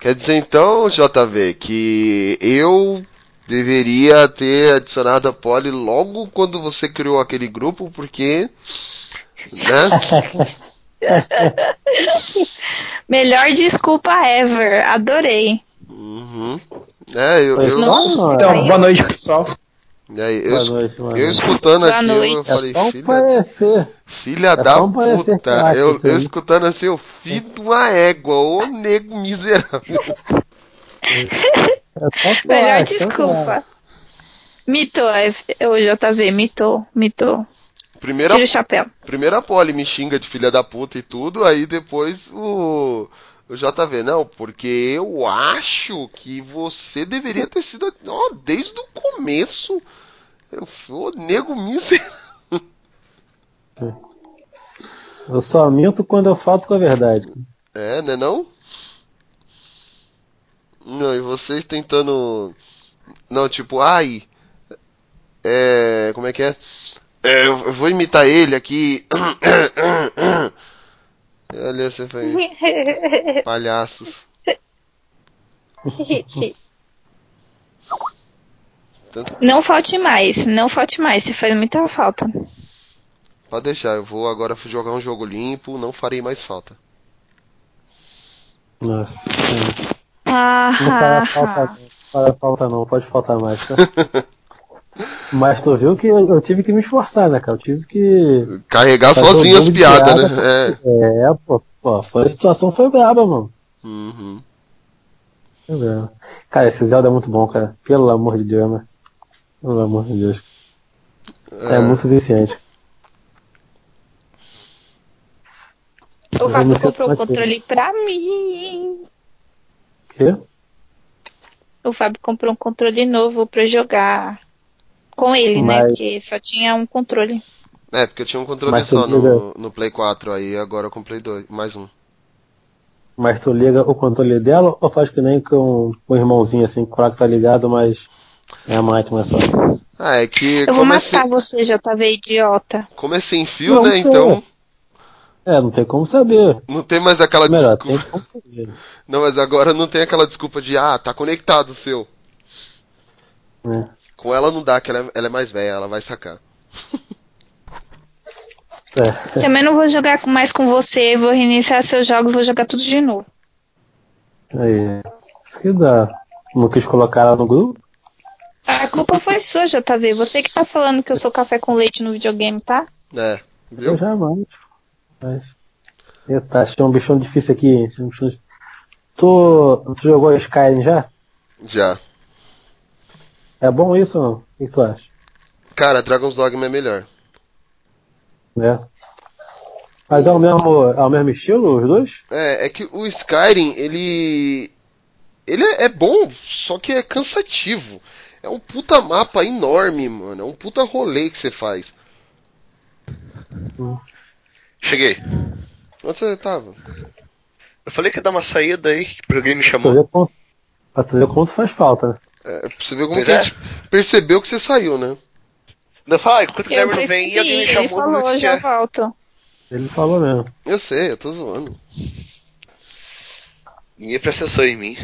Quer dizer então, JV, que eu deveria ter adicionado a Polly logo quando você criou aquele grupo, porque. Né? Melhor desculpa ever. Adorei. Uhum. É, eu. eu... Nossa, então, boa noite, pessoal. É, eu, boa noite, eu, eu escutando boa aqui, noite. eu falei, é filha, parecer. filha é da puta. craque, Eu, eu escutando assim, eu filho de uma égua, ô nego miserável. É Melhor só desculpa. Mitou, é- o JV, mitou, mitou. Primeira, Tira o chapéu. primeiro a Polly me xinga de filha da puta e tudo, aí depois o, o JV, não, porque eu acho que você deveria ter sido, ó, desde o começo. Eu fui o nego miserável. Eu só minto quando eu falto com a verdade. É, né não? Não, e vocês tentando. Não, tipo, ai. É. Como é que é? É, eu eu vou imitar ele aqui. Olha, você foi. Palhaços. Não falte mais, não falte mais, você faz muita falta. Pode deixar, eu vou agora jogar um jogo limpo, não farei mais falta. Nossa. Ah, Não para falta, não. Para falta não, pode faltar mais, tá? Mas tu viu que eu, eu tive que me esforçar, né, cara? Eu tive que. Carregar fazer um sozinho as piadas, piada, né? É, pô, pô, foi, a situação foi braba, mano. É. Uhum. Foi braba. Cara, esse Zelda é muito bom, cara. Pelo amor de Deus, né? Pelo amor de Deus. É, muito viciante. o Fábio comprou o é que- controle pra mim. Quê? O Fábio comprou um controle novo pra jogar com ele, né? Mas- Porque só tinha um controle. É, porque eu tinha um controle Mas só no, no Play 4, aí agora eu comprei dois, mais um. Mas tu liga o controle dela ou faz que nem com o irmãozinho assim, que o crack tá ligado, mas é a máquina só. Ah, é que Eu vou é, matar sem, você, JV idiota. como é sem fio, Não né? sei. Então É, não tem como saber. não tem mais aquela Melhor, desculpa. tem como saber. Não, mas agora não tem aquela desculpa de ah, tá conectado o seu. É. Com ela não dá, que ela é, ela é mais velha, ela vai sacar. É. Também não vou jogar mais com você, vou reiniciar seus jogos, vou jogar tudo de novo. Aí. Isso que dá. Não quis colocar ela no grupo? A culpa foi sua, JV. Você que tá falando que eu sou café com leite no videogame, tá? É, viu? Eu jamais. Mas. Eita, achei um bichão difícil aqui, hein? Um bichão. Tu, tu jogou Skyrim já? Já. É bom isso ou não? O que tu acha? Cara, Dragon's Dogma é melhor. Né? Mas é o mesmo, é o mesmo estilo, os dois? É, é que o Skyrim, ele. Ele é é bom, só que é cansativo. É um puta mapa enorme, mano. É um puta rolê que você faz. Cheguei. Onde você tava? Eu falei que ia dar uma saída aí, que alguém me Pra tu chamou. ver pra tu ver quanto faz falta, né? É, pra você ver como Pois que é. percebeu que você saiu, né? Eu falei, ah, enquanto o Guilherme não vem, e alguém me ele chamou. o falou, já é. volto. Ele falou mesmo. Eu sei, eu tô zoando. Ninguém presta atenção em mim.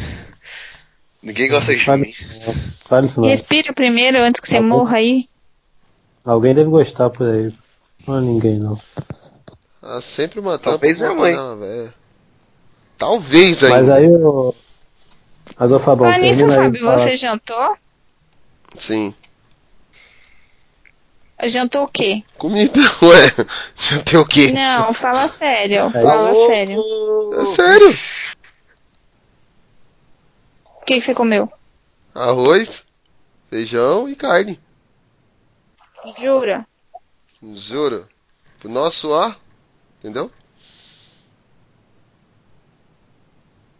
Ninguém gosta de Fale- mim. Fale isso não. Respira primeiro antes que você Tá morra aí. Alguém deve gostar por aí. Não é ninguém não. Ah, sempre uma Talvez minha mãe. uma véia. Talvez ainda. Mas aí o. Mas ô Fabão, Fala nisso, aí Fábio, você jantou? Sim. Jantou o quê? Comida, ué. Já tem o quê? Não, fala sério. Aí- Fala sério. É sério. O que, que você comeu? Arroz, feijão e carne. Jura? Juro. Pro nosso ar. Entendeu?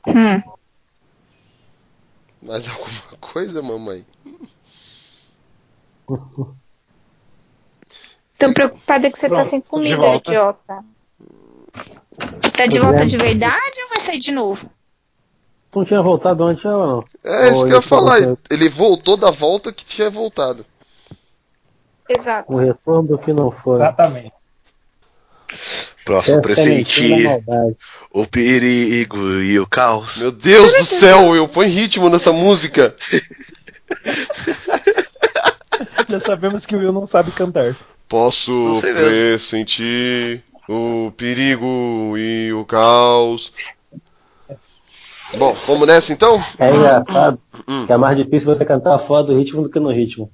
Hum. Mais alguma coisa, mamãe? Tô preocupada que você tá Pronto, sem tô de comida, idiota. Tá de volta de verdade ou vai sair de novo? Tu não tinha voltado antes, ou não? É, isso Ou que eu ia falar. voltou? Ele voltou da volta que tinha voltado. Exato. O retorno do que não foi. Exatamente. Posso Essa é a pressentir o perigo e o caos. Meu Deus do céu, Will, põe ritmo nessa música. Já sabemos que o Will não sabe cantar. Posso sei mesmo. pressentir o perigo e o caos. Bom, vamos nessa então? É engraçado Hum. que é mais difícil você cantar fora do ritmo do que no ritmo.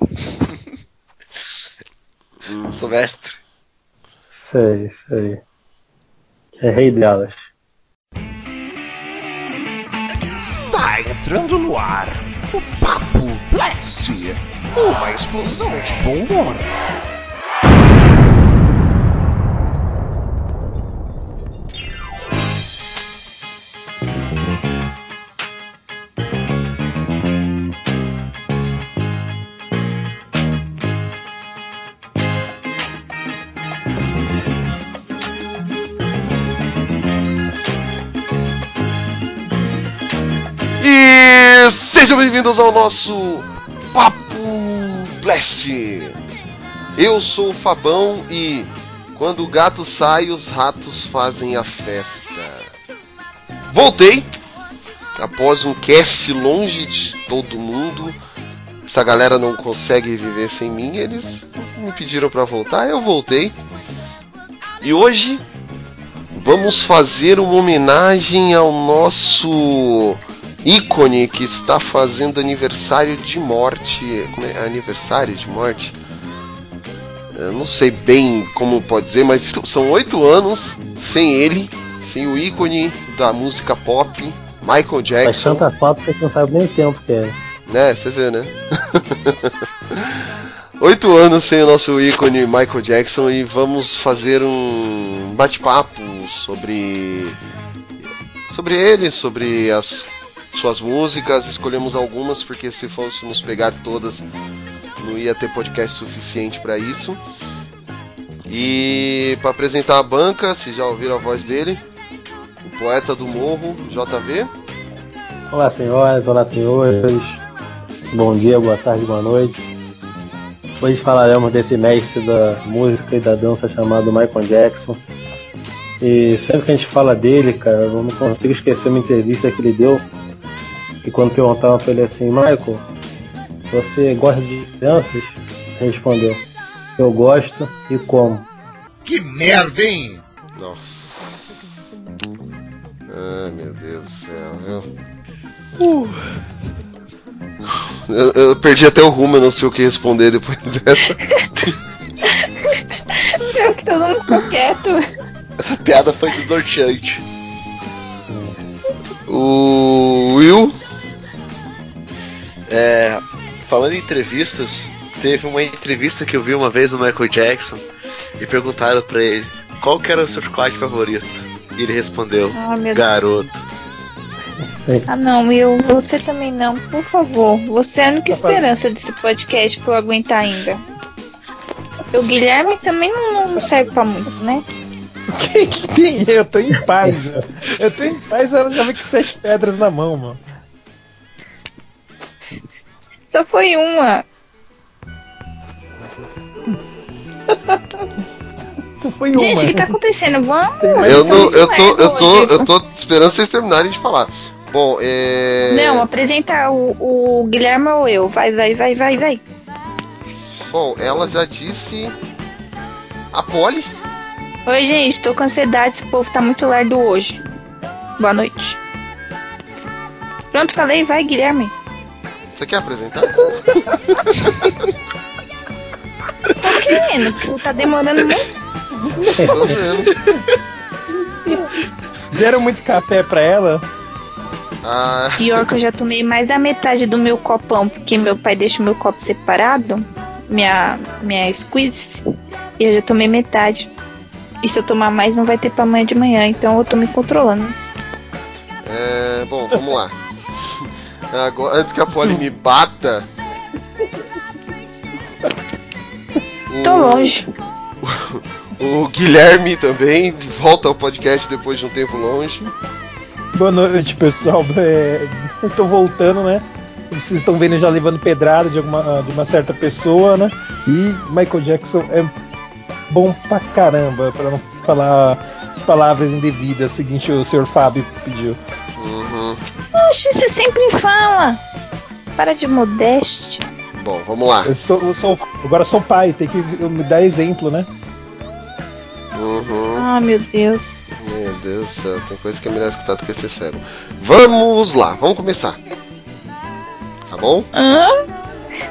Sou mestre. Isso aí, isso aí. É rei delas. Está entrando no ar o Papo Blast, uma explosão de bom humor. Sejam bem-vindos ao nosso Papo Blast. Eu sou o Fabão e quando o gato sai, os ratos fazem a festa. Voltei após um cast longe de todo mundo. Essa galera não consegue viver sem mim, eles me pediram para voltar, eu voltei. E hoje vamos fazer uma homenagem ao nosso ícone que está fazendo aniversário de morte. Como é? Aniversário de morte? Eu não sei bem como pode dizer, mas são oito anos sem ele, sem o ícone da música pop, Michael Faz Jackson. tanta falta que não sabe nem o tempo que é. Né, você vê, né? Oito anos sem o nosso ícone Michael Jackson e vamos fazer um bate-papo sobre sobre ele, sobre as suas músicas. Escolhemos algumas porque se fôssemos pegar todas não ia ter podcast suficiente para isso. E para apresentar a banca, se já ouviram a voz dele, o poeta do morro, JV. Olá, senhoras, olá, senhores. Bom dia, boa tarde, boa noite. Hoje falaremos desse mestre da música e da dança chamado Michael Jackson. E sempre que a gente fala dele, cara, eu não consigo esquecer uma entrevista que ele deu. E quando perguntaram pra ele assim, Michael, você gosta de danças? Ele respondeu, eu gosto e como. Que merda, hein? Nossa. Ai meu Deus do céu, viu? Eu, eu perdi até o rumo, eu não sei o que responder depois dessa. Pior que todo mundo ficou quieto. Essa piada foi desnorteante. O Will, É, falando em entrevistas, teve uma entrevista que eu vi uma vez no Michael Jackson e perguntaram pra ele qual que era o seu chocolate favorito. E ele respondeu, Ah, Deus. garoto. Ah, não, Will, você também não, por favor. Você é a única esperança desse podcast pra eu aguentar ainda. O Guilherme também não, não serve pra muito, né? Que que tem? Eu tô em paz, meu. Eu tô em paz, ela já vem com sete pedras na mão, mano. Só foi uma. Foi uma. Gente, o que tá acontecendo? Vamos! eu, não, eu, tô, eu, tô, eu tô esperando vocês terminarem de falar. Bom, é. Não, apresenta o, o Guilherme ou eu. Vai, vai, vai, vai, vai. Bom, ela já disse. A Polly. Oi, gente, tô com ansiedade. Esse povo tá muito lerdo hoje. Boa noite. Pronto, falei. Vai, Guilherme. Você quer apresentar? Tô querendo, porque você tá demorando muito. Tô vendo. Deram muito café pra ela. Ah, Pior que eu já tomei mais da metade do meu copão, porque meu pai deixa o meu copo separado, minha, minha squeeze, e eu já tomei metade. E se eu tomar mais, não vai ter pra amanhã de manhã, então eu tô me controlando. é. Bom, vamos lá. Agora, antes que a Polly me bata. Tô longe. O Guilherme também, volta ao podcast depois de um tempo longe. Boa noite, pessoal. É, eu tô voltando, né? Vocês estão vendo já levando pedrada de, alguma, de uma certa pessoa, né? E Michael Jackson é bom pra caramba, pra não falar palavras indevidas, seguinte o senhor Fábio pediu. Oxe, você sempre fala. Para de modéstia. Bom, vamos lá. Eu, estou, eu sou, agora sou pai, tem que me dar exemplo, né? Uhum. Ah, meu Deus. Meu Deus do céu, tem coisa que é melhor escutar do que ser cego. Vamos lá, vamos começar. Tá bom? Hã?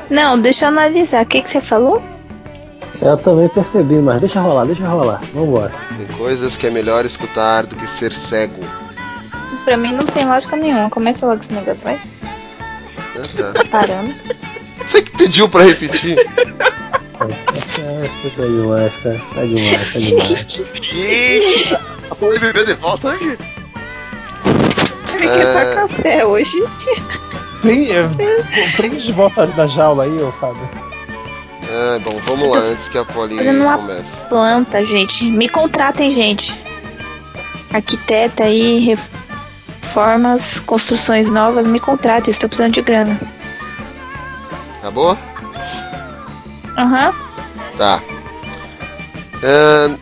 Não, deixa eu analisar. O que, que você falou? Eu também percebi, mas deixa rolar, deixa rolar. Vambora. Tem coisas que é melhor escutar do que ser cego. Pra mim não tem lógica nenhuma. Começa logo esse negócio, vai. Tá. Tá parando. Você que pediu pra repetir. É, tá demais, cara. Tá demais, tá demais. Ih, a Poli bebeu de volta hoje? Porque é só café hoje. Prende, é, prende de volta da jaula aí, ô Fábio. Ah, bom, vamos lá antes que a Paulinha Fazendo uma- comece. Planta, gente. Me contratem, gente. Arquiteta aí, reformas, construções novas, me contratem. Estou precisando de grana. Acabou? Aham. Tá. Ah,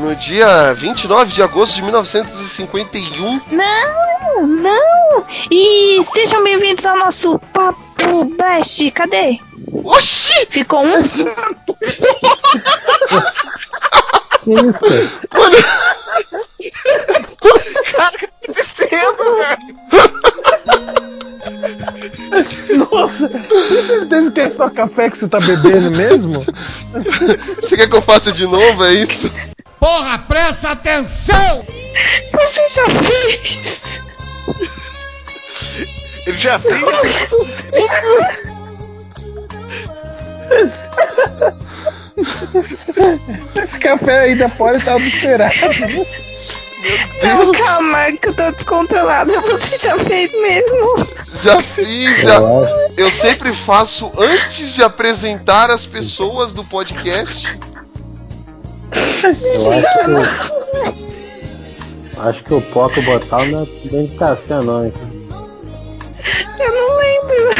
no dia 29 de agosto de 1951, Não, não. E sejam bem-vindos ao nosso Papo Blast. Cadê? Oxi! Ficou um? Que isso, cara? Mano, Cara, o que tá acontecendo, velho? Nossa, tem certeza que é só café que você tá bebendo mesmo? você quer que eu faça de novo? É isso? Porra, presta atenção! Você já fez? Ele já fez. Esse café ainda pode estar adulterado. Não, calma, que eu tô descontrolada. Você já fez mesmo? Já fiz, já. Eu sempre faço antes de apresentar as pessoas do podcast. eu acho que. Acho que o Poco botar não é bem de café, não. Eu não lembro.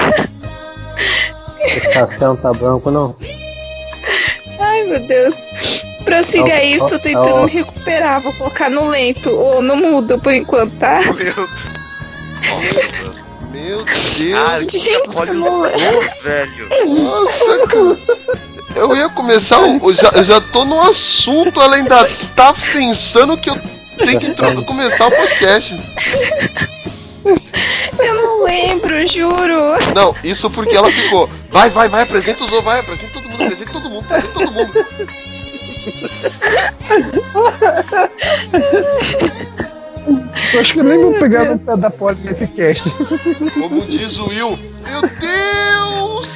Esse café não tá branco, não. Ai, meu Deus. Prossiga É aí, tô é tentando me recuperar. Vou colocar no lento ou no mudo por enquanto, tá? Meu Meu Deus. Que Gente, pode eu não- velho. Nossa, cara. Eu ia começar, o- eu já, eu já tô no assunto, ela ainda tá pensando que eu tenho que tro- começar o podcast. Eu não lembro, juro. Não, isso porque ela ficou. Vai, vai, vai, apresenta os outros, vai, apresenta todo mundo, apresenta todo mundo, apresenta todo mundo. Eu acho que eu nem vou pegar no pé da porta nesse cast. Como diz o Will, meu Deus!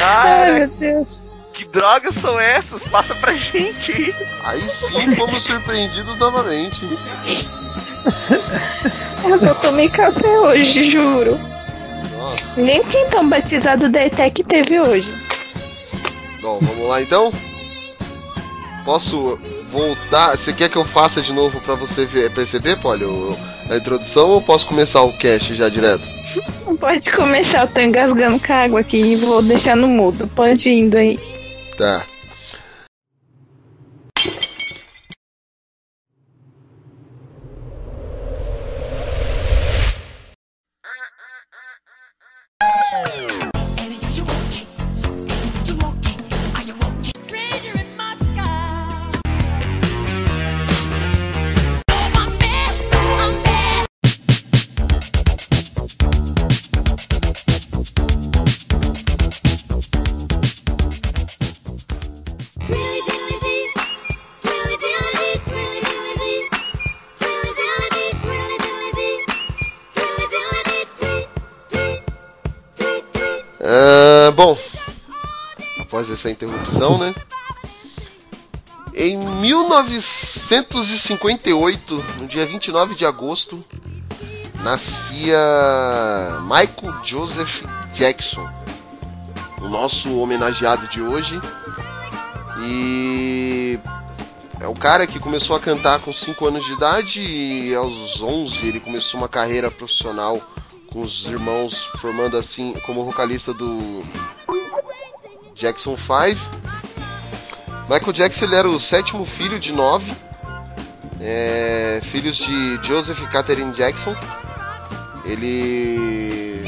Ai, Cara, meu Deus. que drogas são essas? Passa pra gente aí. Aí sim fomos surpreendidos novamente. Eu só tomei café hoje, juro. Nem tinha tão batizado da ETEC que teve hoje. Bom, vamos lá então. Posso voltar? Você quer que eu faça de novo pra você ver, perceber, Polly, a introdução ou posso começar o cast já direto? Não pode começar, eu tô engasgando com a água aqui e vou deixar no mudo. Pode ir indo aí. Tá. Ah, bom, após essa interrupção, né? Em 1958, no dia 29 de agosto, nascia Michael Joseph Jackson, o nosso homenageado de hoje. E é o cara que começou a cantar com 5 anos de idade e aos 11 ele começou uma carreira profissional com os irmãos, formando assim como vocalista do Jackson 5. Michael Jackson ele era o sétimo filho de nove, é, filhos de Joseph e Catherine Jackson. Ele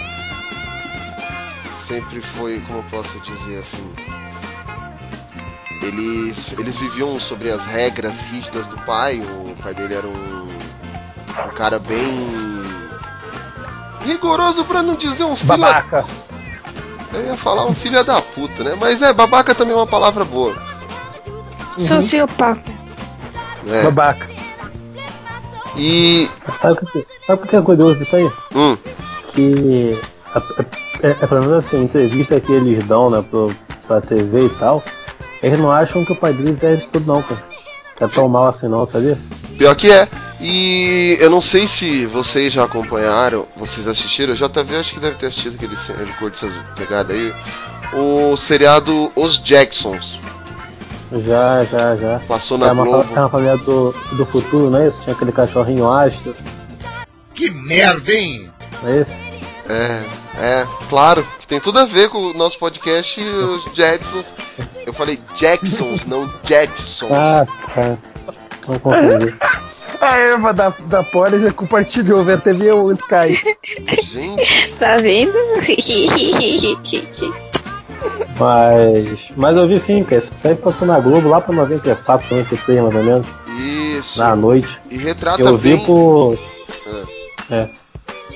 sempre foi, como eu posso dizer assim, eles, eles viviam sobre as regras rígidas do pai. O pai dele era um, um cara bem rigoroso pra não dizer um filho. Babaca. Eu ia falar um filho da puta, né? Mas é, babaca também é uma palavra boa. Sociopata. É. Babaca. E. Sabe o que, sabe o que é curioso disso aí? Hum, Que é, é, é pelo menos assim, entrevista que eles dão, né, pro, pra TV e tal, eles não acham que o pai deles é isso tudo não, cara. É tão mal assim não, sabia? Pior que é. E eu não sei se vocês já acompanharam, vocês assistiram, o JV acho que deve ter assistido aquele ele curte essas pegadas aí. O seriado Os Jacksons. Já, já, já. Passou na É uma, Globo. é uma família do, do futuro, não é isso? Tinha aquele cachorrinho astro, Que merda, hein? não é esse? É, é, claro, que tem tudo a ver com o nosso podcast, os Jacksons. Eu falei Jacksons, não Jackson. Ah, tá. Não confundi. A Eva da, da Poli já compartilhou, velho. TV o Sky. Gente, Tá vendo? Mas. Mas eu vi sim, cara. Isso sempre passou na Globo lá pra 94, 93 mais ou menos, isso. na noite. E retrata Eu vi bem. por. É.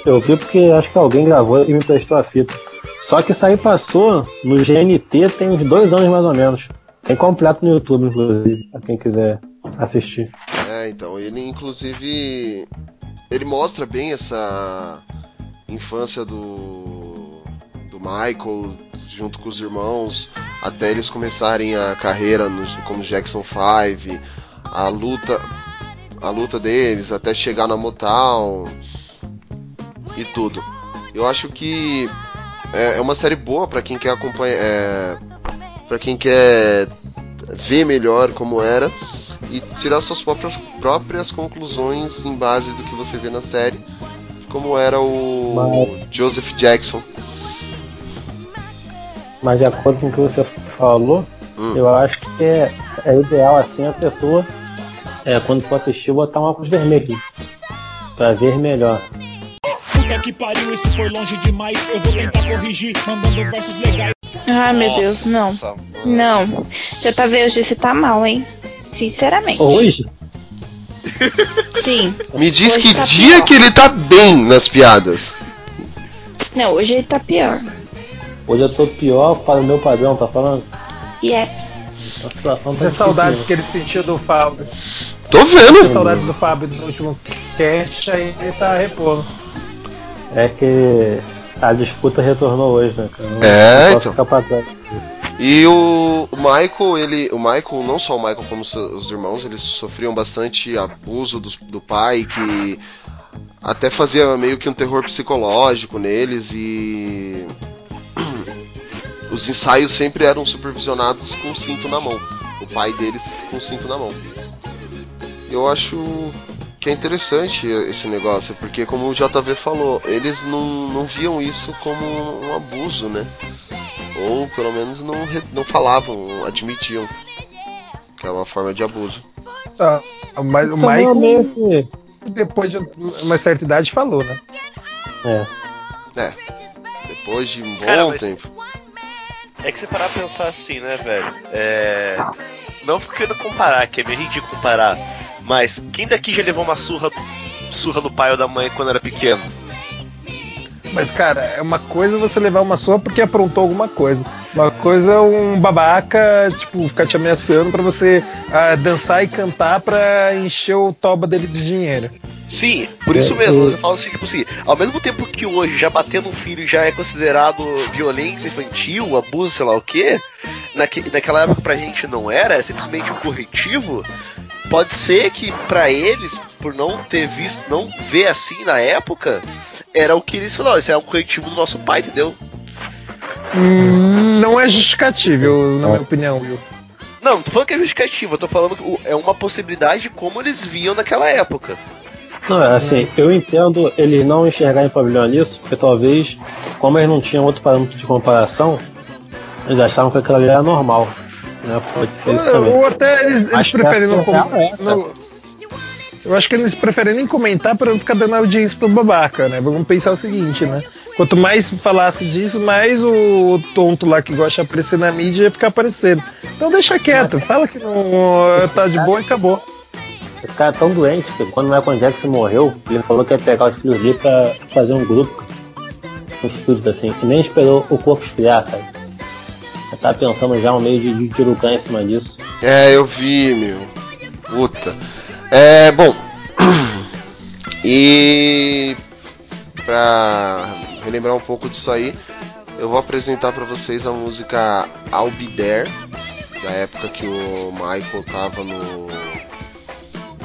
Eu vi porque acho que alguém gravou e me prestou a fita. Só que isso aí passou no GNT tem uns dois anos mais ou menos. Tem completo no YouTube, inclusive, pra quem quiser assistir. É, então, ele inclusive. Ele mostra bem essa infância do. do Michael junto com os irmãos, até eles começarem a carreira no, como Jackson 5, a luta. a luta deles, até chegar na Motown e tudo. Eu acho que é, é uma série boa pra quem quer acompanhar. É, para quem quer ver melhor como era e tirar suas próprias, próprias conclusões em base do que você vê na série, como era o Joseph Jackson. Mas de acordo com o que você falou, Hum. eu acho que é, é ideal assim a pessoa, é, quando for assistir, botar um óculos vermelho. Pra ver melhor. Puta que pariu, isso foi longe demais. Eu vou tentar corrigir, mandando versos legais. Ai, meu Deus, não. Nossa, mano. Não. Já tá vendo hoje você tá mal, hein? Sinceramente. Hoje, Sim. Me diz Hoje que tá dia pior. que ele tá bem nas piadas. Não, hoje ele tá pior. hoje eu tô pior para o meu padrão, tá falando? E é. A situação tá Você saudades que ele sentiu do Fábio. Tô vendo. Saudades do Fábio do último cast, aí ele tá repondo. É que a disputa retornou hoje, né? Não- É, não então. ficar pra trás. E o, Michael, ele. O Michael, não só o Michael como os, os irmãos, eles sofriam bastante abuso do, do pai, que até fazia meio que um terror psicológico neles e. Os ensaios sempre eram supervisionados com o cinto na mão. O pai deles com o cinto na mão. Eu acho que é interessante esse negócio, porque como o JV falou, eles não, não viam isso como um abuso, né? Ou pelo menos não, não falavam, admitiam. Que é uma forma de abuso. Ah, mas o Então, Michael, depois de uma certa idade, falou, né? É. É. Depois de um bom Cara, mas- tempo. É que você parar pra pensar assim, né, velho? É. Não querendo comparar, que é meio ridículo comparar. Mas quem daqui já levou uma surra, surra do pai ou da mãe quando era pequeno? Mas, cara, é uma coisa você levar uma surra porque aprontou alguma coisa. Uma coisa é um babaca, tipo, ficar te ameaçando pra você ah, dançar e cantar pra encher o toba dele de dinheiro. Sim, por isso É, mesmo, é. você fala assim, tipo assim, ao mesmo tempo que hoje já bater no filho já é considerado violência infantil, abuso, sei lá o quê, naque, naquela época pra gente não era, é simplesmente um corretivo. Pode ser que pra eles, por não ter visto, não ver assim na época, era o que eles falaram, isso é um corretivo do nosso pai, entendeu? Hum, não é justificável, na minha opinião, Will. Não, não tô falando que é justificativa, eu tô falando que é uma possibilidade de como eles viam naquela época. Não, é assim, eu entendo eles não enxergarem problema nisso, porque talvez, como eles não tinham outro parâmetro de comparação, Eles achavam que aquilo ali era normal. Né? Pode ser isso também. Ou até eles, eles que preferem não, é não- Eu acho que eles preferem nem comentar pra não ficar dando audiência pro babaca, né? Vamos pensar o seguinte, né? Quanto mais falasse disso, mais o tonto lá que gosta de aparecer na mídia ia ficar aparecendo. Então deixa quieto, fala que não tá de boa e acabou. Esse cara é tão doente que quando o Michael Jackson morreu, ele falou que ia pegar os filhos dele pra fazer um grupo. Um estúdio assim. E nem esperou o corpo esfriar, sabe? Já tá pensando já um meio de, de tirucã em cima disso. É, eu vi, meu. Puta. É, bom. E pra relembrar um pouco disso aí, eu vou apresentar pra vocês a música I'll Be There, da época que o Michael tava no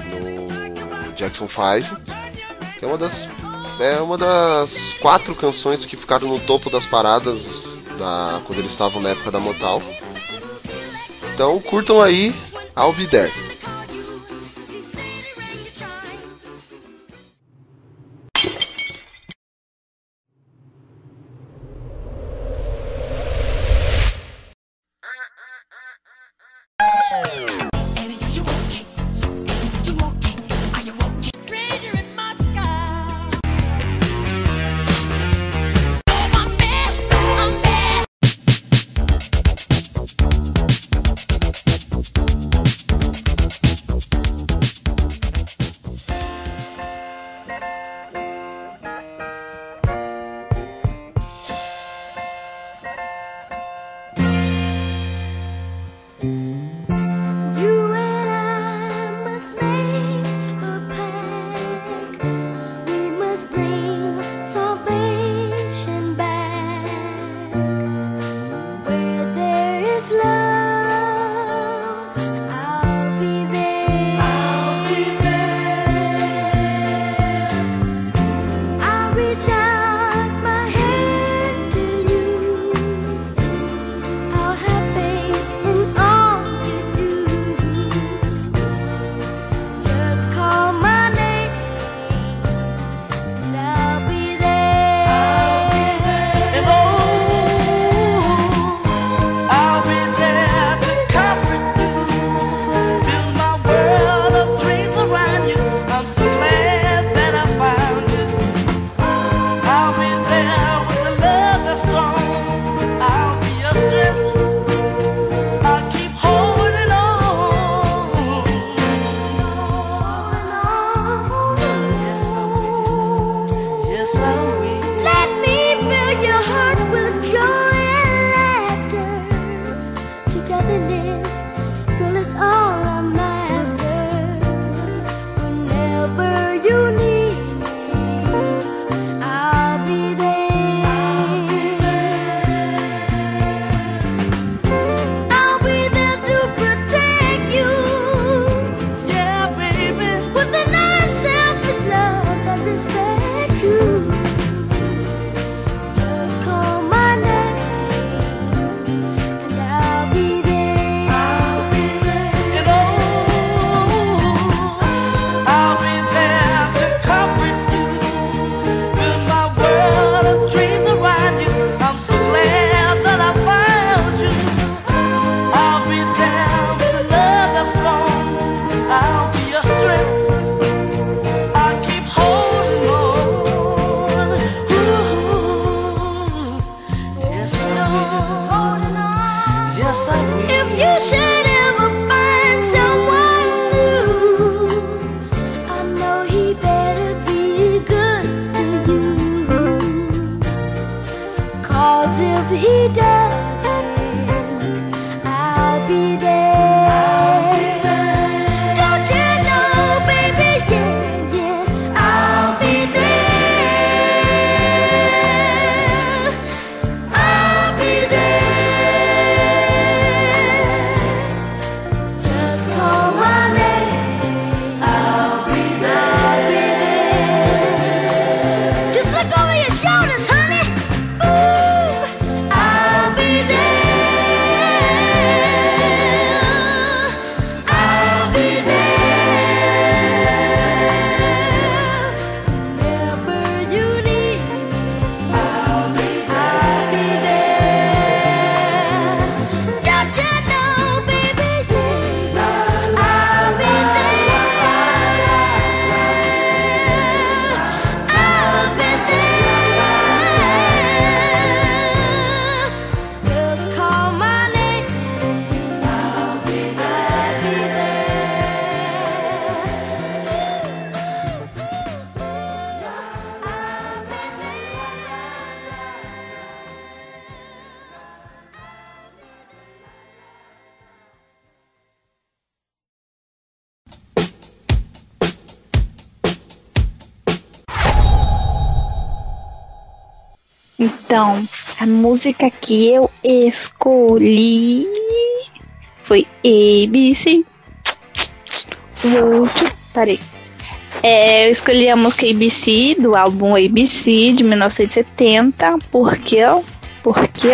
no Jackson 5, que é uma das é uma das quatro canções que ficaram no topo das paradas quando eles estavam na época da Motown. Então curtam aí I'll música que eu escolhi foi ABC. Parei. É, eu escolhi a música ABC do álbum ABC de 1970, porque porque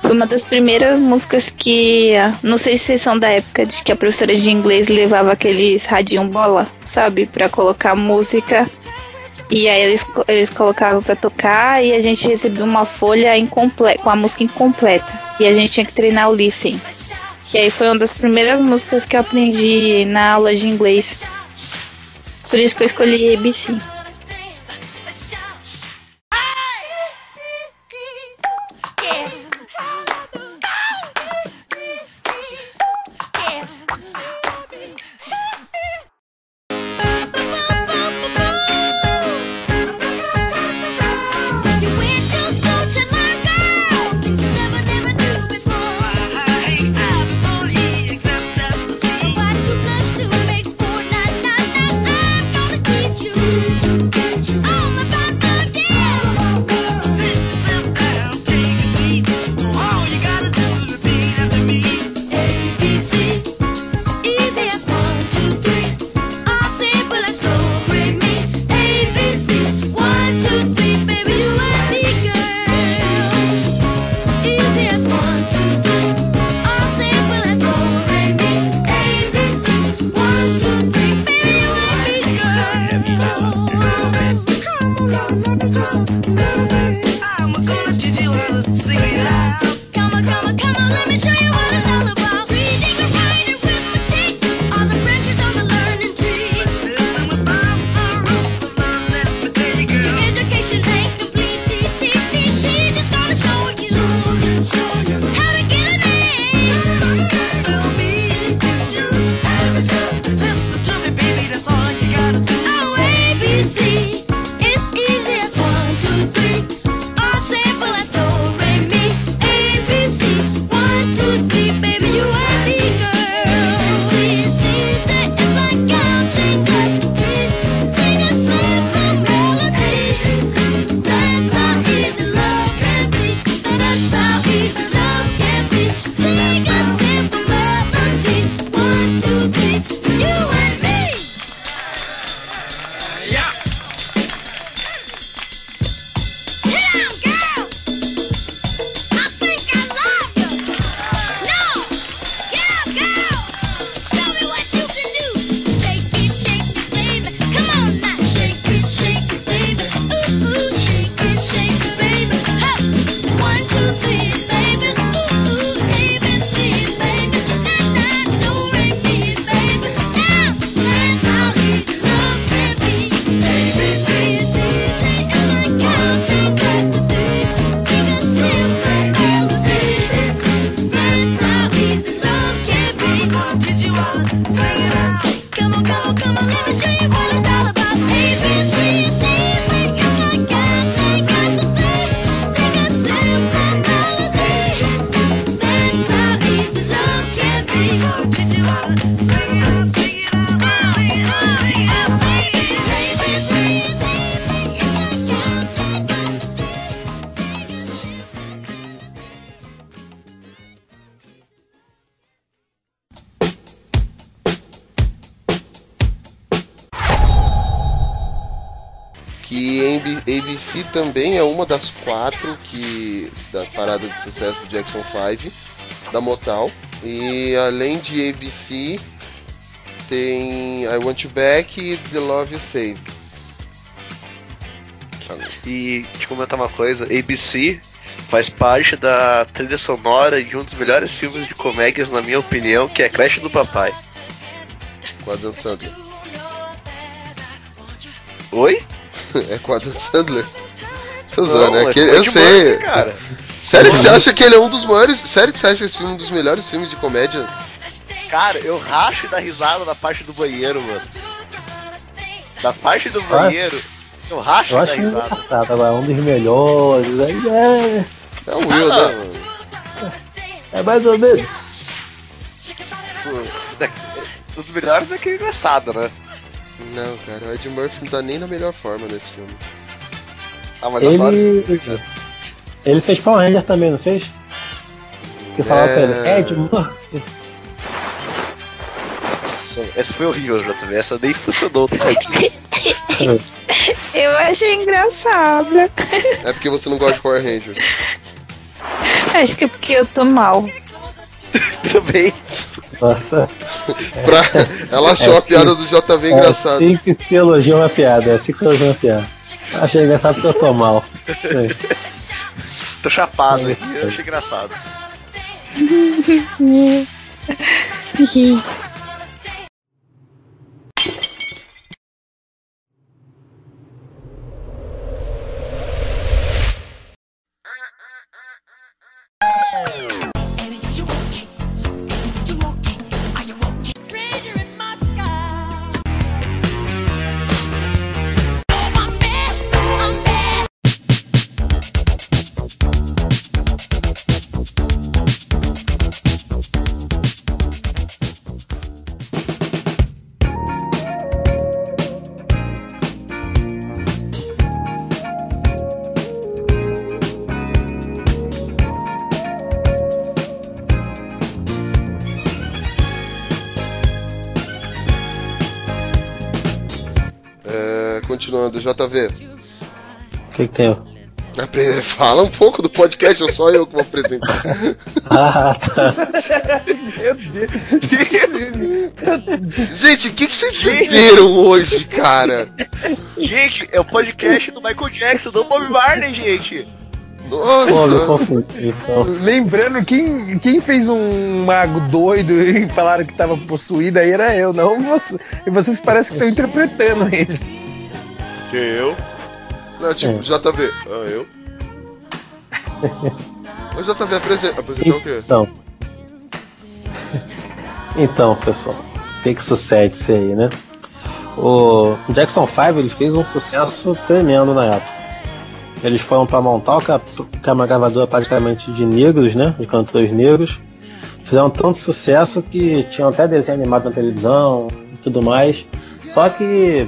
foi uma das primeiras músicas que não sei se são da época de que a professora de inglês levava aqueles radinho bola, sabe, para colocar música e aí eles, eles colocavam pra tocar e a gente recebia uma folha incompleta, com a música incompleta. E a gente tinha que treinar o listen. E aí foi uma das primeiras músicas que eu aprendi na aula de inglês. Por isso que eu escolhi ABC. Também é uma das quatro que da parada de sucesso do Jackson 5 da Motown. E além de ABC tem I Want You Back e The Love You Save. E te comentar uma coisa, ABC faz parte da trilha sonora de um dos melhores filmes de comédias, na minha opinião, que é Crash do Papai. Com a Dan Sandler. Oi? é com a Dan Sandler. Tô zoando, Não, é é que eu sei. Murphy, cara. Sério que você acha que ele é um dos maiores. Sério que você acha esse filme um dos melhores filmes de comédia? Cara, eu racho da risada da parte do banheiro, mano. Da parte do banheiro, eu racho Eu da acho risada. engraçado, agora um dos melhores. Aí é, É o Will, Ah, né, mano? é mais ou menos. Da- Um dos melhores é que é engraçado, né? Não, cara, o Ed Murphy não tá nem na melhor forma nesse filme. Ah, mas Ele, cara. Ele fez Power Ranger também, não fez? Que falava pra ele, É. Ed Murphy. Essa foi horrível, JV. Essa nem funcionou, tadinho. Eu achei engraçado. É porque você não gosta de Power Rangers. Acho que é porque eu tô mal. Também. Nossa, Pra... Ela achou a piada do JV é engraçada. assim que se elogia uma piada, é assim que se elogia uma piada. Achei engraçado porque eu tô mal. Tô chapado aqui, eu achei engraçado. Continuando, JV. O que, que tem? Fala um pouco do podcast, ou só eu que vou apresentar. Ah, tá. Meu Deus. Gente, o que, que vocês beberam hoje, cara? Gente, é o podcast do Michael Jackson, do Bob Marley, gente. Nossa! Então, Lembrando, quem, quem fez um mago doido e falaram que tava possuído aí era eu, não você. E vocês parecem que estão interpretando ele. Que eu? Não, tipo, É. JV. Ah, eu? Ô, JV, apresenta, apresentar o quê? então. Então, pessoal, o que que sucede isso aí, né? O Jackson 5 ele fez um sucesso tremendo na época. Eles foram para montar que é uma gravadora praticamente de negros, né? De cantores negros. Fizeram tanto sucesso que tinham até desenho animado na televisão e tudo mais. Só que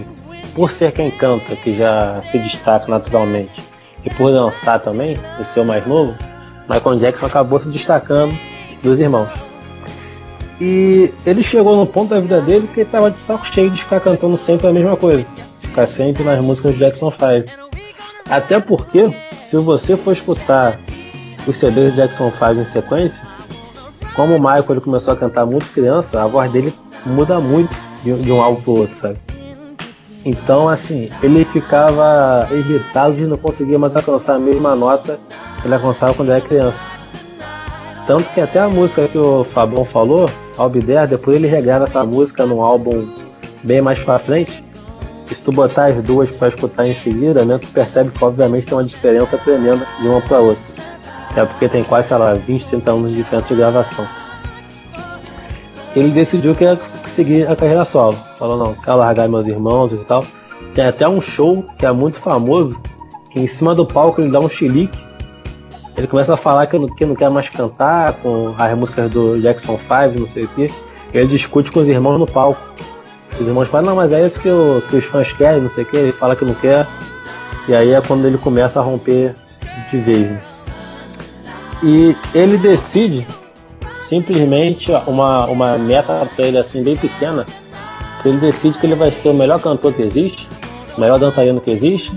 por ser quem canta, que já se destaca naturalmente, e por dançar também, e ser o mais novo, Michael Jackson acabou se destacando dos irmãos. E ele chegou no ponto da vida dele que ele estava de saco cheio de ficar cantando sempre a mesma coisa. Ficar sempre nas músicas do Jackson 5. Até porque, se você for escutar os CDs do Jackson 5 em sequência, como o Michael ele começou a cantar muito criança, a voz dele muda muito de, um álbum pro outro, sabe? Então, assim, ele ficava irritado e não conseguia mais alcançar a mesma nota que ele alcançava quando era criança. Tanto que até a música que o Fabão falou, Albider, depois ele regrava essa música num álbum bem mais pra frente. E se tu botar as duas pra escutar em seguida, né, tu percebe que obviamente tem uma diferença tremenda de uma pra outra. Até porque tem quase, sei lá, 20, 30 anos de diferença de gravação. Ele decidiu que ia seguir a carreira solo. Falou, não, quero largar meus irmãos e tal. Tem até um show que é muito famoso, que em cima do palco ele dá um chilique ele começa a falar que não, que não quer mais cantar com as músicas do Jackson 5, não sei o que. Ele discute com os irmãos no palco. Os irmãos falam, não, mas é isso que, que os fãs querem, não sei o que. Ele fala que não quer. E aí é quando ele começa a romper de vez. né? E ele decide simplesmente uma, uma meta pra ele assim bem pequena. Ele decide que ele vai ser o melhor cantor que existe, o melhor dançarino que existe,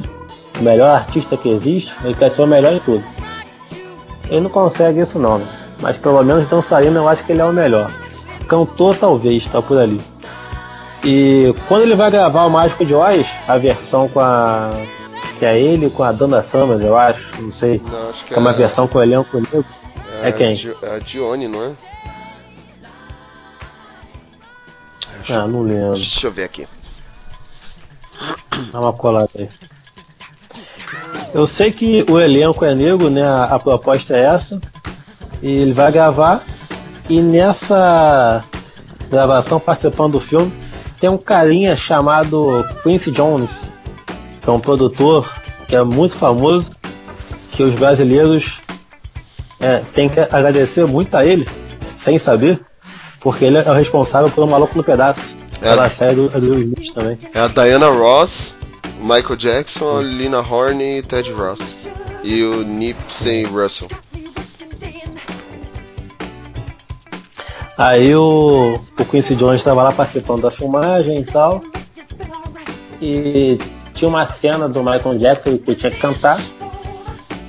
o melhor artista que existe, ele quer ser o melhor em tudo. Ele não consegue isso não, né? mas pelo menos dançarino eu acho que ele é o melhor. Cantor talvez, tá por ali. E quando ele vai gravar o Mágico de Oz, a versão com a. que é ele com a Dana Summers, eu acho, não sei. Não, acho que Que é uma versão com o elenco negro. É quem? a Di- É a Dione, não é? Ah, não lembro. Deixa eu ver aqui. Dá uma colada aí. Eu sei que o elenco é negro, né? A, a proposta é essa. E ele vai gravar. E nessa gravação, participando do filme, tem um carinha chamado Quincy Jones, que é um produtor que é muito famoso, que os brasileiros é, têm que agradecer muito a ele, sem saber, porque ele é o responsável pelo Maluco no Pedaço. É. Pela série do, do Smith também. É a Diana Ross, Michael Jackson, Lina Horne e Ted Ross. E o Nipsey Russell. Aí o, o Quincy Jones estava lá participando da filmagem e tal. E tinha uma cena do Michael Jackson que tinha que cantar.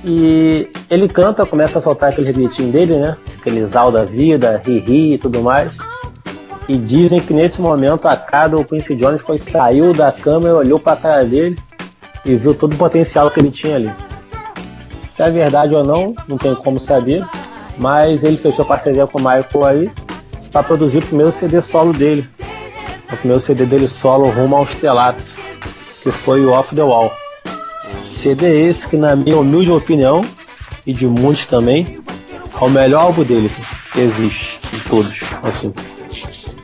E ele canta, começa a soltar aquele gritinho dele, né? Aquele zal da vida, ri-ri e tudo mais. E dizem que nesse momento a cara do Quincy Jones foi, saiu da câmera, olhou pra cara dele e viu todo o potencial que ele tinha ali. Se é verdade ou não, não tem como saber. Mas ele fechou parceria com o Michael aí para produzir o primeiro CD solo dele. O primeiro CD dele solo rumo ao estrelato, que foi o Off the Wall. CD esse que, na minha humilde opinião, e de muitos também, é o melhor álbum dele que existe, de todos. Assim.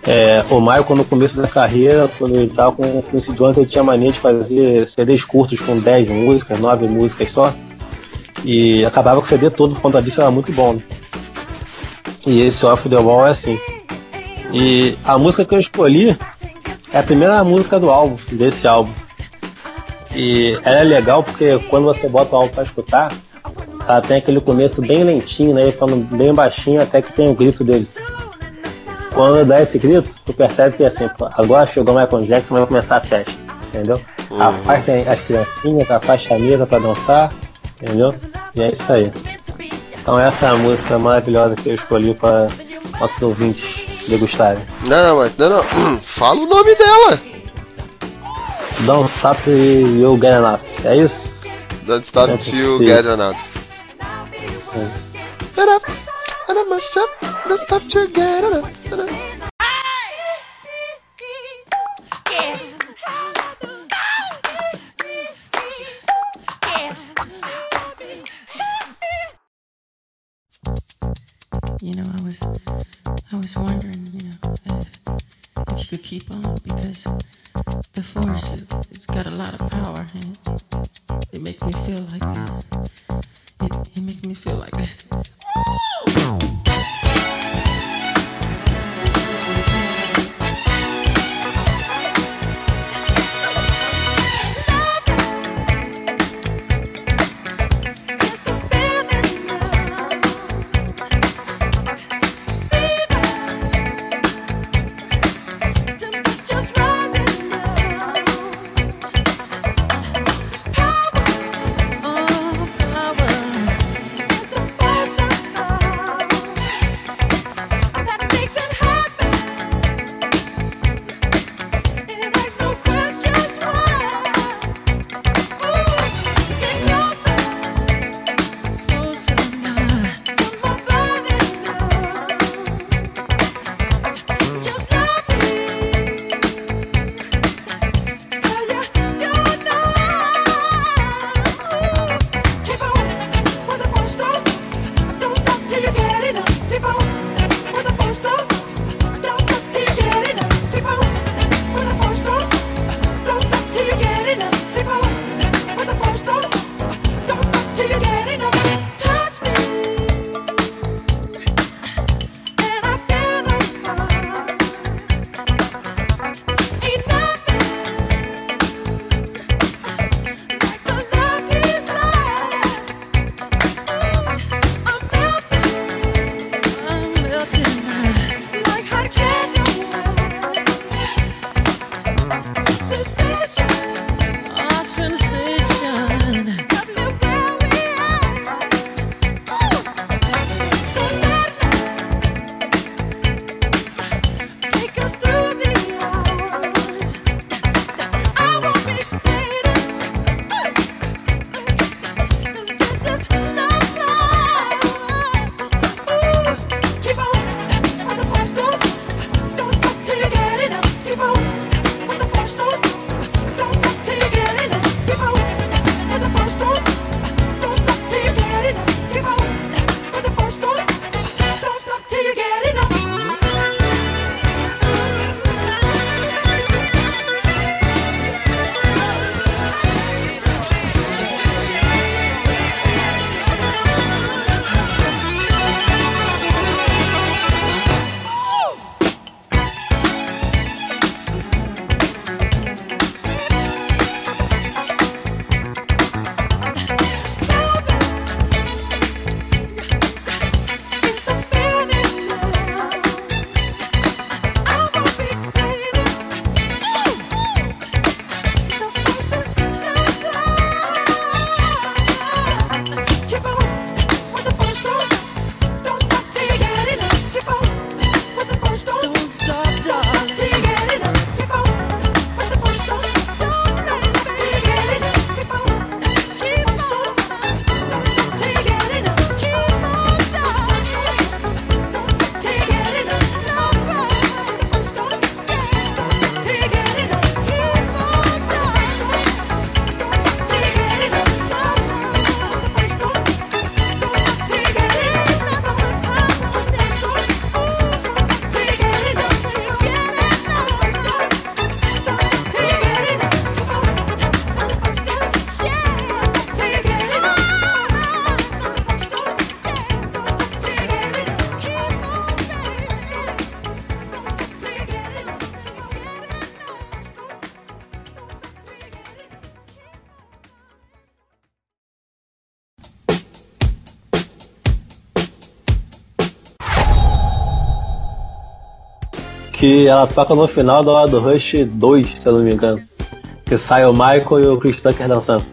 É, o Michael, no começo da carreira, quando ele estava com o Quincy ele tinha mania de fazer CDs curtos com 10 músicas, 9 músicas só. E acabava com o CD todo por conta disso, era muito bom. Né? E esse Off the Wall é assim. E a música que eu escolhi é a primeira música do álbum, desse álbum. E ela é legal porque quando você bota o álbum pra escutar, ela tem aquele começo bem lentinho, né? Falando bem baixinho até que tem o grito dele. Quando dá esse grito, tu percebe que assim, agora chegou o Michael Jackson, vai começar a festa, entendeu? Uhum. A faixa tem as criancinhas, a faixa mesa pra dançar, entendeu? E é isso aí. Então essa é a música maravilhosa que eu escolhi para nossos ouvintes degustarem. Não, não, mas não, não. Fala o nome dela. Don't Stop uh, You Get Enough. É isso? Don't Stop é You Get Enough. É. Don't Stop You Get Enough. You know, I was, I was wondering, you know, if, if you could keep on because the force it, it's got a lot of power and it, it makes me feel like it, it, it makes me feel like. power que ela toca no final da hora do Rush 2, se eu não me engano. Que sai o Michael e o Chris Tucker dançando.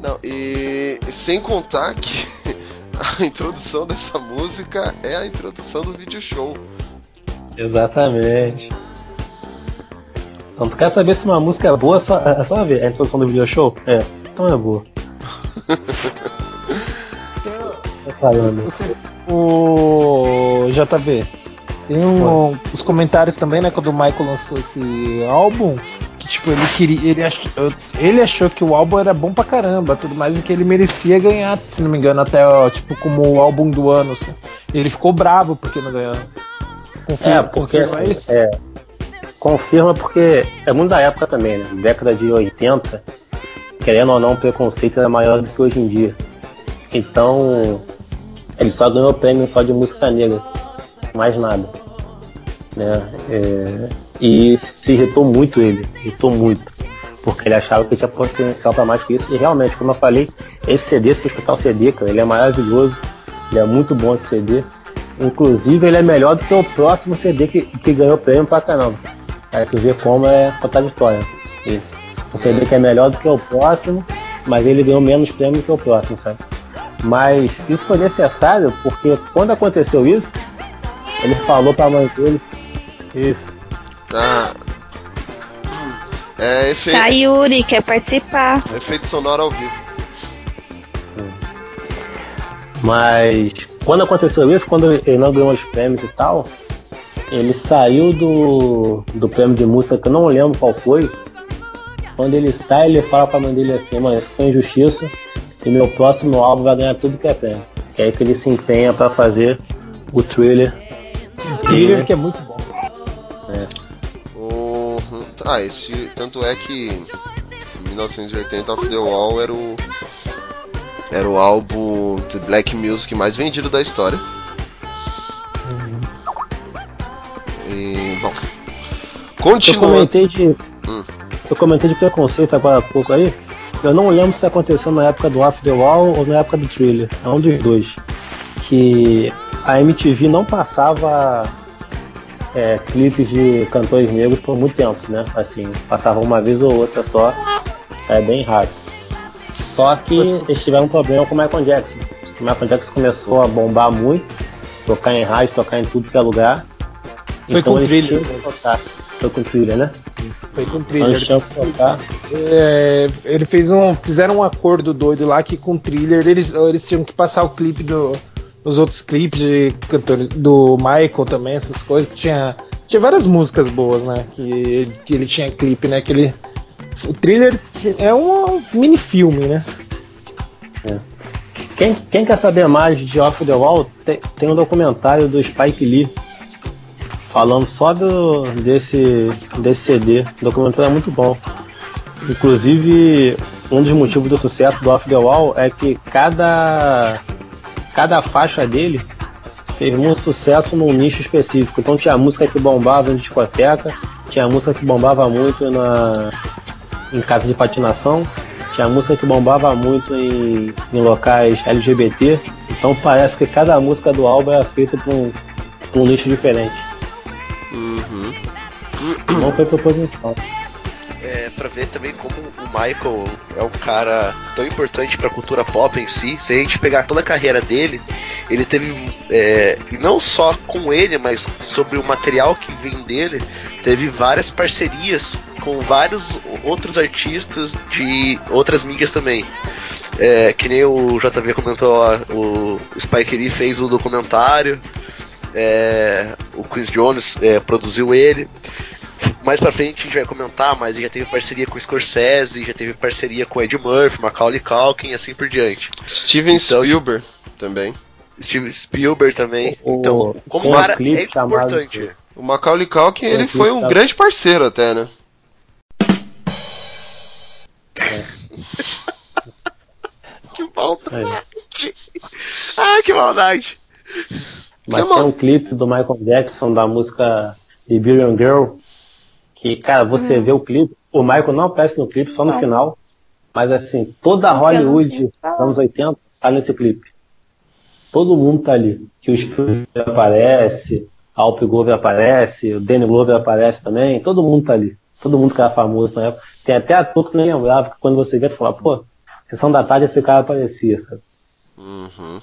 Não, e sem contar que a introdução dessa música é a introdução do vídeo show. Exatamente. Então, tu quer saber se uma música é boa, é só, é só ver a introdução do video show? É, então é boa. Tô falando. O JV, tem um- os comentários também, né, quando o Michael lançou esse álbum, que tipo, ele queria. Ele, ach, ele achou que o álbum era bom pra caramba, tudo mais, e que ele merecia ganhar, se não me engano, até ó, tipo, como o álbum do ano. assim. Ele ficou bravo porque não ganhou. Confirma, É, porque confirma assim, isso? é, confirma porque é muito da época também, né? Década de 80, querendo ou não, o preconceito era maior do que hoje em dia. Então, ele só ganhou prêmio só de música negra, mais nada. Né? É, e se irritou muito ele, irritou muito. Porque ele achava que tinha potencial para mais que isso. E realmente, como eu falei, esse CD, se tu escutar o CD, cara, ele é maravilhoso. Ele é muito bom esse CD. Inclusive, ele é melhor do que o próximo CD que, que ganhou prêmio pra caramba. Aí tu vê como é contraditório. Isso. Um CD que é melhor do que o próximo, mas ele ganhou menos prêmio que o próximo, sabe? Mas isso foi necessário porque quando aconteceu isso, ele falou pra mãe dele. Isso. Ah. É esse Sayuri, quer participar? efeito sonoro ao vivo. Mas quando aconteceu isso, quando ele não ganhou os prêmios e tal, ele saiu do, do prêmio de música, que eu não lembro qual foi. Quando ele sai, ele fala pra mãe dele assim, mãe, isso foi injustiça e meu próximo álbum vai ganhar tudo que é prêmio. Que é aí que ele se empenha pra fazer o thriller. Thriller que é muito bom. O... Ah, esse. Tanto é que em 1980 Off the Wall era o. Era o álbum de black music mais vendido da história. E. Bom. Eu Continuando. comentei de. Hum. Eu comentei de preconceito agora há pouco aí. Eu não lembro se aconteceu na época do Off the Wall ou na época do thriller. É um dos dois. Que a MTV não passava é, clipes de cantores negros por muito tempo, né? Assim, passava uma vez ou outra só. É bem raro. Só que eles tiveram um problema com o Michael Jackson. O Michael Jackson começou a bombar muito, tocar em rádio, tocar em tudo que é lugar. Foi com tinham que tocar. Foi com trilha, né? Foi com Então eles Thriller. tinham que tocar. É, ele fez um. Fizeram um acordo doido lá que com o thriller eles, eles tinham que passar o clipe do, os outros clipes de cantores do Michael também, essas coisas. Tinha, tinha várias músicas boas, né? Que, que ele tinha clipe, né? Que ele, o thriller é um mini filme, né? Quem, quem quer saber mais de Off the Wall, tem, tem um documentário do Spike Lee falando só do, desse, desse CD. O documentário é muito bom. Inclusive, um dos motivos do sucesso do Off the Wall é que cada, cada faixa dele fez muito sucesso num nicho específico. Então tinha música que bombava em discoteca, tinha música que bombava muito na, em casa de patinação, tinha música que bombava muito em, em locais LGBT. Então parece que cada música do álbum era feita para um, pra um nicho diferente. Uhum. Não foi proposital. É, pra ver também como o Michael é um cara tão importante pra cultura pop em si. Se a gente pegar toda a carreira dele, ele teve, é, não só com ele, mas sobre o material que vem dele, teve várias parcerias com vários outros artistas de outras mídias também. É, que nem o JV comentou o Spike Lee fez o documentário, é, o Chris Jones é, produziu ele. Mais pra frente a gente vai comentar, mas ele já teve parceria com o Scorsese, já teve parceria com o Ed Murphy, Macaulay Culkin e assim por diante. Steven Então- Spielberg também. Steven Spielberg também. O- então, como um cara é importante. O Macaulay Culkin, ele É, foi um tá. grande parceiro até, né? Que falta. É. Ah, que maldade. Mas Que tem mal- um clipe do Michael Jackson da música The Billion Girl. Que, cara, você vê o clipe. O Michael não aparece no clipe, só no Não. final. Mas assim, toda a Porque Hollywood dos anos 80 tá nesse clipe. Todo mundo tá ali. Que o Spielberg aparece, Alp Glover aparece, o Danny Glover aparece também, todo mundo tá ali. Todo mundo que era famoso na época. Tem até ator que tu nem lembrava, que quando você vê, tu fala, pô, sessão da tarde esse cara aparecia, sabe? Uhum.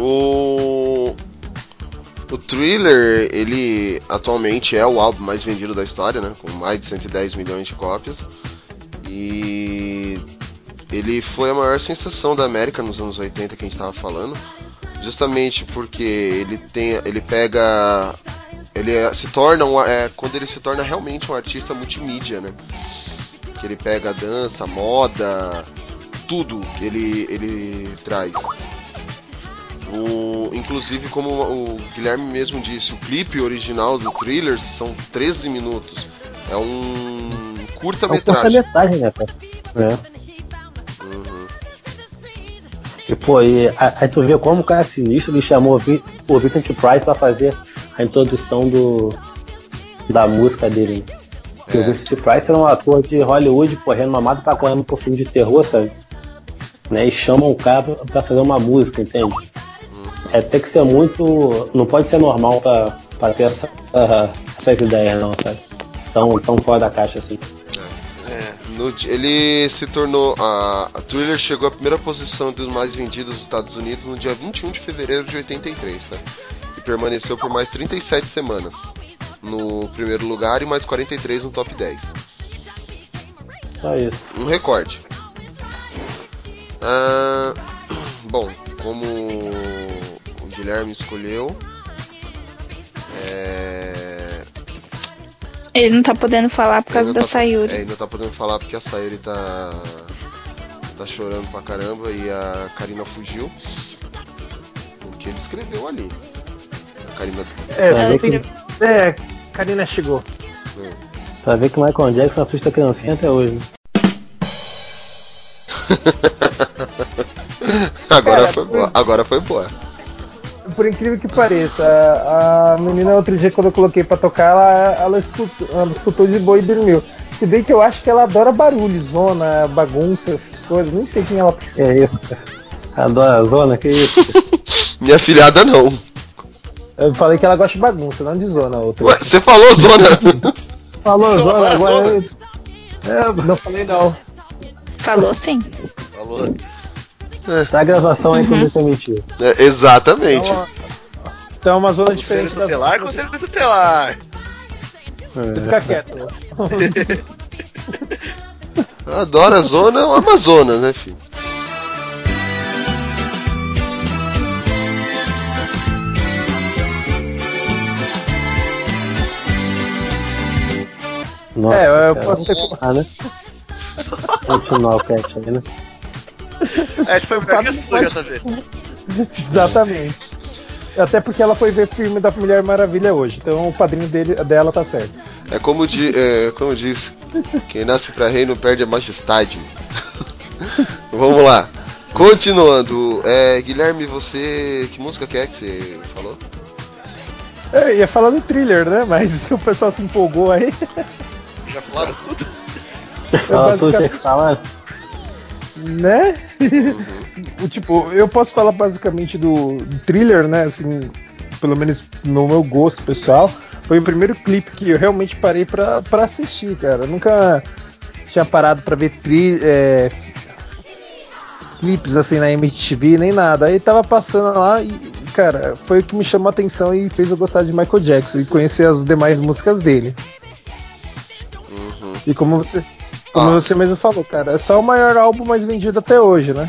O. O Thriller, ele atualmente é o álbum mais vendido da história, né? Com mais de 110 milhões de cópias. E ele foi a maior sensação da América nos anos 80 que a gente estava falando, justamente porque ele tem, ele pega, ele é- se torna um, é, quando ele se torna realmente um artista multimídia, né? Que ele pega dança, moda, tudo ele ele traz. O, inclusive, como o Guilherme mesmo disse, o clipe original do Thriller são 13 minutos. É um É um curta-metragem. curta-metragem, né, cara? É. Uhum. E, pô, e a- aí tu vê como o cara é sinistro, ele chamou o Vi- o Vincent Price pra fazer a introdução do, da música dele. Porque É. O Vincent Price era um ator de Hollywood, pô, renomado pra correndo por filme de terror, sabe? Né? E chamam o cara pra fazer uma música, entende? É tem que ser muito. Não pode ser normal pra, pra ter essa, ah, essas ideias, não, sabe? Tão, tão fora da caixa assim. É. No ele se tornou. A, a Thriller chegou à primeira posição dos mais vendidos dos Estados Unidos no dia 21 de fevereiro de 83, né? E permaneceu por mais 37 semanas no primeiro lugar e mais 43 no top 10. Só isso. Um recorde. Ah, bom, como Guilherme escolheu. É, Ele não tá podendo falar por causa da tá- Sayuri. É, ele não tá podendo falar porque a Sayuri tá. tá chorando pra caramba e a Karina fugiu. O que ele escreveu ali. A Karina. É, tem- que, é, Karina chegou. pra ver que o Michael Jackson assusta a criancinha até hoje. Agora Cara, foi boa. Agora foi boa. Por incrível que pareça, a, a menina outro dia quando eu coloquei pra tocar, ela, ela, escutou, ela escutou de boa e dormiu. Se bem que eu acho que ela adora barulho, zona, bagunça, essas coisas. Nem sei quem ela é isso, cara. Adora a zona, que isso? Minha filhada não. Eu falei que ela gosta de bagunça, não de zona outra. Ué, você falou zona. Falou Zona, zona, agora. zona. eu- É, não falei não. Falou sim. Falou. Tá a gravação aí que me permitiu. É, exatamente. Então, então é uma zona Conselho diferente da tutelar, conselho tutelar. Fica quieto. Adora a zona ou Amazonas, né, filho? Nossa, É, eu cara. posso ter. Ah, né? Continuar o cast aí, né? É, Esse foi o melhor que a sua, JV. Exatamente. Até porque ela foi ver filme da Mulher Maravilha hoje, então o padrinho dele, dela tá certo. É como, di, é, como diz, quem nasce pra rei não perde a majestade. Vamos lá. Continuando, é, Guilherme, você. Que música que é que você falou? Eu ia falar do thriller, né? Mas o pessoal se empolgou aí. Já falaram tudo. Tinha basicamente-. Né? Uhum. tipo, eu posso falar basicamente do thriller, né? Assim, pelo menos no meu gosto pessoal. Foi o primeiro clipe que eu realmente parei pra, pra assistir, cara. Eu nunca tinha parado pra ver tri, é, clipes assim na MTV, nem nada. Aí tava passando lá e, cara, foi o que me chamou a atenção e fez eu gostar de Michael Jackson e conhecer as demais músicas dele. Uhum. E como você. Como ah. você mesmo falou, cara, é só o maior álbum mais vendido até hoje, né?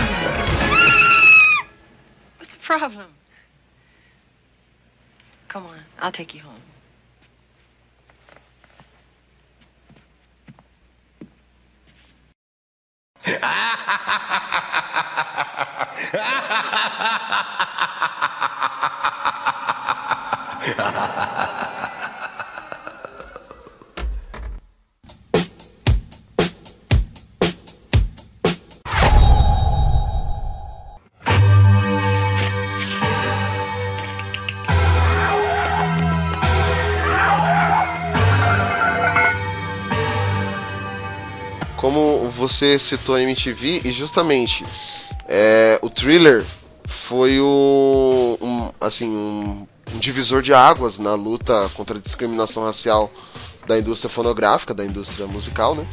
Problem? Come on, I'll take you home. Você citou a MTV, e justamente é, o thriller foi o, um, assim, um, um divisor de águas na luta contra a discriminação racial da indústria fonográfica, da indústria musical, né?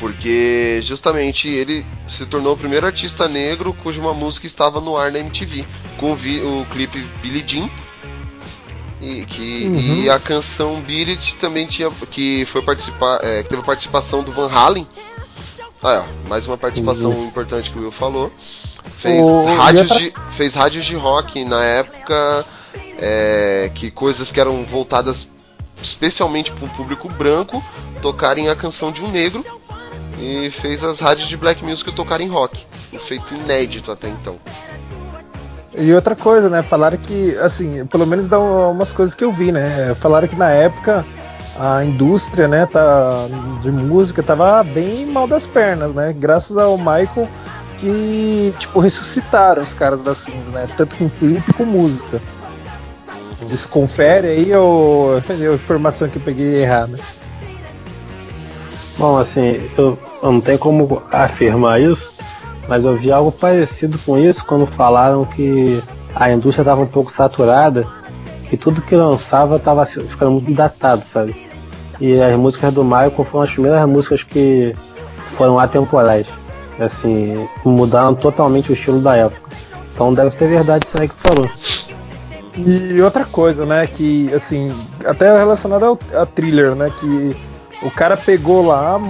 Porque justamente ele se tornou o primeiro artista negro cuja uma música estava no ar na MTV, com o, clipe Billie Jean. E, que, Uhum. e a canção It também tinha. que foi participar. é, teve participação do Van Halen. Ah, é, mais uma participação importante que o Will falou. Fez, rádios de, fez rádios de rock na época. é, que coisas que eram voltadas especialmente para um público branco tocarem a canção de um negro. E fez as rádios de black music tocarem rock. Um feito inédito até então. E outra coisa, né? Falaram que, assim, pelo menos dá umas coisas que eu vi, né? Falaram que na época a indústria, né, tá, de música tava bem mal das pernas, né? Graças ao Michael que, tipo, ressuscitaram os caras da cinza, né? Tanto com clipe com música. Isso confere aí ou a informação que eu peguei errada? Bom, assim, eu, eu não tenho como afirmar isso, mas eu vi algo parecido com isso quando falaram que a indústria estava um pouco saturada e tudo que lançava estava ficando muito datado, sabe? E as músicas do Michael foram as primeiras músicas que foram atemporais. Assim, mudaram totalmente o estilo da época. Então deve ser verdade isso aí que falou. E outra coisa, né, que assim, até relacionado ao a thriller, né, que o cara pegou lá,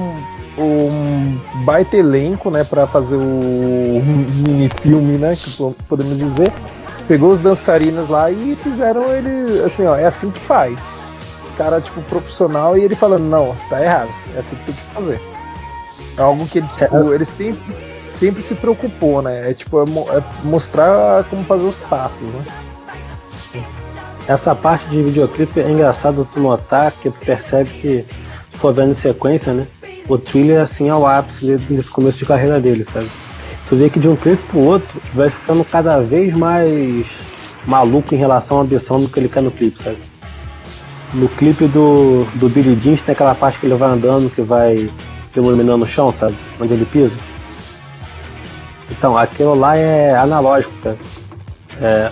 um baita elenco, né, para fazer o mini filme, né, que podemos dizer. Pegou os dançarinos lá e fizeram ele assim, ó, é assim que faz. Os caras tipo profissional e ele falando, não, tá errado, é assim que tem que fazer. É algo que ele, tipo, ele sempre, sempre se preocupou, né? É tipo, é, é mostrar como fazer os passos, né? Essa parte de videoclipe é engraçado tu notar que tu percebe que, se for vendo em sequência, né? O thriller assim é o ápice desse começo de carreira dele, sabe? Tu vê que de um clipe pro outro vai ficando cada vez mais maluco em relação à ambição do que ele quer no clipe, sabe? No clipe do, do Billy Jean tem aquela parte que ele vai andando, que vai iluminando o chão, sabe? Onde ele pisa. Então, aquilo lá é analógico, cara. É,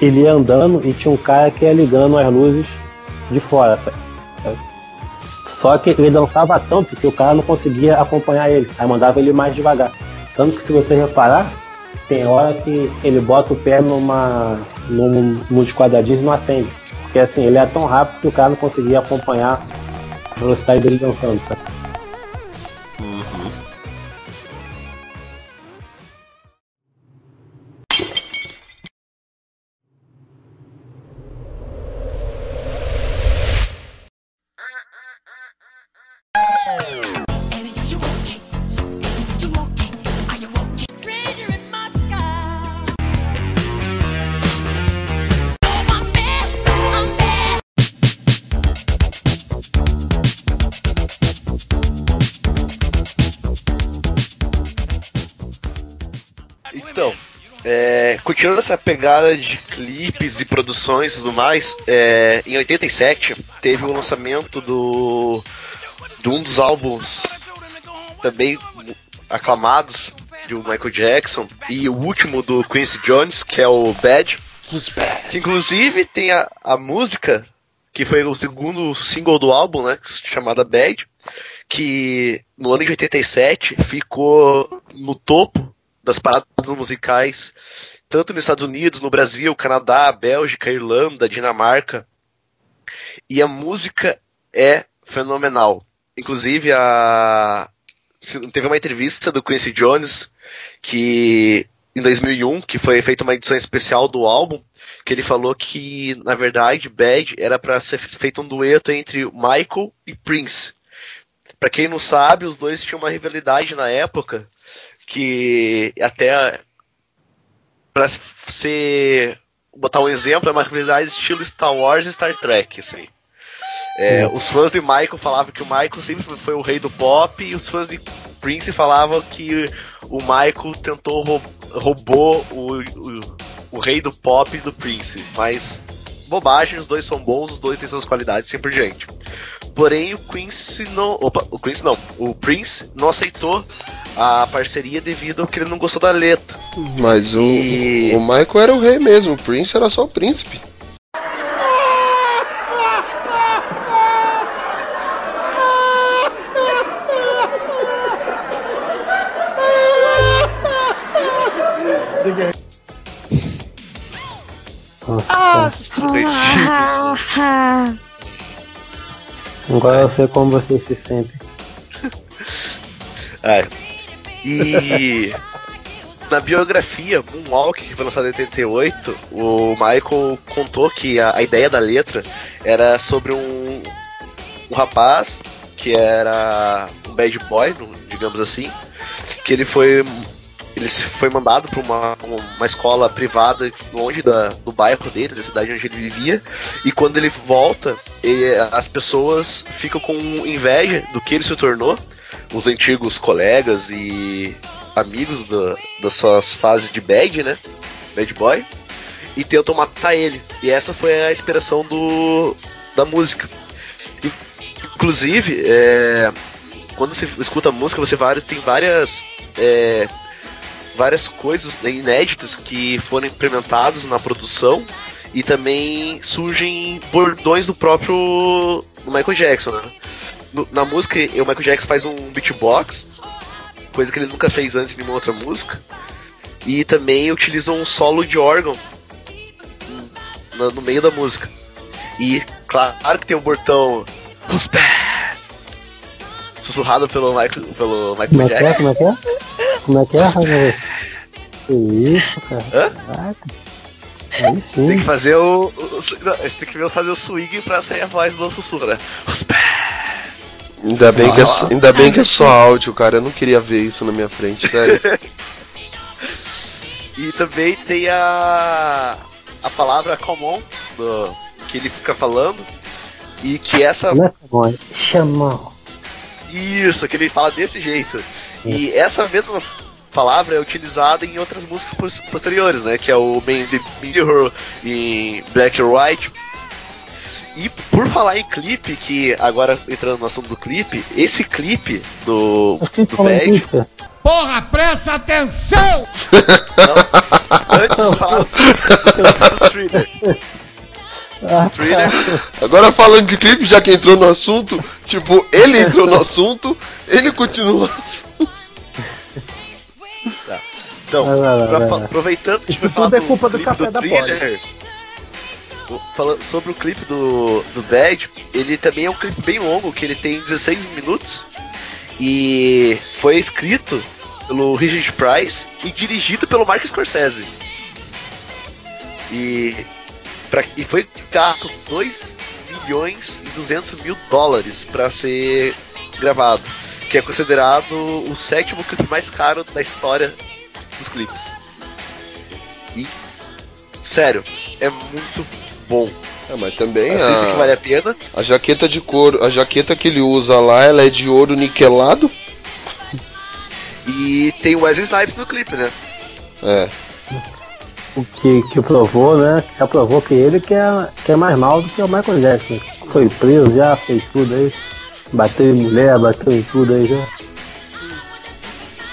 ele ia andando e tinha um cara que ia ligando as luzes de fora, sabe? Só que ele dançava tanto que o cara não conseguia acompanhar ele, aí mandava ele mais devagar. Tanto que se você reparar, tem hora que ele bota o pé numa, num, nos quadradinhos e não acende. Porque assim, ele é tão rápido que o cara não conseguia acompanhar a velocidade dele dançando, sabe? Essa pegada de clipes e produções e tudo mais, é, em 87 teve o lançamento do de um dos álbuns também aclamados do Michael Jackson e o último do Quincy Jones, que é o Bad. Que inclusive tem a, a música que foi o segundo single do álbum, né, chamada Bad, que no ano de 87 ficou no topo das paradas musicais tanto nos Estados Unidos, no Brasil, Canadá, Bélgica, Irlanda, Dinamarca. E a música é fenomenal. Inclusive, a... teve uma entrevista do Quincy Jones que em 2001, que foi feita uma edição especial do álbum, que ele falou que, na verdade, Bad era para ser feito um dueto entre Michael e Prince. Para quem não sabe, os dois tinham uma rivalidade na época, que até para ser botar um exemplo, é uma rivalidade estilo Star Wars e Star Trek, assim. É, os fãs de Michael falavam que o Michael sempre foi o rei do pop e os fãs de Prince falavam que o Michael tentou roub roubou o, o, o, rei do pop do Prince. Mas bobagem, os dois são bons, os dois têm suas qualidades e assim por diante. Porém, o Quincy não. Opa, o Quincy não. O Prince não aceitou a parceria devido ao que ele não gostou da letra. Mas o, e... o Michael era o rei mesmo, o Prince era só o príncipe. Nossa, ah, Agora eu sei como você se sente. E na biografia Moonwalk, que foi lançada em 88, o Michael contou que a, a ideia da letra era sobre um, um rapaz que era um bad boy, digamos assim, que ele foi ele foi mandado para uma, uma escola privada longe da, do bairro dele, da cidade onde ele vivia, e quando ele volta, ele, as pessoas ficam com inveja do que ele se tornou, os antigos colegas e amigos da, das suas fases de bad, né? Bad boy. E tentam matar ele. E essa foi a inspiração do, da música. Inclusive, é, quando você escuta a música, você tem várias. É, várias coisas inéditas que foram implementadas na produção e também surgem bordões do próprio Michael Jackson, né? na música, o Michael Jackson faz um beatbox, coisa que ele nunca fez antes em nenhuma outra música. E também utiliza um solo de órgão no, meio da música. E claro que tem o botão Who's Bad? Sussurrado pelo Michael, pelo Michael Como é que é? Jackson. Como é que é? Como é que é, Rafael? Que isso, cara? Hã? Caraca. Aí Tem sim. que fazer o. o- o- não, você tem que fazer o swing pra sair a voz do sussurro, né? Os pés. Ainda bem, que é, Ah. só- ainda bem que é só áudio, cara. Eu não queria ver isso na minha frente, sério. E também tem a. a palavra common do, que ele fica falando. E que essa. É é chamão. Isso, que ele fala desse jeito. E essa mesma palavra é utilizada em outras músicas pos- posteriores, né? Que é o Man the Mirror em Black and White. E por falar em clipe, que agora entrando no assunto do clipe, esse clipe do, do Bad? Porra, presta atenção! antes falaram do Thriller. Ah, Thriller, Agora falando de clipe, já que entrou no assunto, tipo, ele entrou no assunto, ele continua. Então, Vai lá, vai lá, vai lá. aproveitando que Isso falar tudo é culpa do clipe café da Thriller, Falando sobre o clipe do, do Bad, ele também é um clipe bem longo, que ele tem 16 minutos e foi escrito pelo Richard Price e dirigido pelo Mark Scorsese. E, pra, e foi gasto 2 milhões e 200 mil dólares para ser gravado, que é considerado o sétimo clipe mais caro da história dos clipes. E, sério, é muito bom. É, mas também Assista que vale a, a pena. a jaqueta de couro, a jaqueta que ele usa lá, ela é de ouro niquelado. E tem o Wesley Snipes no clipe, né? É. O que, que provou, né? Já provou que ele que é, que é mais mal do que o Michael Jackson. Foi preso já, fez tudo aí. Bateu em mulher, bateu em tudo aí já.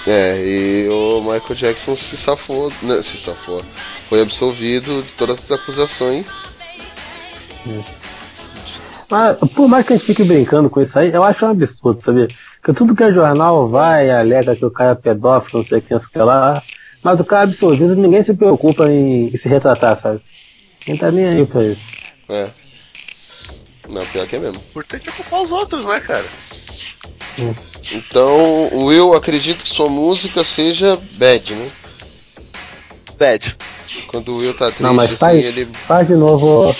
É, e o Michael Jackson se safou, né, se safou. Foi absolvido de todas as acusações. Mas por mais que a gente fique brincando com isso aí, eu acho um absurdo, sabia? Porque tudo que é jornal vai, alega que o cara é pedófilo, não sei quem, sei que lá. Mas o cara é absolvido, ninguém se preocupa em, em se retratar, sabe? Ninguém tá nem aí pra isso. É. Não, pior que é mesmo. O importante é culpar os outros, né, cara? Então, o Will acredita que sua música seja bad, né? Bad. Quando o Will tá triste, Não, mas assim, faz, ele. faz de novo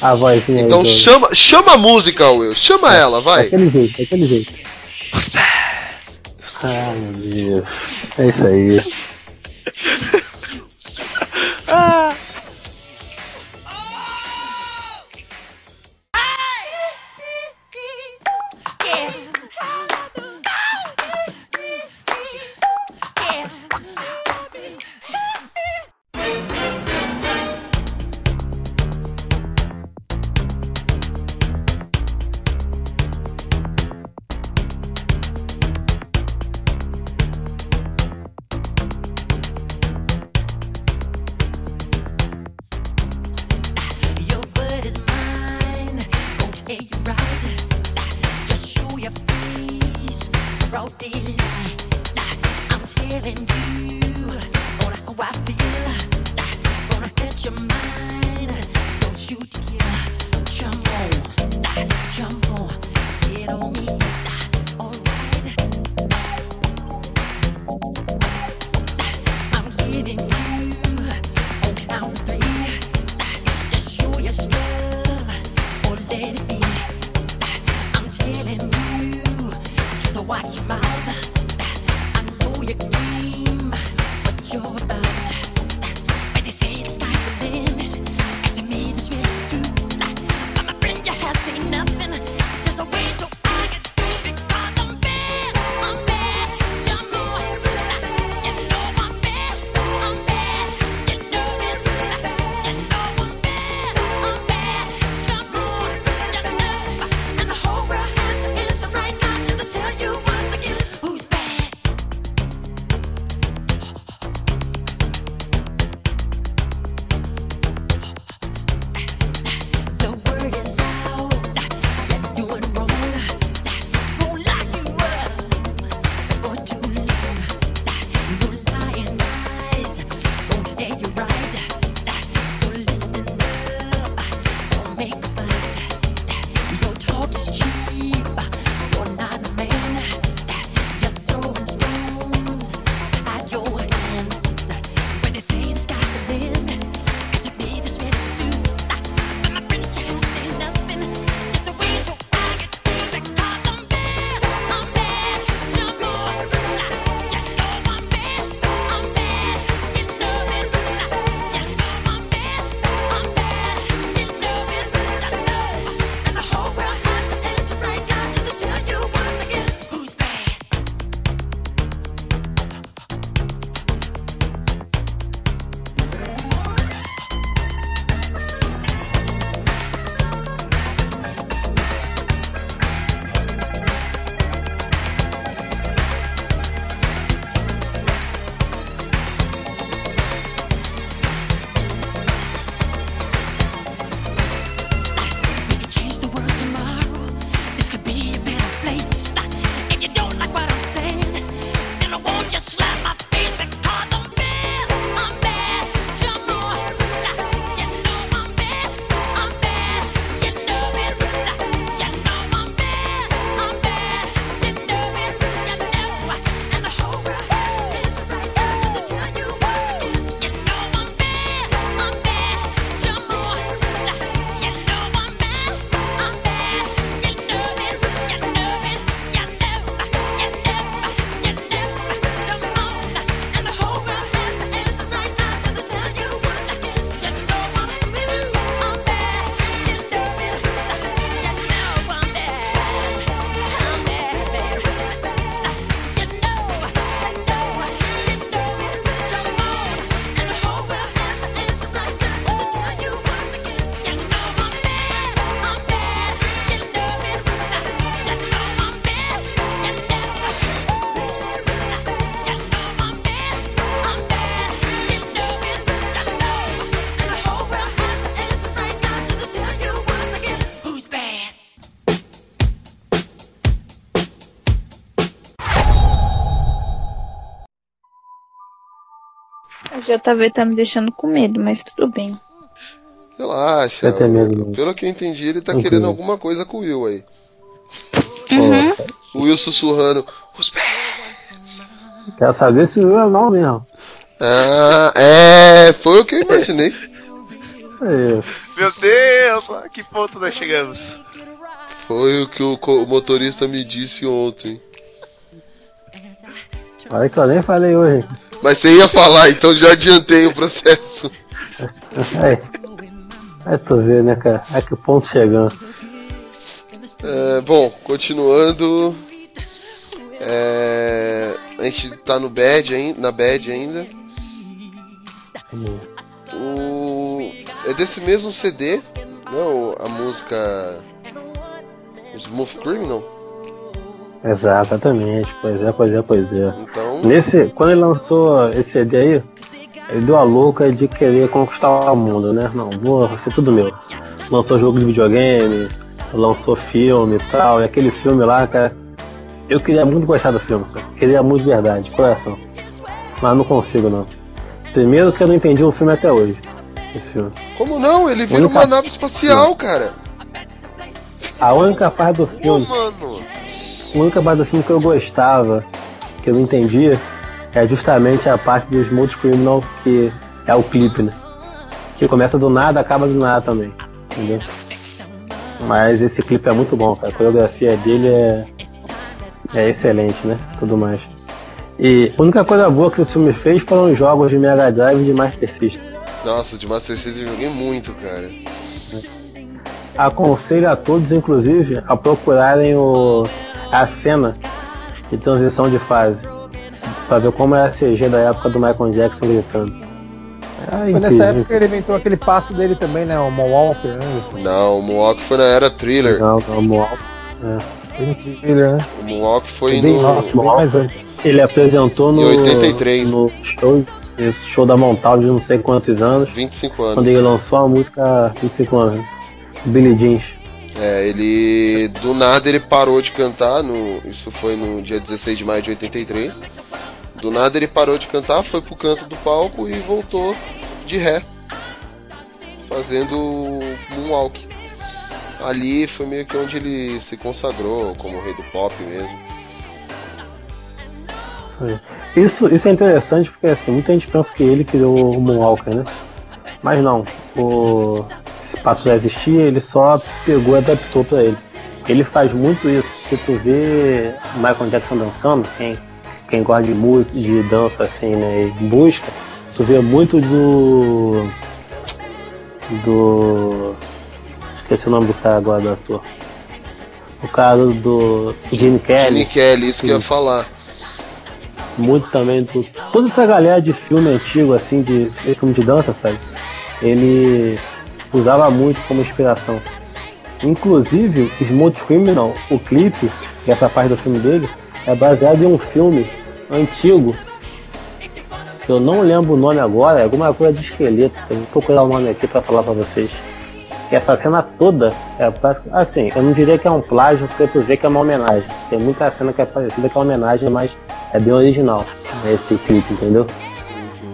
a vozinha Então aí. do- chama, chama a música, Will. Chama ela, vai. Daquele jeito, daquele jeito. Ai, meu Deus. É isso aí. ah. JV tá me deixando com medo, mas tudo bem. Relaxa. Você tem medo, não? Pelo que eu entendi, ele tá querendo alguma coisa com o Will aí. Uhum. O Will sussurrando. "Os pés." Quero saber se o Will é mal mesmo. Ah, é, foi o que eu imaginei. Aí, Meu Deus, a que ponto nós chegamos? Foi o que o, o motorista me disse ontem. olha que eu nem falei hoje. Mas você ia falar, então já adiantei o processo. Aí, aí tu vê, né, cara? A que ponto chegando. É, bom, continuando. É, a gente tá no bad ainda, na bad ainda. O, é desse mesmo CD, né? A música Smooth Criminal. Exatamente, pois é, pois é, pois é. Então, Nesse, quando ele lançou esse CD aí, ele deu a louca de querer conquistar o mundo, né? Não, vou ser tudo meu. Lançou jogo de videogame, lançou filme e tal, e aquele filme lá, cara. Eu queria muito gostar do filme, cara. Queria muito de verdade, de coração. Mas não consigo não. Primeiro que eu não entendi o filme até hoje. Esse filme. como não? Ele vira Única- uma nave espacial, cara. A única parte do filme mano. A única parte do filme que eu gostava, que eu não entendia, é justamente a parte do Smooth Criminal, que é o clipe, né? Que começa do nada, acaba do nada também. Entendeu? Mas esse clipe é muito bom, cara. A coreografia dele é, é excelente, né? Tudo mais. E a única coisa boa que o filme fez foram os jogos de Mega Drive e de Master System. Nossa, de Master System eu joguei muito, cara. Aconselho a todos, inclusive, a procurarem o, a cena de transição de fase. Pra ver como é a CG da época do Michael Jackson gritando. É Foi incrível. nessa época que ele inventou aquele passo dele também, né? O Moonwalker, né? Não, o Moonwalk foi na era thriller. Não, não, não. Foi incrível, né? O Moonwalk foi Bem, no. nossa, bem mais antes. Ele apresentou no, Em 83. no show, esse show da Montal de não sei quantos anos, 25 quando anos. ele lançou a música 25 anos. Billy Jeans. É, ele. Do nada ele parou de cantar. No, isso foi no dia 16 de maio de 83. Do nada ele parou de cantar, foi pro canto do palco e voltou de ré. Fazendo Moonwalk. Ali foi meio que onde ele se consagrou como rei do pop mesmo. Isso, isso é interessante porque assim, muita gente pensa que ele criou o Moonwalker, né? Mas não, o esse passo já existia, ele só pegou e adaptou pra ele. Ele faz muito isso. Se tu vê Michael Jackson dançando, quem, quem gosta de música, de dança assim, né, e busca, tu vê muito do. do. Esqueci o nome do cara agora do ator. O cara do, Gene Kelly Gene Kelly, isso que eu ia falar. muito também do. Toda essa galera de filme antigo, assim, de filme de dança, sabe? Ele usava muito como inspiração. Inclusive, Smooth Criminal, o clipe, e essa parte do filme dele, é baseado em um filme antigo. Que eu não lembro o nome agora, é alguma coisa de esqueleto. Eu vou procurar o nome aqui pra falar pra vocês. E essa cena toda é assim, eu não diria que é um plágio, porque tu vê que é uma homenagem. Tem muita cena que é parecida que é homenagem, mas é bem original esse clipe, entendeu?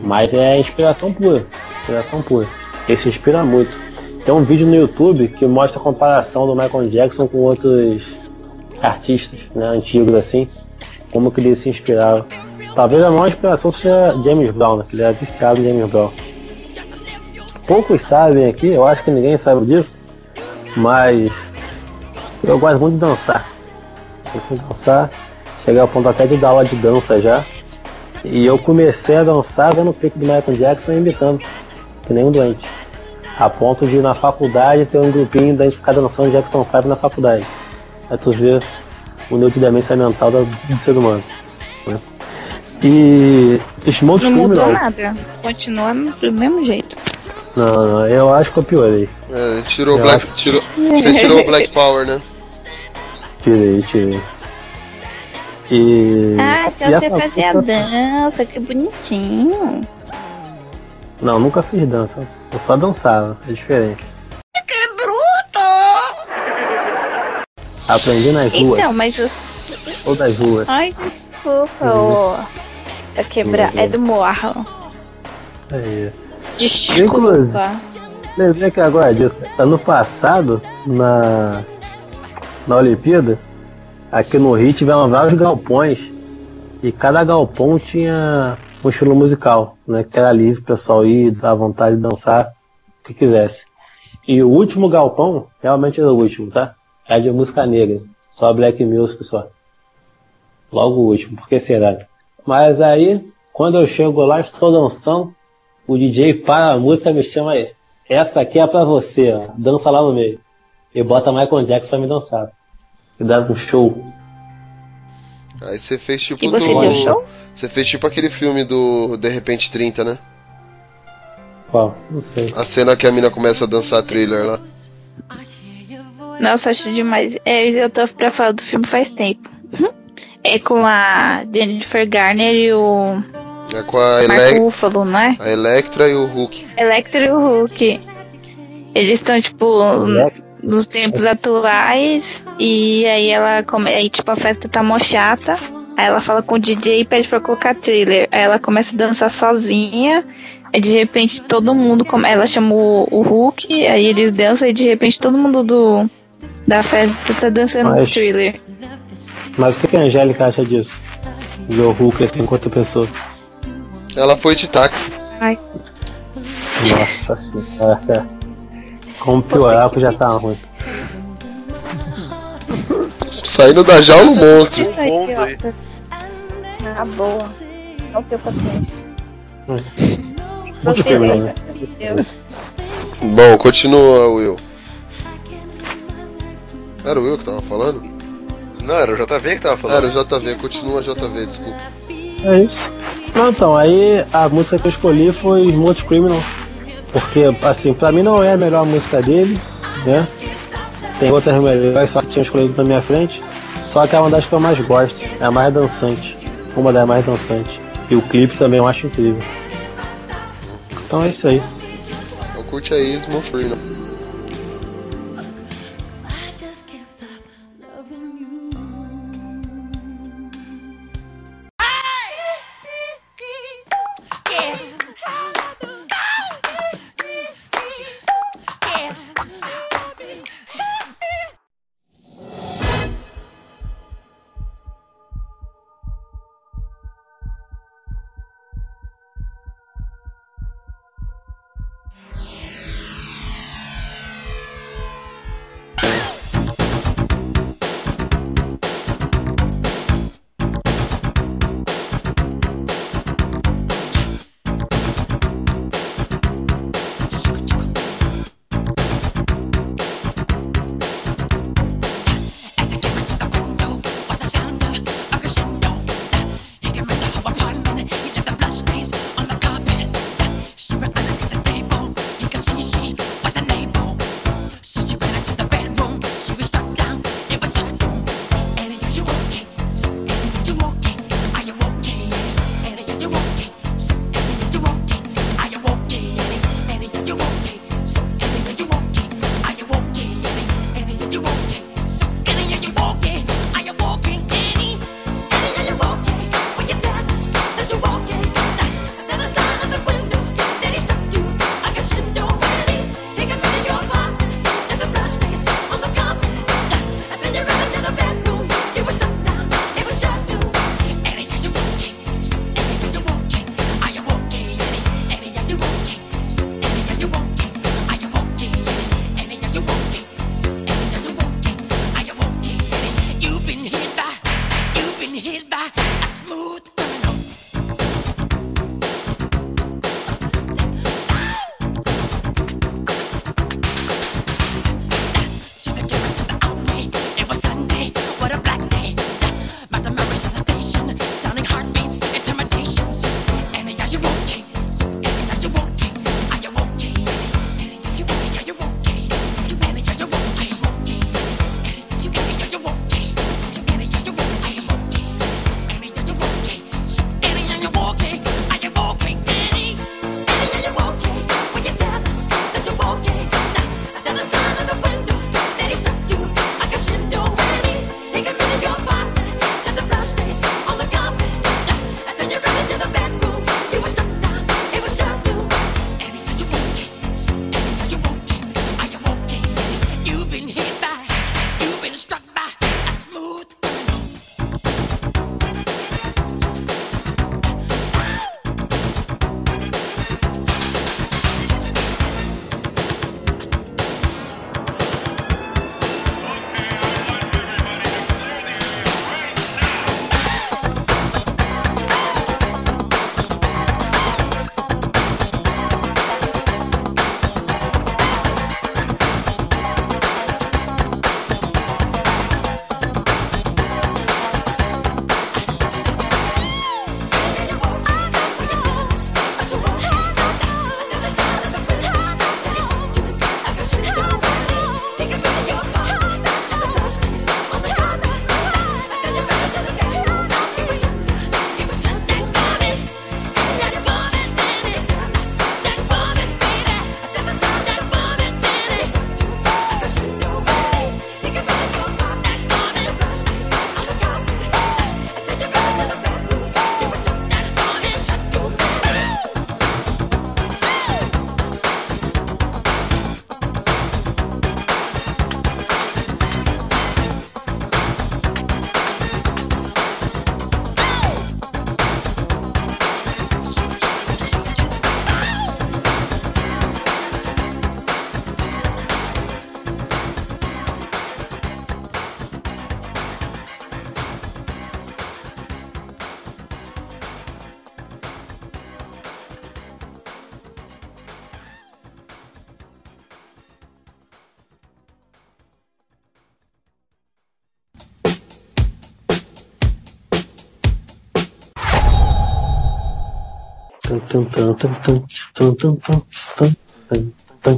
Mas é inspiração pura, inspiração pura. Ele se inspira muito. Tem um vídeo no YouTube que mostra a comparação do Michael Jackson com outros artistas, né, antigos assim, como que eles se inspiraram. Talvez a maior inspiração seja James Brown, né, que ele era viciado em James Brown. Poucos sabem aqui, eu acho que ninguém sabe disso, mas eu gosto muito de dançar. Eu fui dançar, cheguei ao ponto até de dar aula de dança já. E eu comecei a dançar vendo o clipe do Michael Jackson e imitando, que nem um doente. A ponto de na faculdade ter um grupinho da gente ficar dançando Jackson 5 na faculdade. Aí tu vê o nível de demência mental do, do ser humano. né? E Smoke Não mudou Criminal. nada. Continua do mesmo jeito. Não, não, eu acho que eu piorei. É, tirou Eu Black. acho- Tirou, você tirou o Black Power, né? Tirei, tirei. E. Ah, então e você fazia música- dança, que bonitinho. Não, nunca fiz dança. Eu só dançava, é diferente. Que bruto! Aprendi nas ruas, Então, mas os. ou das ruas. Ai, desculpa, ô. Tá quebrar. É do morro. Aí. Desculpa. Lembrei que agora disso. Ano passado, na, na Olimpíada, aqui no Rio tiveram vários galpões. E cada galpão tinha um estilo musical, né? Que era livre o pessoal ir, dar vontade de dançar o que quisesse. E o último galpão, realmente era o último, tá? É de música negra. Só Black Music só. Logo o último, porque será? Mas aí, quando eu chego lá, estou dançando, o DJ para a música e me chama aí. Essa aqui é pra você, ó. Dança lá no meio. E bota Michael Jackson pra me dançar. E dá um show. Aí você fez tipo E você do- deu show? Você fez tipo aquele filme do De Repente 30, né? Qual? Não sei. A cena que a mina começa a dançar thriller lá. Nossa, acho demais. É, eu tô pra falar do filme faz tempo. É com a Jennifer Garner e o É com a, Marco Ele Ruffalo, não é? a Electra e o Hulk. Electra e o Hulk. Eles estão, tipo, nos tempos atuais. E aí ela come... aí, tipo, a festa tá mó chata. Aí ela fala com o DJ e pede pra colocar thriller. Aí ela começa a dançar sozinha. Aí de repente todo mundo. Come... Ela chama o, o Hulk, aí eles dançam e de repente todo mundo do da festa tá dançando Mas- thriller. Mas o que que a Angélica acha disso? Ver o Hulk assim com outra pessoa. Ela foi de táxi. Ai. Nossa senhora. Como piorar que já tá ruim. Saindo da jaula o monstro. Ótimo. Ah, boa. Não tenho paciência. Muito Você? Meu Deus. Bom, continua, Will. Era o Will que tava falando? Não, era o JV que tava falando. Era o JV, continua JV, desculpa. É isso. Não, então, aí a música que eu escolhi foi Smooth Criminal. Porque, assim, pra mim não é a melhor música dele, né? Tem outras melhores, só que tinha escolhido na minha frente. Só que é uma das que eu mais gosto. É a mais dançante. Uma das mais dançantes. E o clipe também eu acho incrível. Então é isso aí. Então curte aí, Smooth Freedom.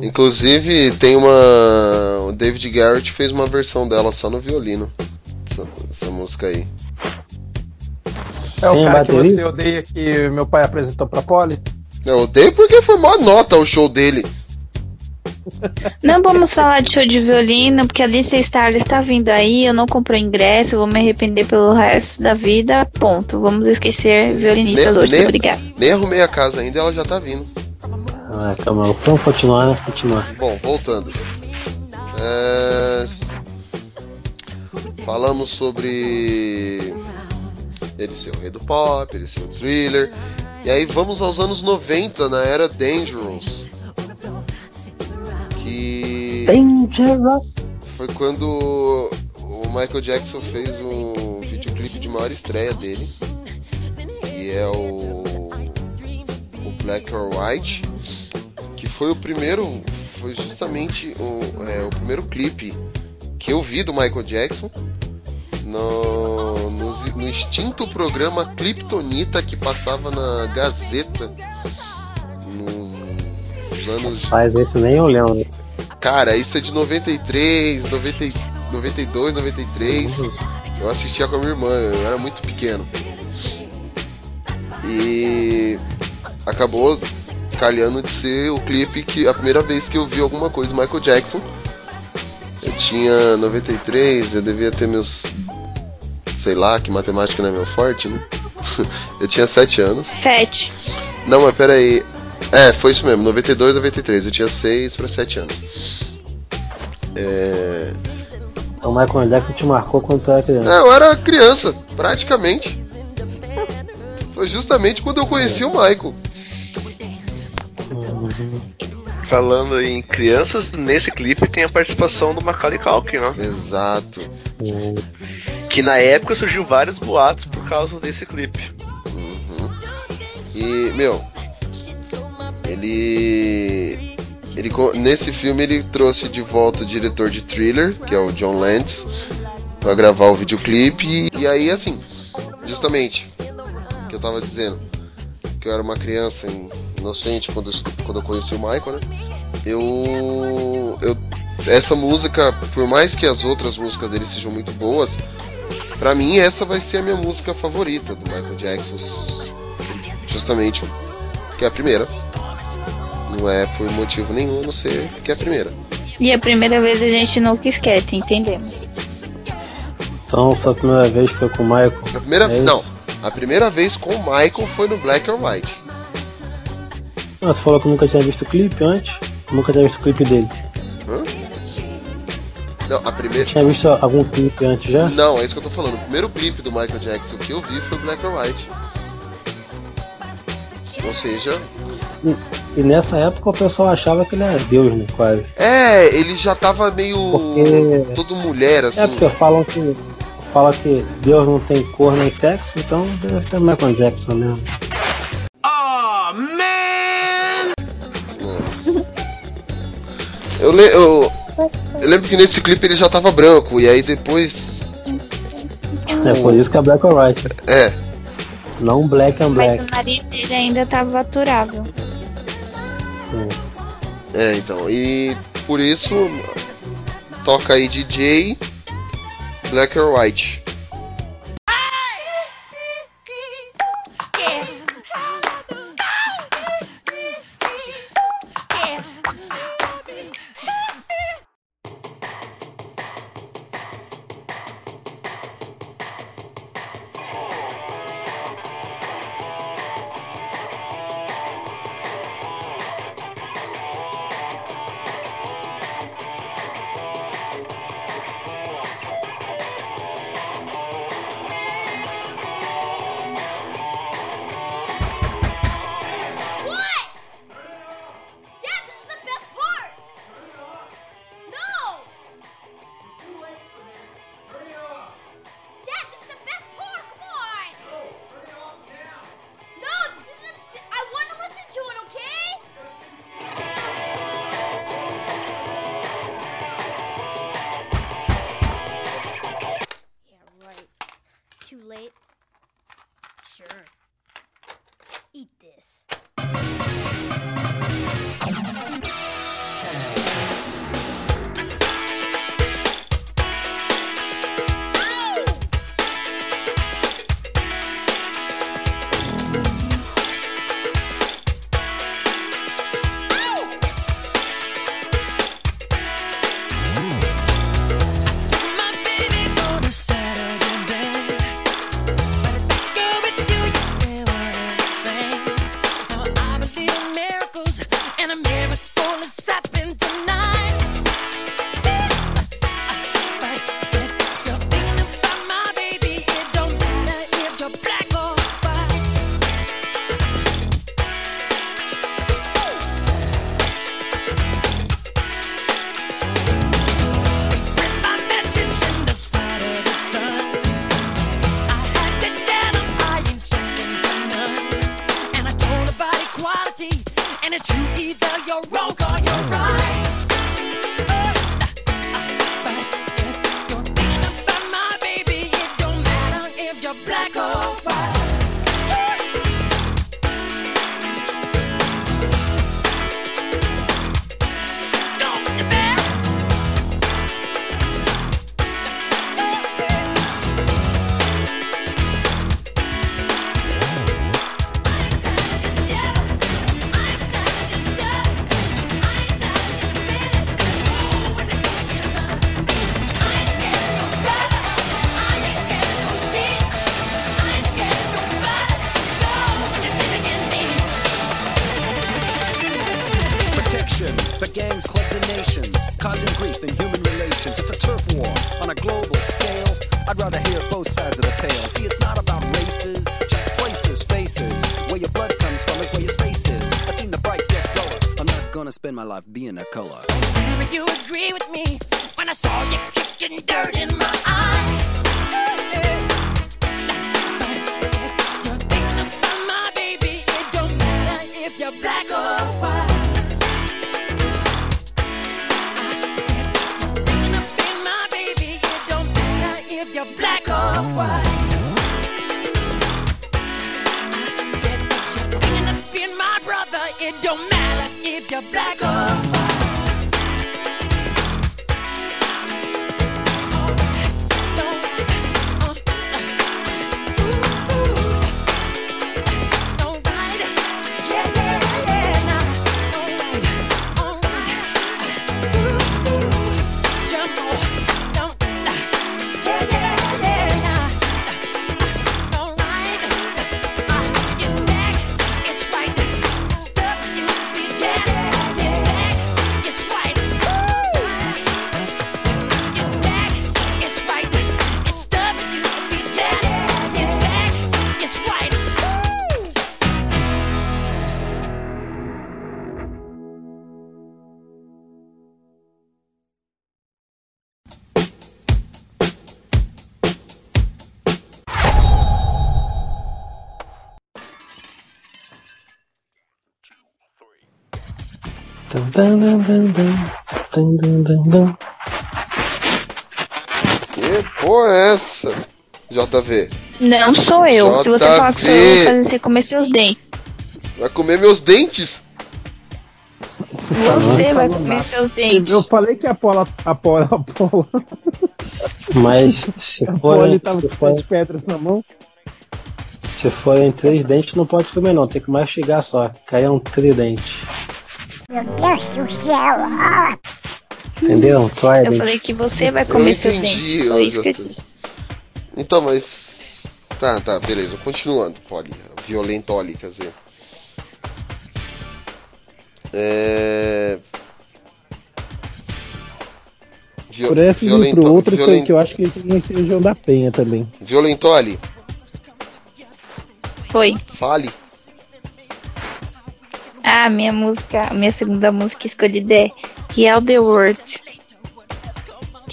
Inclusive, tem uma. O David Garrett fez uma versão dela só no violino. Essa, essa música aí. É o cara que bateria? você odeia que meu pai apresentou pra Polly? Eu odeio porque foi mó nota o show dele. Não vamos falar de show de violino, porque a Alicia Starler está vindo aí, eu não comprei ingresso, vou me arrepender pelo resto da vida. Ponto. Vamos esquecer violinistas hoje, nem- obrigada. Nem arrumei a casa ainda, ela já tá vindo. Ah, calma, vamos continuar, né? Continuar. Bom, voltando. É, Falamos sobre ele ser o rei do pop, ele ser o thriller. E aí vamos aos anos 90, na era Dangerous. Que Dangerous. foi quando o Michael Jackson fez o videoclipe de maior estreia dele. Que é o, o Black or White. Que foi o primeiro. Foi justamente o, é, o primeiro clipe que eu vi do Michael Jackson. No, no, no extinto programa Kryptonita que passava na Gazeta nos anos Faz esse nem eu lembro. Cara, isso é de 93, 90, e- 92, 93. Eu assistia com a minha irmã, eu era muito pequeno. E acabou calhando de ser o clipe que a primeira vez que eu vi alguma coisa do Michael Jackson. Eu tinha 93, eu devia ter meus. Sei lá, que matemática não é meu forte, né? eu tinha 7 anos. Sete. Não, mas pera aí. É, foi isso mesmo, 92, 93. Eu tinha 6 para 7 anos. É... O Michael Jackson te marcou quando tu era criança. é, eu era criança, praticamente. Foi justamente quando eu conheci o Michael. Falando em crianças, nesse clipe tem a participação do Macaulay Culkin, ó. Exato. Que na época surgiu vários boatos por causa desse clipe. E, meu, ele. ele nesse filme ele trouxe de volta o diretor de thriller, que é o John Landis, pra gravar o videoclipe. E, e aí, assim, justamente, que eu tava dizendo, que eu era uma criança in- inocente quando eu, quando eu conheci o Michael, né? Eu. eu essa música, por mais que as outras músicas dele sejam muito boas, pra mim essa vai ser a minha música favorita do Michael Jackson justamente que é a primeira. Não é por motivo nenhum, a não ser que é a primeira. E a primeira vez a gente nunca esquece, entendemos? Então, sua primeira vez foi com o Michael. A primeira, É não, a primeira vez com o Michael foi no Black or White. Ah, você falou que nunca tinha visto o clipe antes? Nunca tinha visto o clipe dele. Hã? Não, a primeira. Tinha visto algum clipe antes já? Não, é isso que eu tô falando. O primeiro clipe do Michael Jackson que eu vi foi Black or White. Ou seja, E nessa época o pessoal achava que ele era Deus, né? Quase. é, ele já tava meio. Porque- todo mulher, assim. É porque falam que. Fala que Deus não tem cor nem sexo, então deve ser Michael Jackson mesmo. Eu, le- eu, eu lembro que nesse clipe ele já tava branco, e aí depois. É por isso que é Black or White. É, Não Black and Mas Black. o nariz dele ainda tava aturável. é, então. E por isso. Toca aí DJ Black or White. JV. Não sou eu. Se você falar que sou eu, eu vou fazer você comer seus dentes. Vai comer meus dentes? Você vai comer seus dentes. Eu falei que a Paula. A Paula. A Paula. Mas se A for, tava se com for, pedras na mão. se for em três dentes, não pode comer, não. Tem que mastigar só. Cair um tridente. Meu Deus do céu! Entendeu? Eu Trident. falei que você vai Eu comer seus entendi, dentes. Foi eu isso que eu disse. Então, mas. Tá, tá, beleza. Continuando, Poli. Violentoli, quer dizer. É. Vio- Por essas e violento- por outras, que eu- violen- que eu acho que ele tem esse região da penha também. Violentoli, Foi. fale. Ah, minha música, minha segunda música escolhida é Heal the World.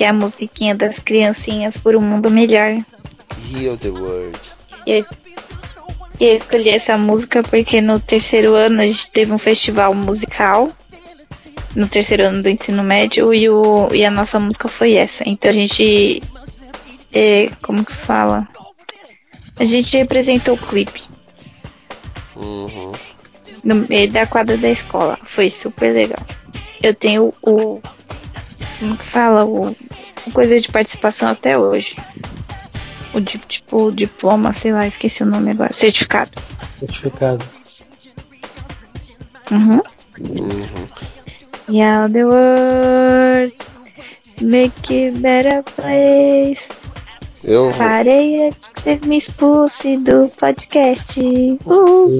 Que é a musiquinha das criancinhas por um mundo melhor. Heal the world. E eu, eu escolhi essa música porque no terceiro ano a gente teve um festival musical. No terceiro ano do ensino médio e, o, e a nossa música foi essa. Então a gente. é, como que fala? A gente representou o clipe. Uhum. no meio da quadra da escola. Foi super legal. Eu tenho o. Como que fala? O, coisa de participação até hoje. O di- tipo, o diploma, sei lá, esqueci o nome agora. Certificado. Certificado. Uhum. Uhum. Yeah, the world. Make it better place. Eu, Parei antes que vocês me expulsem do podcast. Uhul.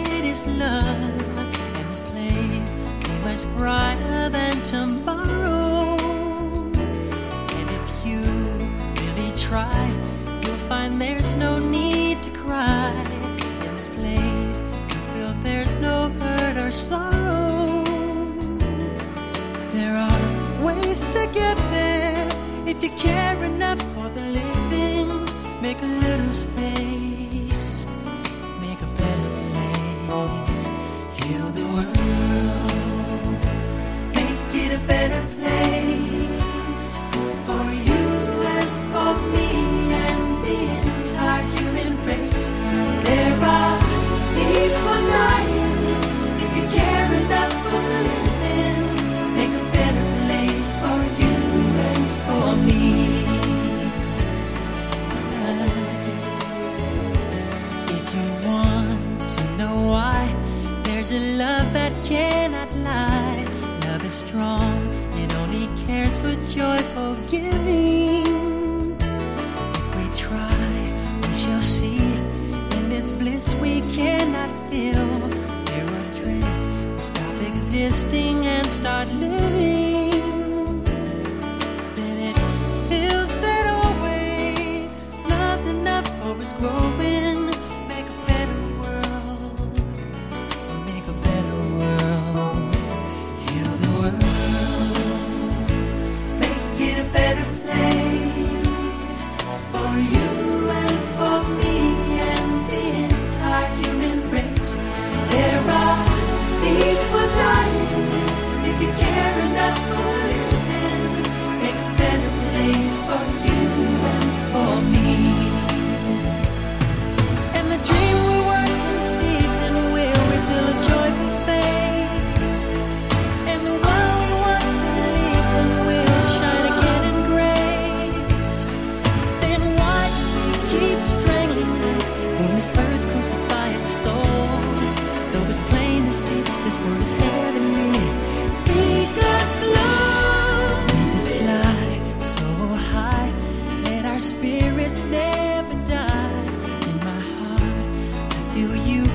is love. And this place be much brighter than tomorrow. spirits never die. In my heart, I feel you.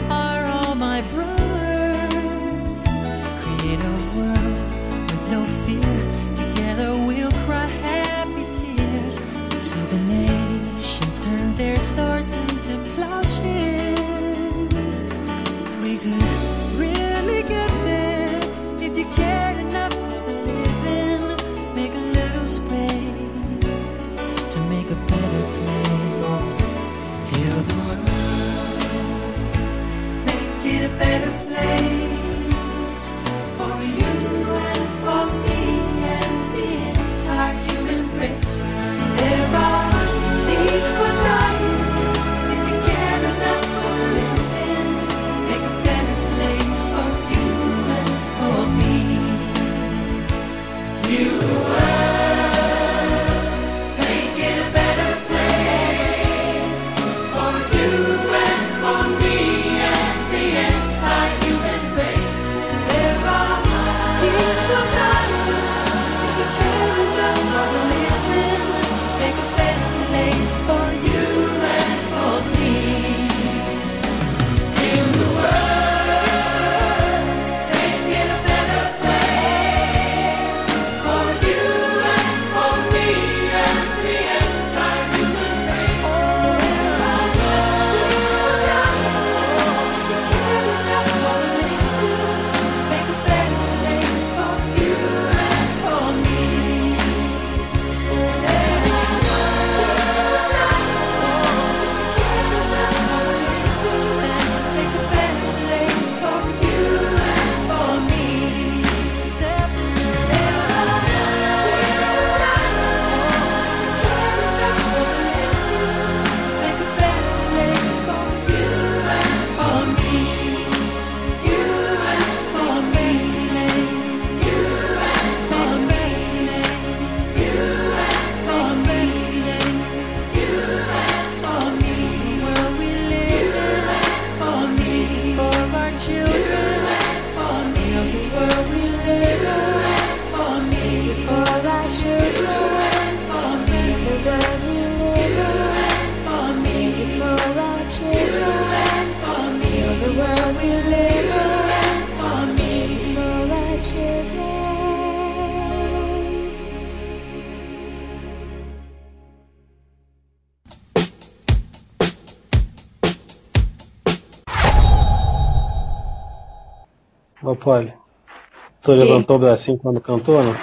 Tu levantou o bracinho quando cantou, não?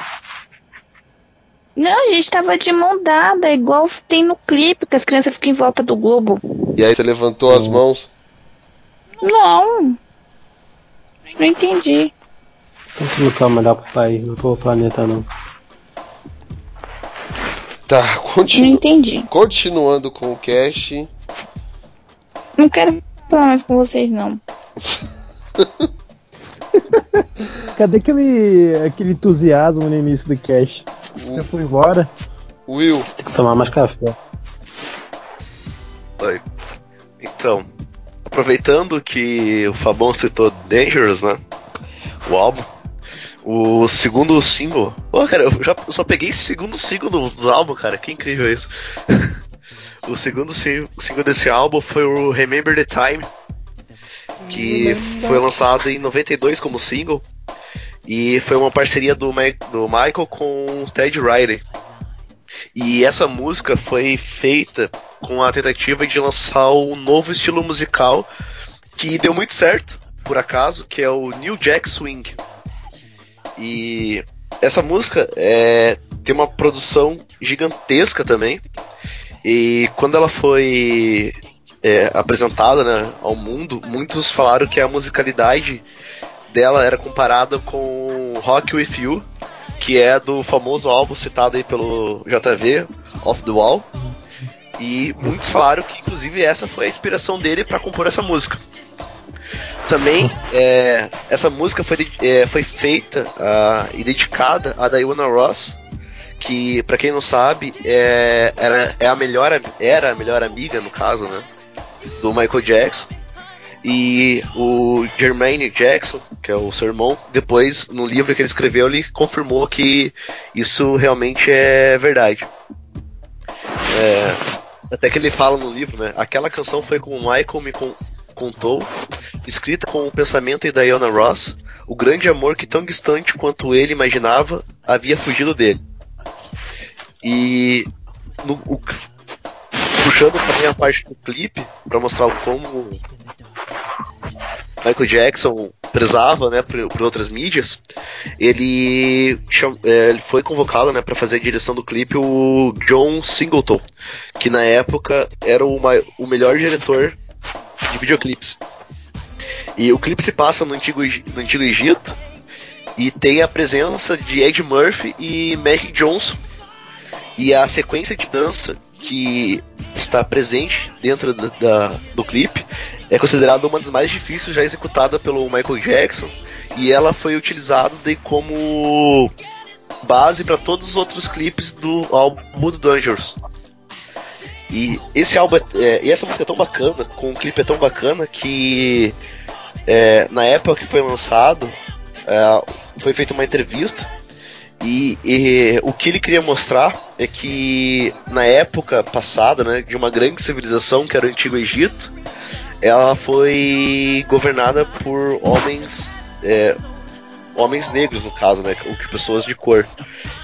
Não, a gente tava de mão dada, igual tem no clipe, que as crianças ficam em volta do globo. E aí você levantou as mãos. Não. Não entendi. Tem que lutar melhor pro país, não pro planeta, não. Tá, continu... Não entendi. continuando com o cast. Não quero falar mais com vocês, não. Cadê aquele, aquele entusiasmo no início do cast? Já foi embora? Will. Tem que tomar mais café. Oi. Então, aproveitando que o Fabão citou Dangerous, né? O álbum. O segundo single. Pô, cara, eu, já, eu só peguei esse segundo single do, do álbum, cara. Que incrível isso. o segundo single, single desse álbum foi o Remember the Time. Que foi lançado em 92 como single. E foi uma parceria do, Ma- do Michael com o Ted Riley. E essa música foi feita com a tentativa de lançar um novo estilo musical que deu muito certo, por acaso, que é o New Jack Swing. E essa música é, tem uma produção gigantesca também. E quando ela foi é, apresentada né, ao mundo, muitos falaram que a musicalidade dela era comparada com Rock With You, que é do famoso álbum citado aí pelo JV, Off the Wall. E muitos falaram que, inclusive, essa foi a inspiração dele para compor essa música. Também, é, essa música foi, é, foi feita ah, e dedicada a Diana Ross, que, para quem não sabe, é, era, é a melhor, era a melhor amiga, no caso, né, do Michael Jackson. E o Jermaine Jackson, que é o seu irmão, depois, no livro que ele escreveu, ele confirmou que isso realmente é verdade. É, até que ele fala no livro, né? Aquela canção foi com o Michael me con- contou, escrita com o pensamento da Diana Ross, o grande amor que tão distante quanto ele imaginava havia fugido dele. E no, o- puxando também a parte do clipe para mostrar como Michael Jackson prezava, né, por, por outras mídias, ele, cham- é, ele foi convocado, né, para fazer a direção do clipe o John Singleton, que na época era o, o melhor diretor de videoclipes. E o clipe se passa no antigo, no antigo Egito e tem a presença de Ed Murphy e Magic Johnson. E a sequência de dança que está presente dentro da, da- do clipe é considerada uma das mais difíceis já executada pelo Michael Jackson e ela foi utilizada como base para todos os outros clipes do álbum do Dangerous. E esse álbum, é, é, e essa música é tão bacana, com um clipe é tão bacana que é, na época que foi lançado, é, foi feita uma entrevista e, e o que ele queria mostrar é que na época passada, né, de uma grande civilização que era o Antigo Egito, ela foi governada por homens, é, homens negros no caso, né, ou que pessoas de cor.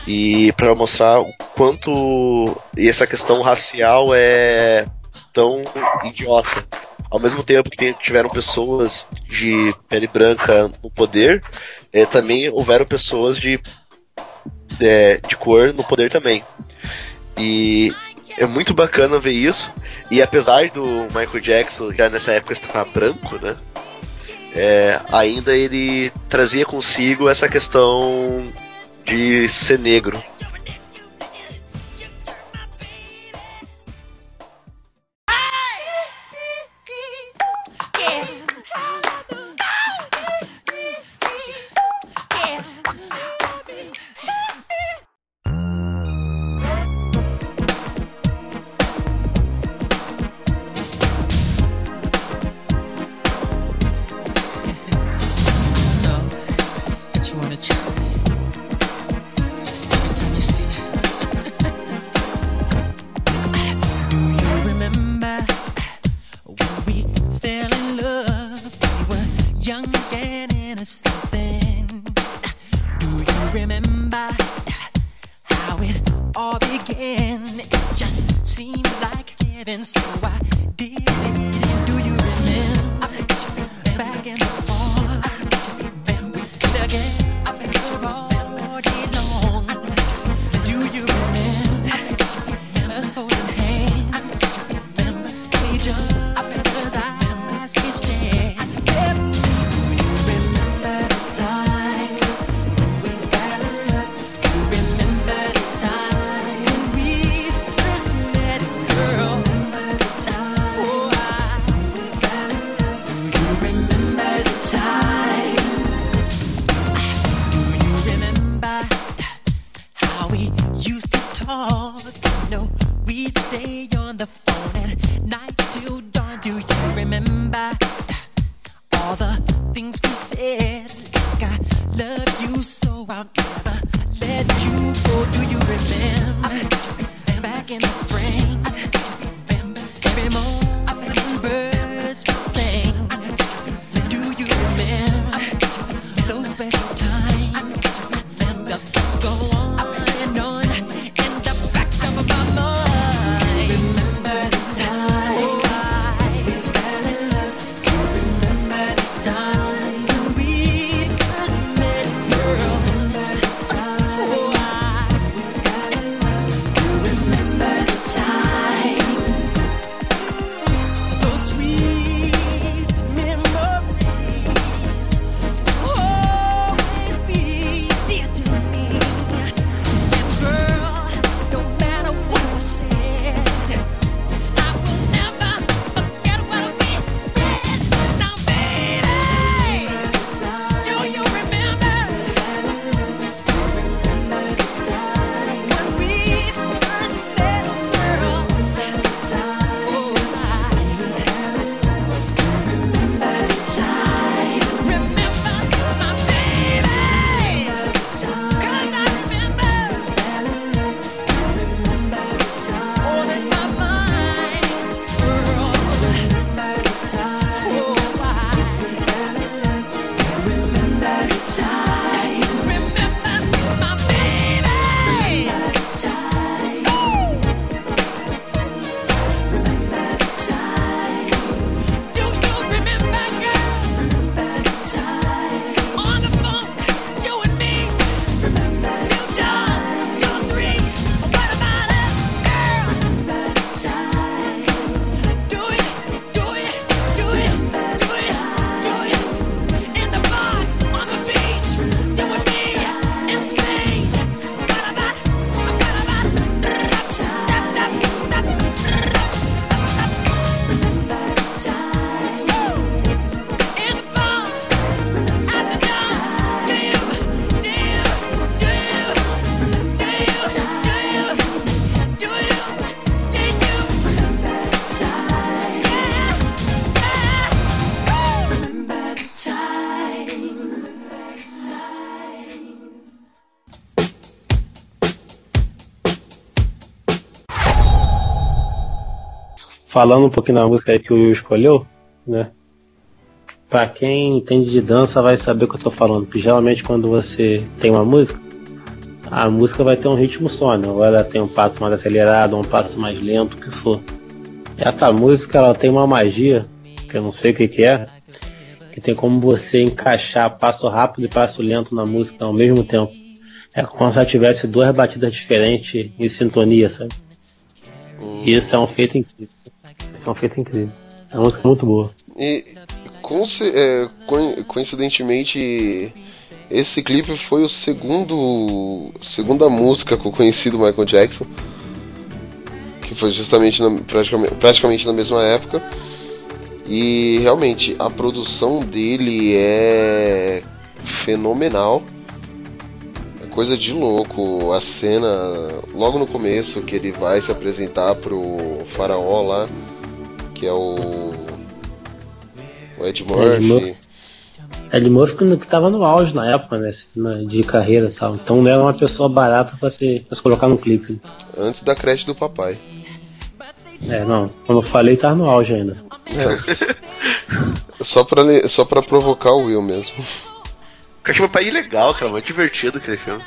E para mostrar o quanto essa questão racial é tão idiota. Ao mesmo tempo que tiveram pessoas de pele branca no poder, é, também houveram pessoas de é, de cor no poder também. E é muito bacana ver isso. E apesar do Michael Jackson já nessa época estar branco, né? é, ainda ele trazia consigo essa questão de ser negro. Falando um pouquinho da música aí que o Will escolheu, né? Pra quem entende de dança vai saber o que eu tô falando, porque geralmente quando você tem uma música, a música vai ter um ritmo só, né? Ou ela tem um passo mais acelerado, um passo mais lento, o que for. Essa música ela tem uma magia, que eu não sei o que, que é, que tem como você encaixar passo rápido e passo lento na música ao mesmo tempo. É como se ela tivesse duas batidas diferentes em sintonia, sabe? E isso é um feito incrível. É um feito incrível. É uma música muito boa. E é, co- coincidentemente, esse clipe foi o segundo segunda música com o conhecido Michael Jackson, que foi justamente na, praticamente, praticamente na mesma época. E realmente a produção dele é fenomenal. É coisa de louco. A cena logo no começo que ele vai se apresentar pro faraó lá, que é o o Ed Murphy. Murphy. Ed Murphy que que tava no auge na época, né? De carreira e tal. Então não era uma pessoa barata pra se, pra se colocar no clipe. Antes da creche do papai. É, não. Como eu falei, tava no auge ainda. É. Só pra, só pra provocar o Will mesmo. Eu achei meu pai legal, cara, muito divertido aquele filme.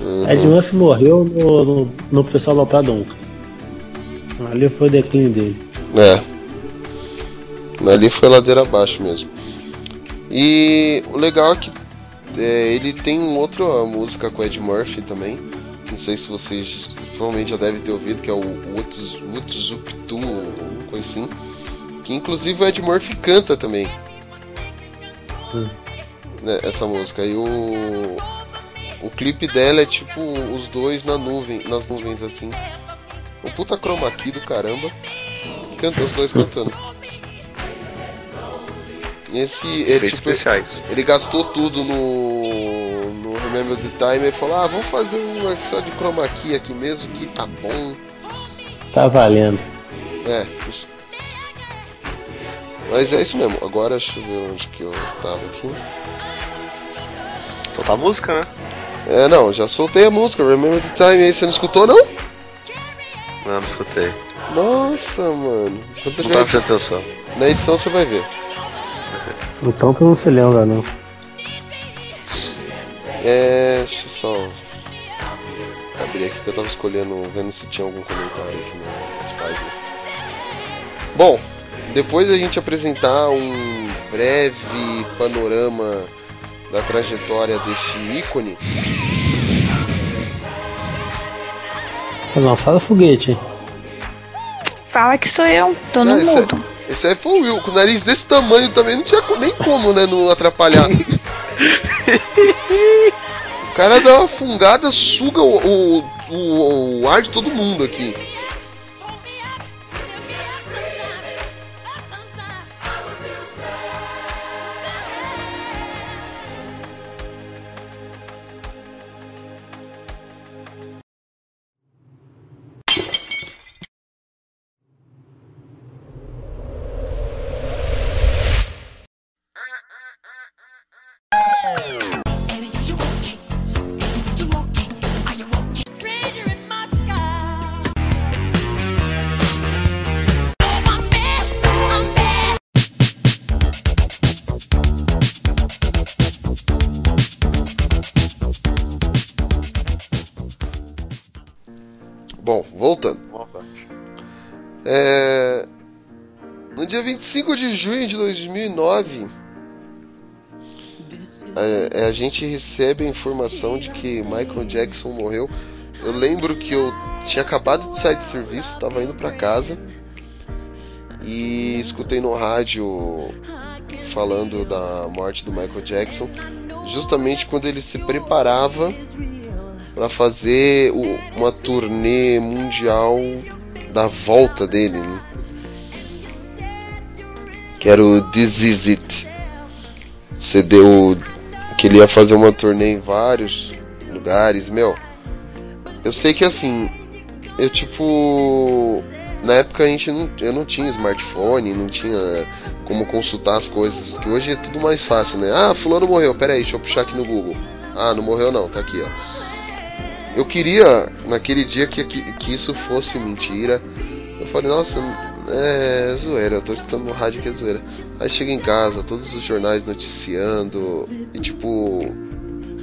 Uhum. Ed Murphy morreu no, no, no Pessoal Loprado 1. Ali foi o declínio dele. É. Ali foi ladeira abaixo mesmo. E o legal é que é, ele tem outra música com Ed Murphy também. Não sei se vocês provavelmente já devem ter ouvido, que é o To, alguma coisa assim. Que inclusive o Ed Murphy canta também. Hum. Né, essa música. E o. O clipe dela é tipo os dois na nuvem, nas nuvens assim. Um puta chroma key do caramba. Canta os dois cantando. Esse, ele, Efeitos tipo, especiais. ele gastou tudo no, no Remember the Time e falou: Ah, vamos fazer uma só de chroma key aqui mesmo, que tá bom. Tá valendo. É. isso. Mas é isso mesmo. Agora deixa eu ver onde que eu tava aqui. Soltar a música, né? É, não, já soltei a música, Remember the Time aí, você não escutou não? Não, não escutei. Nossa, mano. Quando Não eu tava prestando atenção. Na edição você vai ver. Então tu não se lembra, não. É. Deixa eu só abrir aqui que eu tava escolhendo, vendo se tinha algum comentário aqui nas páginas. Bom, depois da gente apresentar um breve panorama da trajetória deste ícone, Foi lançado foguete? Fala que sou eu, tô no Ah, esse, mudo. é, esse aí foi o Will, com o nariz desse tamanho também não tinha nem como, né, não atrapalhar. o cara dá uma fungada, suga o, o, o, o ar de todo mundo aqui. de junho de 2009, a, é, é, a gente recebe a informação de que Michael Jackson morreu. Eu lembro que eu tinha acabado de sair de serviço, estava indo para casa e escutei no rádio falando da morte do Michael Jackson, justamente quando ele se preparava para fazer uma turnê mundial da volta dele. Né? Que era o This Is It. CD o- que ele ia fazer uma turnê em vários lugares, meu. Eu sei que assim, eu tipo. Na época a gente não, eu não tinha smartphone, não tinha como consultar as coisas, que hoje é tudo mais fácil, né? Ah, fulano morreu, pera aí, deixa eu puxar aqui no Google. Ah, não morreu não, tá aqui, ó. Eu queria, naquele dia, que, que, que isso fosse mentira. Eu falei, nossa, é zoeira, eu tô escutando no rádio que é zoeira. Aí chega em casa, todos os jornais noticiando, e tipo,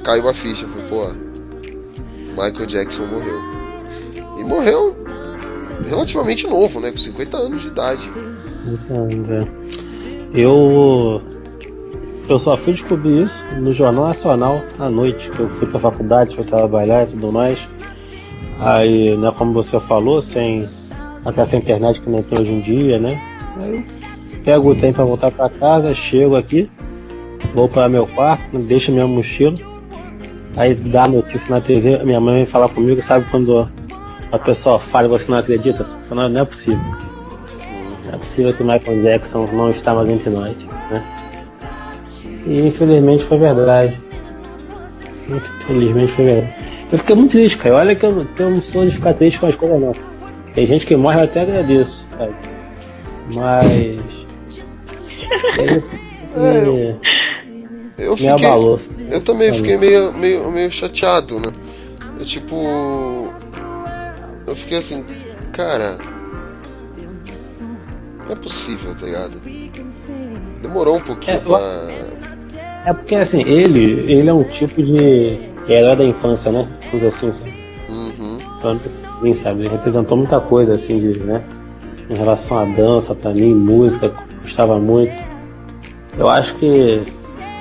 caiu a ficha. Falei, pô, Michael Jackson morreu. E morreu relativamente novo, né? Com 50 anos de idade. Então, é. Eu. Eu só fui descobrir isso no Jornal Nacional à noite, que eu fui pra faculdade, fui trabalhar e tudo mais. Aí, né, como você falou, sem acesso à internet que nem tem hoje em dia, né? Aí pego o trem pra voltar pra casa, chego aqui, vou para meu quarto, deixo minha mochila, aí dá notícia na TV, minha mãe vem falar comigo, sabe quando a pessoa fala e você não acredita? Não, não é possível. Não é possível que o Michael Jackson não está mais entre nós, né? E infelizmente foi verdade. Infelizmente foi verdade. Eu fiquei muito triste, cara. Olha que eu, que eu não sou de ficar triste com as coisas não. Tem gente que morre, eu até agradeço, sabe? Mas. Esse É, me, Eu me fiquei, abalou. eu também fiquei meio, meio, meio chateado, né? Eu tipo. Eu fiquei assim, cara. Não é possível, tá ligado? Demorou um pouquinho É, pra. É porque assim, ele, ele é um tipo de, é herói da infância, né? Dizer assim, sabe? Uhum. Então, quem sabe, ele representou muita coisa, assim, de, né? Em relação à dança, pra mim, música, gostava muito. Eu acho que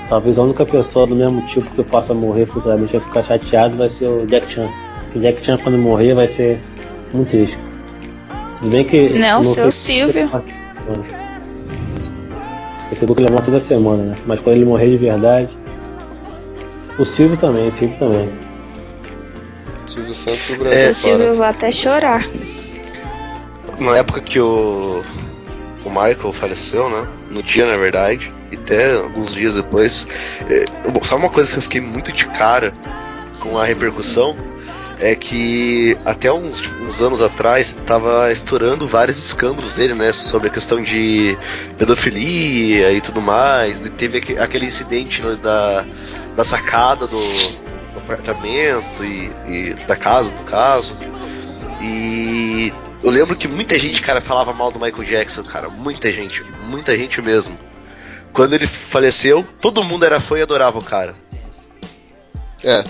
talvez a única pessoa do mesmo tipo que possa morrer futuramente e ficar chateado vai ser o Jack Chan. Porque o Jack Chan, quando morrer, vai ser muito triste. Tudo bem que. Não, no seu Silvio. Esse do que ele morre toda semana, né? Mas quando ele morrer de verdade. O Silvio também, o Silvio também. Santos e o O Brasil Silvio fora. vai até chorar. Na época que o, o Michael faleceu, né? No dia, na verdade, e até alguns dias depois. é, bom, sabe uma coisa que eu fiquei muito de cara com a repercussão? É que até uns, uns anos atrás tava estourando vários escândalos dele, né? Sobre a questão de pedofilia e tudo mais. E teve aque- aquele incidente né, da, da sacada do, do apartamento e, e da casa, no caso. E eu lembro que muita gente, cara, falava mal do Michael Jackson, cara. Muita gente, muita gente mesmo. Quando ele faleceu, todo mundo era fã e adorava o cara. É.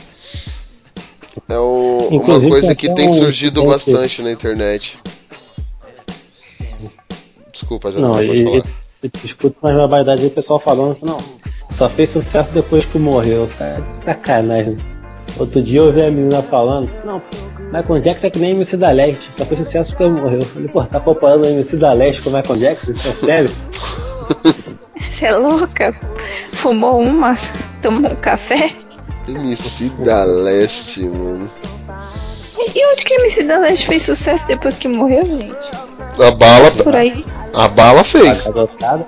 É o- uma coisa que tem surgido bastante na internet. Desculpa, já Não, pode e, falar. e, e escuto aí, o pessoal falando que não. Só fez sucesso depois que morreu. Cara, sacanagem. Outro dia eu ouvi a menina falando, não, Michael Jackson é que nem MC da Leste, só fez sucesso porque morreu. Eu falei, pô, tá comparando o MC da Leste com o Michael Jackson? Isso é sério? Você é louca? Fumou uma, tomou um café? MC da Leste, mano. E e onde que a MC da Leste fez sucesso depois que morreu, gente? A bala. Por aí. A bala fez. Pra garotada.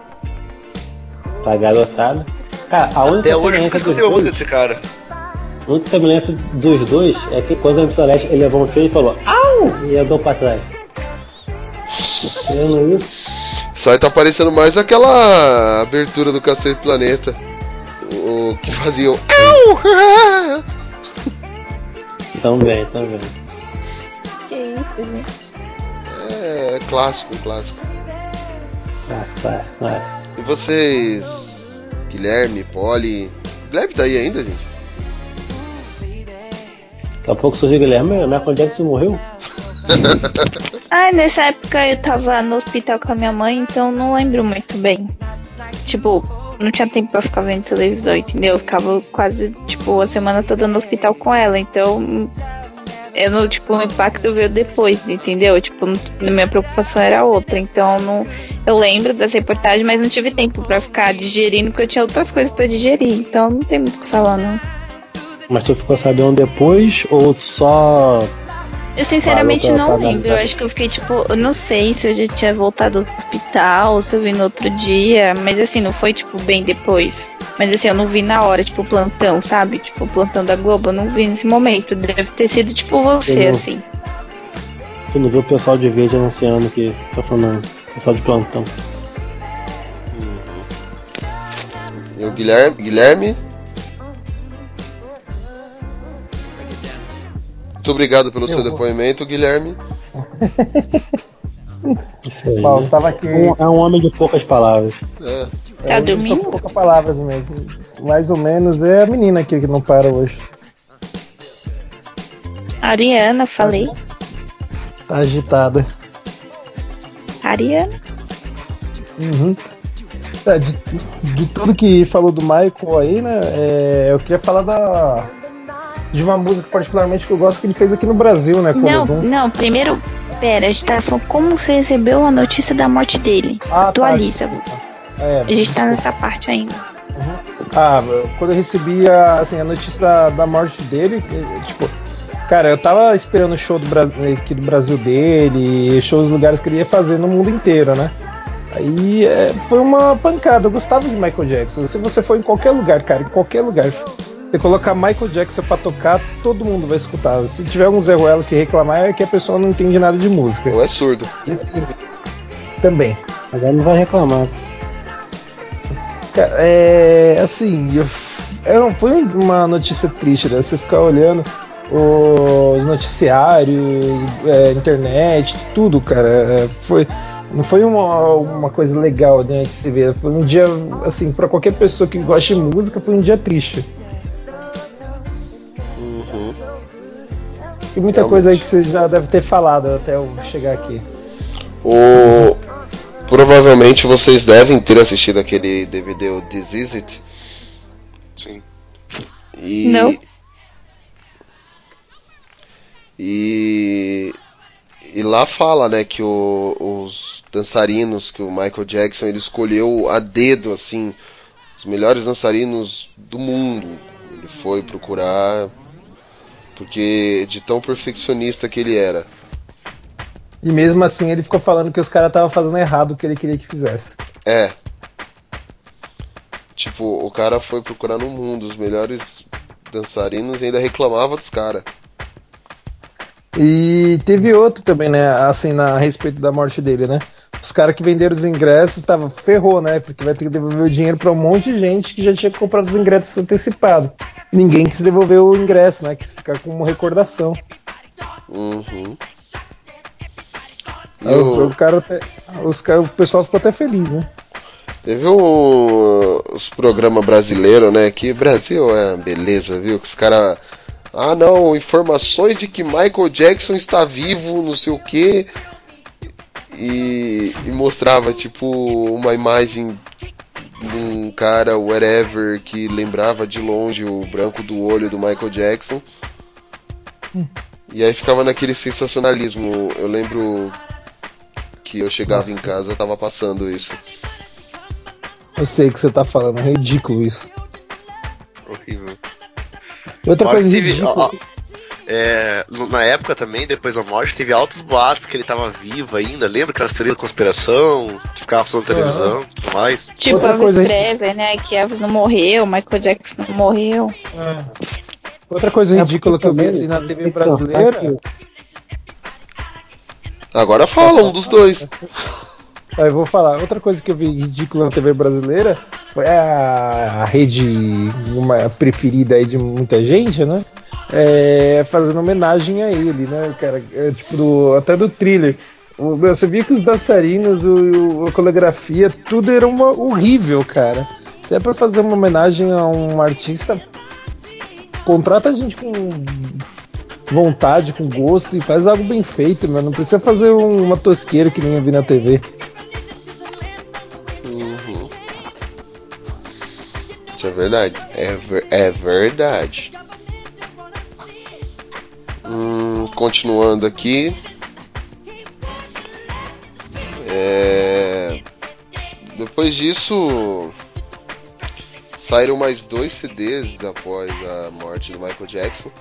Pra garotada. Cara, a única Até hoje eu nunca escutei uma música desse cara. A única semelhança dos dois é que quando o MC da Leste ele levantou e falou, au! E andou pra trás. Tirando isso, Só aí tá parecendo mais aquela abertura do Cacete Planeta. O, o que fazia o. Au! também, também. Que isso, gente? É clássico, clássico. Clássico, clássico, clássico. E vocês, Guilherme, Poli. Guilherme tá aí ainda, gente? Daqui a pouco surgiu Guilherme, o Michael Jackson morreu? Ah, nessa época eu tava no hospital com a minha mãe, então não lembro muito bem. Tipo, não tinha tempo pra ficar vendo televisão, entendeu? Eu ficava quase, tipo, a semana toda no hospital com ela, então. Eu não, tipo, o impacto veio depois, entendeu? Tipo, não- minha preocupação era outra. Então, não, eu lembro das reportagens, mas não tive tempo pra ficar digerindo, porque eu tinha outras coisas pra digerir. Então, não tem muito o que falar, não. Mas tu ficou sabendo depois ou tu só. Eu sinceramente não lembro. Eu acho que eu fiquei tipo, eu não sei se eu já tinha voltado do hospital, se eu vi no outro dia, mas assim, não foi tipo bem depois. Mas assim, eu não vi na hora, tipo, plantão, sabe? Tipo, plantão da Globo, eu não vi nesse momento. Deve ter sido tipo você, Eu não- assim. Tu não viu o pessoal de verde anunciando que tá falando, pessoal de plantão. E o Guilherme? Guilherme? Muito obrigado pelo seu vou. depoimento, Guilherme. Aí, Bom, né? eu tava aqui. Um- é um homem de poucas palavras. É. Tá é, dormindo? Poucas palavras mesmo. Mais ou menos é a menina aqui que não para hoje. Ariana, falei. Tá agitada. Ariana. Uhum. É, de, de tudo que falou do Michael aí, né? é, eu queria falar da. De uma música particularmente que eu gosto que ele fez aqui no Brasil, né? Não, não, primeiro, pera, a gente tá falando como você recebeu a notícia da morte dele. Ah, tá, Atualiza. É, a gente tá nessa parte ainda. Ah, quando eu recebi a, assim, a notícia da, da morte dele, tipo, cara, eu tava esperando o show do Brasil, aqui do Brasil dele, shows nos lugares que ele ia fazer no mundo inteiro, né? Aí é, foi uma pancada, eu gostava de Michael Jackson. Se você for em qualquer lugar, cara, em qualquer lugar, você colocar Michael Jackson pra tocar, todo mundo vai escutar. Se tiver um Zé Ruelo que reclamar, é que a pessoa não entende nada de música. Ou é surdo. Esse também. Agora não vai reclamar. Cara, é. Assim, eu, é, não foi uma notícia triste, né? Você ficar olhando os noticiários, é, internet, tudo, cara. é, foi. Não foi uma, uma coisa legal né, de se ver. Foi um dia, assim, pra qualquer pessoa que gosta de música, foi um dia triste. E muita Realmente. coisa aí que você já deve ter falado até eu chegar aqui. O... Provavelmente vocês devem ter assistido aquele DVD, o This Is It. Sim. E... Não. E... E lá fala, né, que o- os dançarinos que o Michael Jackson ele escolheu a dedo, assim, os melhores dançarinos do mundo. Ele foi procurar porque de tão perfeccionista que ele era. E mesmo assim ele ficou falando que os caras estavam fazendo errado o que ele queria que fizesse. É. Tipo, o cara foi procurar no mundo os melhores dançarinos e ainda reclamava dos caras. E teve outro também, né? Assim, na, a respeito da morte dele, né? Os caras que venderam os ingressos tava ferrou, né? Porque vai ter que devolver o dinheiro pra um monte de gente que já tinha comprado os ingressos antecipados. Ninguém quis devolver o ingresso, né? Quis ficar como recordação. Uhum. Aí o, o- cara até, os cara, o pessoal ficou até feliz, né? Teve um, os programas brasileiros, né? Que Brasil é beleza, viu? Que os caras. Ah, não, informações de que Michael Jackson está vivo, não sei o que. E, e mostrava, tipo, uma imagem de um cara, whatever, que lembrava de longe o branco do olho do Michael Jackson. E aí ficava naquele sensacionalismo. Eu lembro que eu chegava em casa, tava passando isso. Eu sei o que você tá falando, é ridículo isso. Horrível. Outra Fora coisa ridícula. ó, ó, é, na época também, depois da morte, teve altos boatos que ele tava vivo ainda. Lembra aquelas teorias da conspiração que ficava passando na televisão e tudo mais? Tipo, Outra Elvis Presley, né? Que Elvis não morreu, Michael Jackson não morreu. Outra coisa É ridícula que eu vi assim na TV brasileira. Agora fala um dos dois. Aí eu vou falar, outra coisa que eu vi ridícula na TV brasileira foi a, a rede uma preferida aí de muita gente, né? É, fazendo homenagem a ele, né, cara? É, tipo, do- até do thriller. O- Você via que os dançarinos, o, o- a coreografia, tudo era uma, horrível, cara. Se é pra fazer uma homenagem a um artista, contrata a gente com vontade, com gosto e faz algo bem feito, mano. Não precisa fazer um- uma tosqueira que nem eu vi na TV. Uhum. Isso é verdade. É, ver- é verdade. Hum, continuando aqui. É, Depois disso. Saíram mais dois CDs após a morte do Michael Jackson.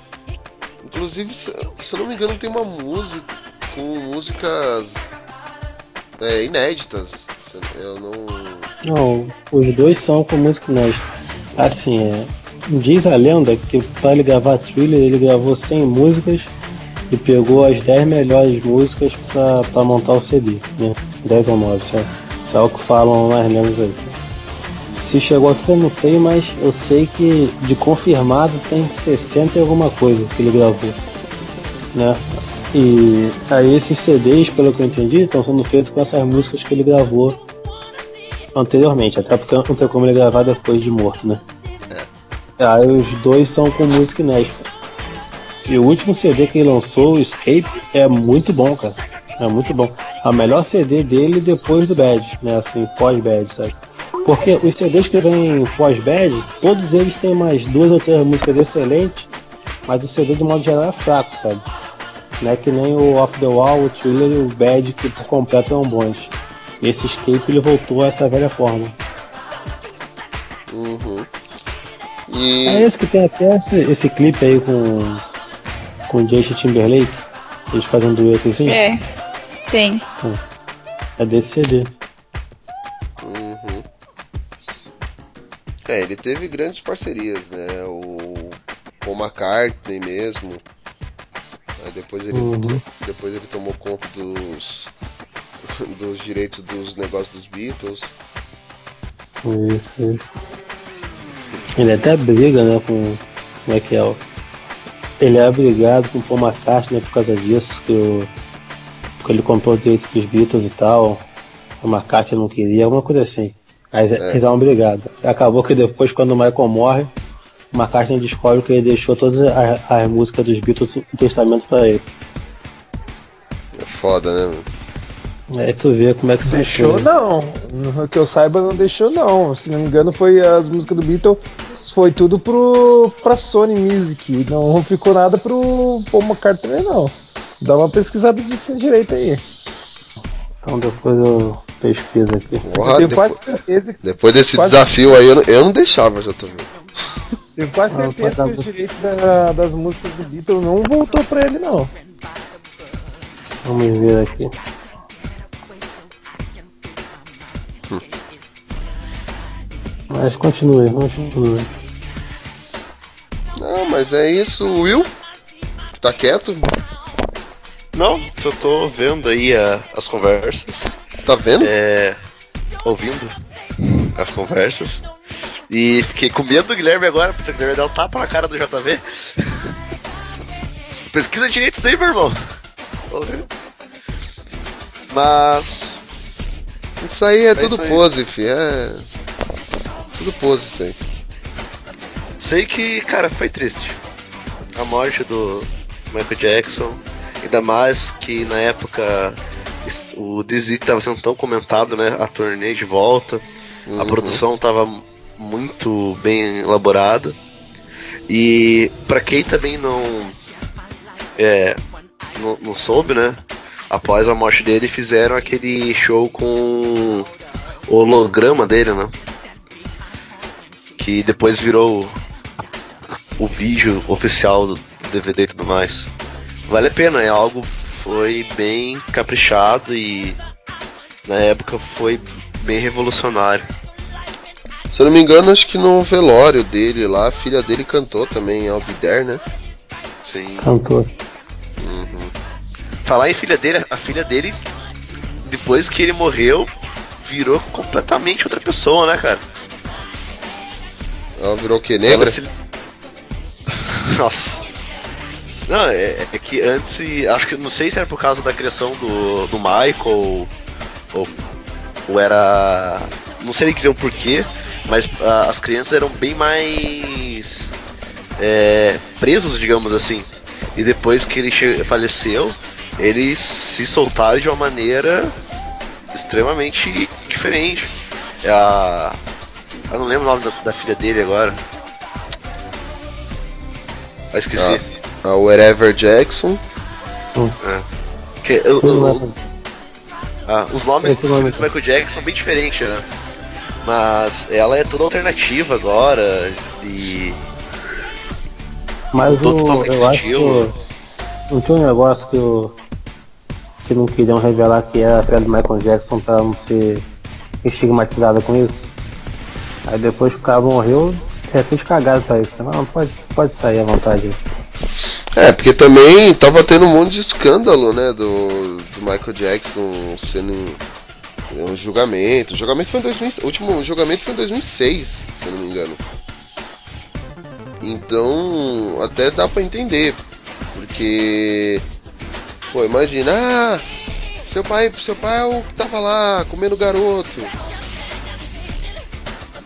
Inclusive, se, eu não me engano, tem uma música com músicas é, inéditas. Eu não. Não, os dois são com música inédita. Assim, é, diz a lenda que para ele gravar thriller, ele gravou 100 músicas e pegou as 10 melhores músicas para montar o CD, né? 10 ou 9, sabe? Isso é o que falam nas lendas aí. Se chegou aqui eu não sei, mas eu sei que de confirmado tem 60 e alguma coisa que ele gravou, né? E aí esses CDs, pelo que eu entendi, estão sendo feitos com essas músicas que ele gravou anteriormente, até porque não tem como ele gravar depois de morto, né? Aí os dois são com música inédita. E o último CD que ele lançou, o Escape, é muito bom, cara. É muito bom. A melhor CD dele depois do Bad, né? Assim, pós-Bad, sabe? Porque os CDs que vêm pós-Bad, todos eles têm mais duas ou três músicas excelentes, mas o CD de modo geral é fraco, sabe? Não é que nem o Off the Wall, o Thriller e o Bad, que por completo são bons. Esse Escape ele voltou a essa velha forma. Uhum. E. É esse que tem até esse, esse clipe aí com, com o Justin Timberlake, eles fazendo dueto assim. É, tem. É desse CD. Uhum. É, ele teve grandes parcerias, né? O Paul McCartney mesmo. Aí depois ele, Uhum. depois ele tomou conta dos, dos direitos dos negócios dos Beatles. Isso, isso. Ele até briga, né, com. Como é que é? Ele é brigado com o Paul McCartney por causa disso, que o. Porque ele comprou o direito dos Beatles e tal. O McCartney não queria, alguma coisa assim. Aí eles estavam brigados. Acabou que depois, quando o Michael morre, McCartney descobre que ele deixou todas as, as músicas dos Beatles em testamento pra ele. É foda, né, mano? Aí tu vê como é que Deixou coisas. não. No Que eu saiba, não deixou não. Se não me engano, foi as músicas do Beatles. Foi tudo pro, pra Sony Music. Não ficou nada pro Paul McCartney, não. Dá uma pesquisada disso direito aí. Então depois eu pesquiso aqui. Porra, eu tenho depois, quase certeza que, depois desse quase- desafio aí, eu não, eu não deixava, já tô vendo. tenho quase Não, certeza pode que o direito da- das músicas do Beatles não voltou pra ele, não. Vamos ver aqui. Mas continue, continue. Não, mas é isso, Will. Tá quieto? Não, só tô vendo aí a- as conversas. Tá vendo? É. Ouvindo as conversas. E fiquei com medo do Guilherme agora, porque o Guilherme dar um tapa na cara do JV. Pesquisa direito daí, meu irmão. Mas. Isso aí é, É tudo aí. pose, fi. É. Tudo pose isso aí. Sei que, cara, foi triste. A morte do Michael Jackson. Ainda mais que na época o Dizzy tava sendo tão comentado, né? A turnê de volta. A Uhum. produção tava muito bem elaborada. E pra quem também não. É. Não, não soube, né? Após a morte dele, fizeram aquele show com o holograma dele, né? Que depois virou o vídeo oficial do DVD e tudo mais. Vale a pena, é algo foi bem caprichado e na época foi bem revolucionário. Se eu não me engano, acho que no velório dele lá, a filha dele cantou também, There, né? Sim. Cantor. Falar em filha dele, a filha dele, depois que ele morreu, virou completamente outra pessoa, né, cara? Ela virou? Ela Negra? se- Nossa. Não, é, é que antes, acho que não sei se era por causa da criação do, do Michael ou, ou era. Não sei nem dizer o porquê, mas ah, as crianças eram bem mais é, presos, digamos assim. E depois que ele faleceu, eles se soltaram de uma maneira extremamente diferente. É a. Eu não lembro o nome da, da filha dele agora. Ah, esqueci. Ah, a Wherever Jackson. É. Que, eu- eu- eu- ah, os nomes Esse dos nome filhos do Michael Jackson são bem diferentes, né? Mas ela é toda alternativa agora e. Mas o, eu acho estilo. que não tinha um negócio que, o, que não queriam revelar que era a filha do Michael Jackson pra não ser estigmatizada com isso. Aí depois que o cara morreu, de repente cagaram pra isso. Não, pode, pode sair à vontade. É, porque também tava tendo um monte de escândalo, né, do, do Michael Jackson sendo um julgamento. O julgamento foi em 2000, o último julgamento foi em 2006, se não me engano. Então, até dá pra entender, porque pô, imagina, ah, seu pai, seu pai é o que tava lá comendo garoto.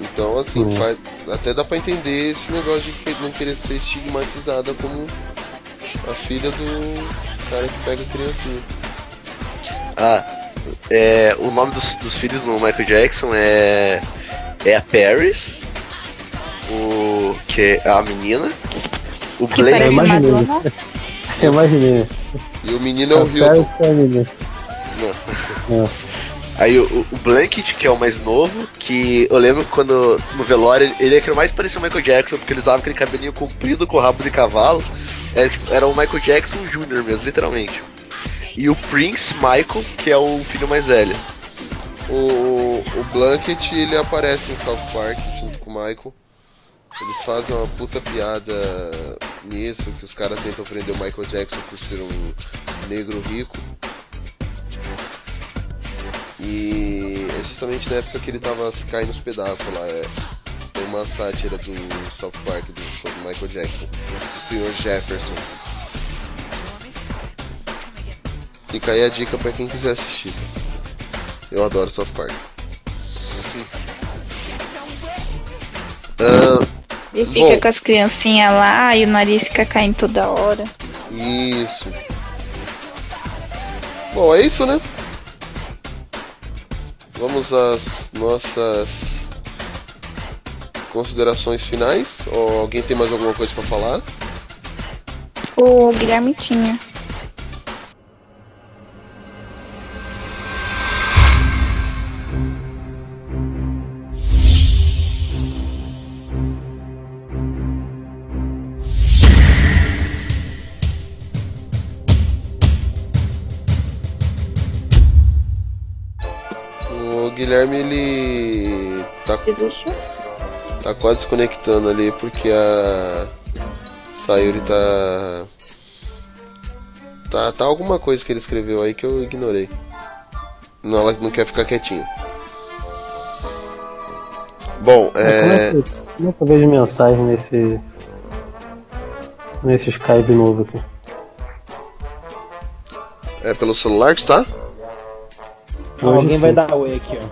Então, assim, Hum. faz- até dá pra entender esse negócio de não querer ser estigmatizada como a filha do cara que pega a criancinha. Ah, é, o nome dos, dos filhos do Michael Jackson é. É a Paris, o. que é a menina, o Blake. parece imaginei. Eu imaginei. E o menino é o Hilton. é. Não. É. Aí o, o Blanket, que é o mais novo, que eu lembro quando no velório ele é que mais parecia o Michael Jackson, porque ele usava aquele cabelinho comprido com rabo de cavalo. Era, tipo, era o Michael Jackson Jr. mesmo, literalmente. E o Prince Michael, que é o filho mais velho. O, o Blanket ele aparece em South Park junto com o Michael. Eles fazem uma puta piada nisso, que os caras tentam prender o Michael Jackson por ser um negro rico. E é justamente na época que ele tava caindo nos pedaços lá. É, tem uma sátira do South Park do, sobre Michael Jackson, do Sr. Jefferson. Fica aí a dica pra quem quiser assistir. Eu adoro South Park. Ah, E fica Bom. com as criancinhas lá e o nariz fica caindo toda hora. Isso. Bom, é isso, né? Vamos às nossas considerações finais. Ou alguém tem mais alguma coisa pra falar? O Guilherme tinha. Guilherme ele tá, tá quase desconectando ali porque a Sayuri tá tá tá alguma coisa que ele escreveu aí que eu ignorei. Não, ela não quer ficar quietinha. Bom, é é. como é que eu vejo mensagem nesse. nesse Skype novo aqui? É pelo celular que está? Então, alguém sim. vai dar oi aqui, ó.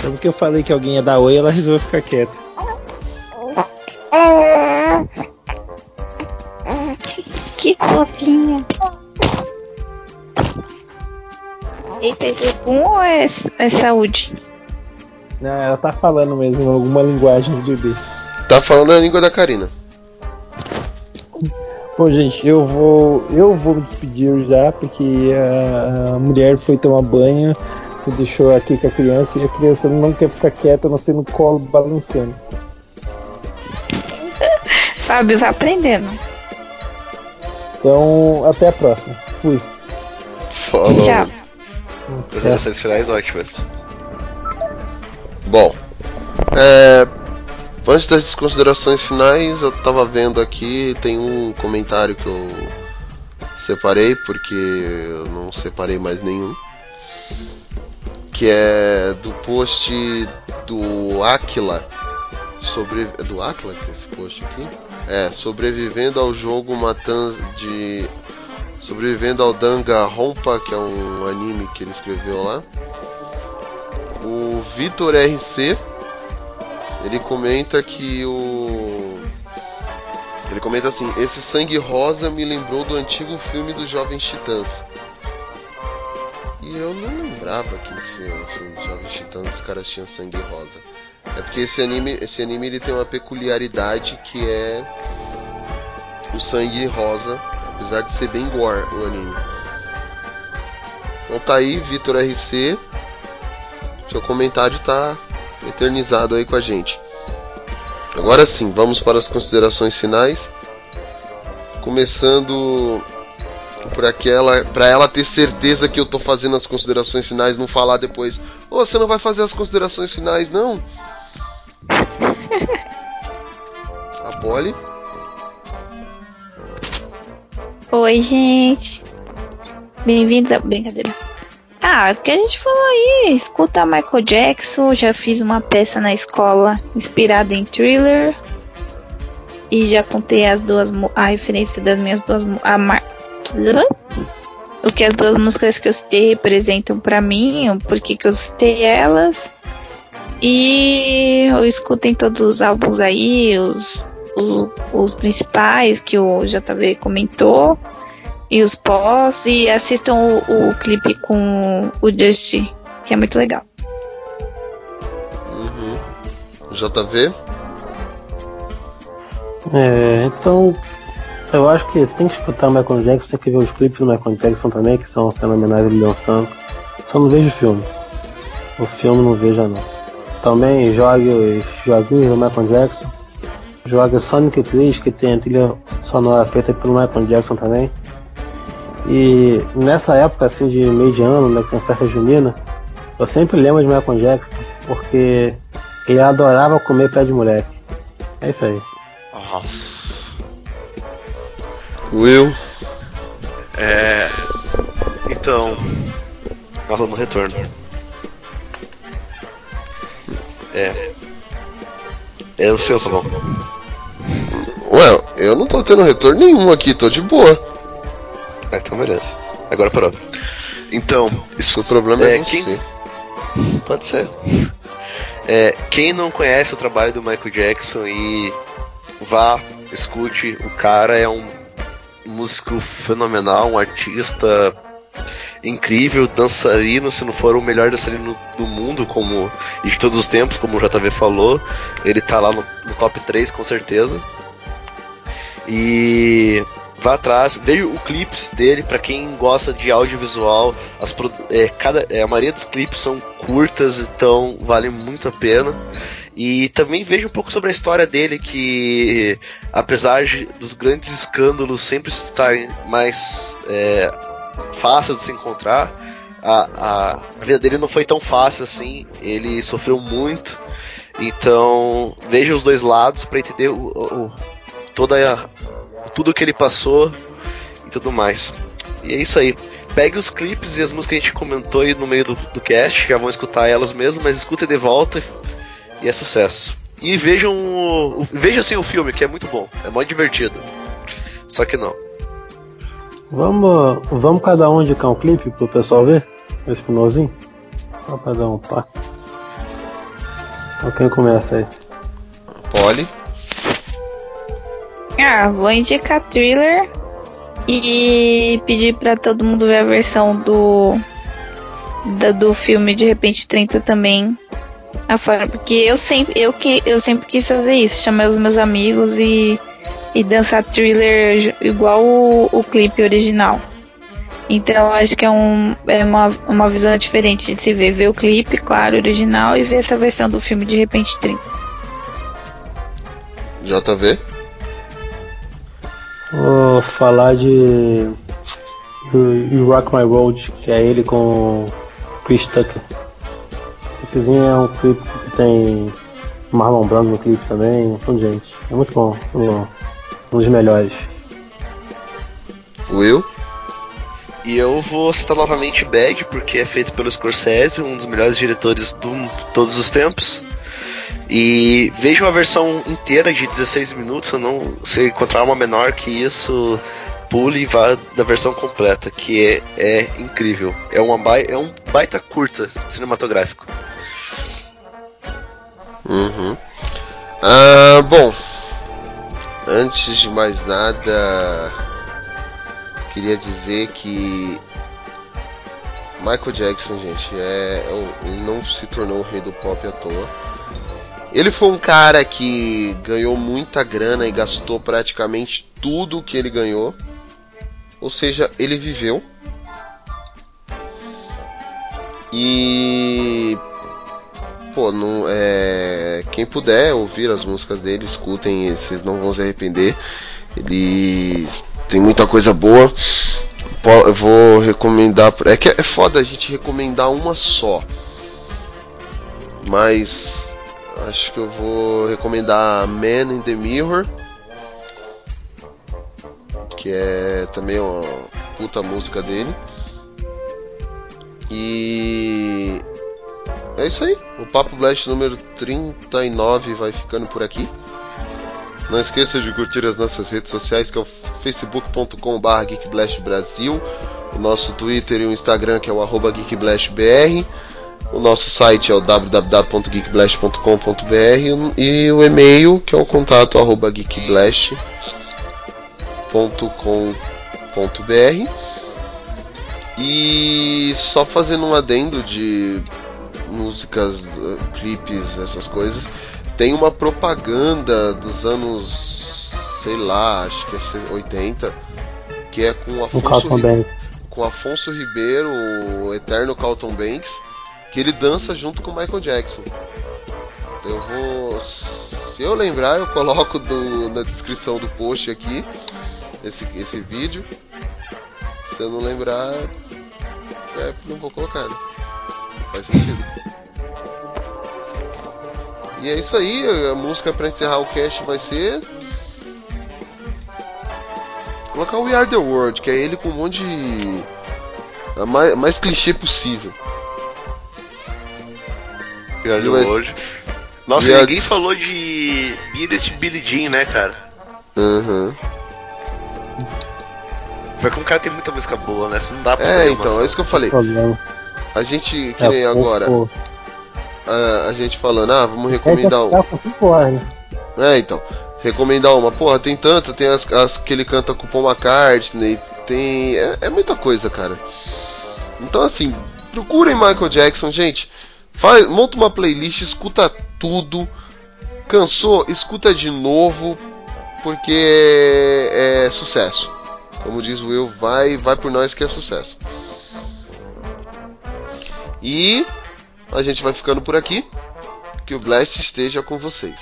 Só porque eu falei que alguém ia dar oi, ela resolveu ficar quieta. Que fofinha. Eita, é pum ou é, é saúde? Não, ela tá falando mesmo alguma linguagem de bebê. Tá falando a língua da Karina. Bom, gente, eu vou eu vou me despedir já, porque a, a mulher foi tomar banho, me deixou aqui com a criança e a criança não quer ficar quieta, não sei no colo balançando. Fábio, vai aprendendo. Então, até a próxima. Fui. Falou. Tchau. Considerações finais ótimas. Bom, é, antes das considerações finais, eu tava vendo aqui, tem um comentário que eu separei, porque eu não separei mais nenhum. Que é do post do Aquila. Sobre. É do Aquila que é esse post aqui? É, sobrevivendo ao jogo Matanza de. Sobrevivendo ao Danga Rompa, que é um anime que ele escreveu lá. O Vitor RC ele comenta que o ele comenta assim: esse sangue rosa me lembrou do antigo filme dos Jovens Titãs. E eu não lembrava que no filme, filme dos Jovens Titãs os caras tinham sangue rosa. É porque esse anime, esse anime ele tem uma peculiaridade que é o sangue rosa, apesar de ser bem gore o anime. Então tá aí, Vitor RC. Seu comentário tá eternizado aí com a gente. Agora sim, vamos para as considerações finais. Começando por aquela, para ela ter certeza que eu tô fazendo as considerações finais, não falar depois, ô, você não vai fazer as considerações finais, não? A Polly. Oi, gente. Bem-vindos a brincadeira. Ah, o que a gente falou aí? Escuta Michael Jackson. Já fiz uma peça na escola inspirada em thriller. E já contei as duas a referência das minhas duas a mar... o que as duas músicas que eu citei representam pra mim, o porquê que eu citei elas. E eu escutem todos os álbuns aí, os, os, os principais que o JV comentou e os pós e assistam o, o clipe com o Justin, que é muito legal. Uhum. JV. É, então, eu acho que tem que escutar o Michael Jackson, tem que ver os clipes do Michael Jackson também, que são fenomenais ele dançando. Só não vejo o filme. O filme não veja não. Também jogue os joguinhos do Michael Jackson. Jogue Sonic 3, que tem a trilha sonora feita pelo Michael Jackson também. E nessa época assim de meio de ano, né, a festa junina, eu sempre lembro de Michael Jackson, porque ele adorava comer pé de moleque. É isso aí. Nossa. Will. É. Então. Nossa, no retorno. É. Eu não sei o bom. Ué, eu não tô tendo retorno nenhum aqui, tô de boa. Ah, então beleza. Agora parou. Então, isso O problema é, quem- você. Pode ser. É, quem não conhece o trabalho do Michael Jackson e vá, escute, o cara é um músico fenomenal, um artista incrível, dançarino, se não for o melhor dançarino do mundo, como e de todos os tempos, como o JV falou, ele tá lá no, no top 3 com certeza. E vá atrás, veja o clipes dele para quem gosta de audiovisual. As, é, cada, é, a maioria dos clipes são curtas, então vale muito a pena. E também veja um pouco sobre a história dele, que apesar de- dos grandes escândalos sempre estarem mais é, fácil de se encontrar, a, a, a vida dele não foi tão fácil assim. Ele sofreu muito. Então veja os dois lados para entender o- o- toda a, tudo que ele passou e tudo mais. E é isso aí. Pegue os clipes e as músicas que a gente comentou aí no meio do, do cast, já vão escutar elas mesmo, mas escutem de volta e é sucesso. E vejam o, o- vejam assim o filme, que é muito bom, é muito divertido. Só que não. Vamos, vamos cada um indicar um clipe pro pessoal ver? Esse finalzinho? Vamos cada um, pá. Então quem começa aí? Poli. Ah, vou indicar thriller e pedir pra todo mundo ver a versão do do filme de repente 30 também. A forma, porque eu sempre eu que eu sempre quis fazer isso, chamar os meus amigos e e dançar thriller igual o, o clipe original. Então acho que é, um, é uma, uma visão diferente de se ver. Ver o clipe, claro, original, e ver essa versão do filme de repente 30. JV. Vou falar de. You, You Rock My World, que é ele com Chris Tucker. O clipezinho é um clipe que tem Marlon Brando no clipe também, um de gente. É muito bom, muito bom. Um dos melhores. Will. E eu vou citar novamente Bad, porque é feito pelo Scorsese, um dos melhores diretores de todos os tempos. E veja uma versão inteira de 16 minutos, não se encontrar uma menor que isso, pule e vá da versão completa, que é, é incrível. É, uma é um baita curta cinematográfico. Uhum. Ah, bom, antes de mais nada, queria dizer que Michael Jackson, gente, é, é ele não se tornou o rei do pop à toa. Ele foi um cara que ganhou muita grana e gastou praticamente tudo que ele ganhou. Ou seja, ele viveu. E pô, não é quem puder ouvir as músicas dele, escutem, vocês não vão se arrepender. Ele tem muita coisa boa. Eu vou recomendar, é que é foda a gente recomendar uma só. Mas acho que eu vou recomendar Man in the Mirror, que é também uma puta música dele. E é isso aí. O Papo Blast número 39 vai ficando por aqui. Não esqueça de curtir as nossas redes sociais, que é o facebook.com.br geekblastbrasil, o nosso Twitter e o Instagram, que é o arroba geekblastbr, o nosso site é o www.geekblast.com.br e o e-mail, que é o contato arroba geekblast.com.br. E só fazendo um adendo de músicas, clipes, essas coisas. Tem uma propaganda dos anos, sei lá, acho que é 80, que é com O Afonso, Carlton Ri- com Afonso Ribeiro, o eterno Carlton Banks, que ele dança junto com o Michael Jackson. Eu vou. Se eu lembrar, eu coloco do- na descrição do post aqui esse, esse vídeo. Se eu não lembrar, é, não vou colocar, né? Faz sentido. E é isso aí, a música pra encerrar o cast vai ser. Colocar o We Are the World, que é ele com um monte de. A mais, mais clichê possível. Grande vai... hoje. Nossa, e ninguém a... falou de Beat Billy Jean, né, cara? Uhum. Foi que o cara tem muita música boa, né? Você não dá pra É, então, é isso que eu falei. A gente, que nem é, agora. A, a, gente falando, ah, vamos recomendar uma. É, então. Recomendar uma. Porra, tem tanta, tem as, as que ele canta com o Paul McCartney, tem. É, é muita coisa, cara. Então, assim, procurem Michael Jackson, gente. Faz, monta uma playlist, escuta tudo. Cansou? Escuta de novo, porque é, é sucesso. Como diz o Will, vai, vai por nós que é sucesso. E a gente vai ficando por aqui. Que o Blast esteja com vocês.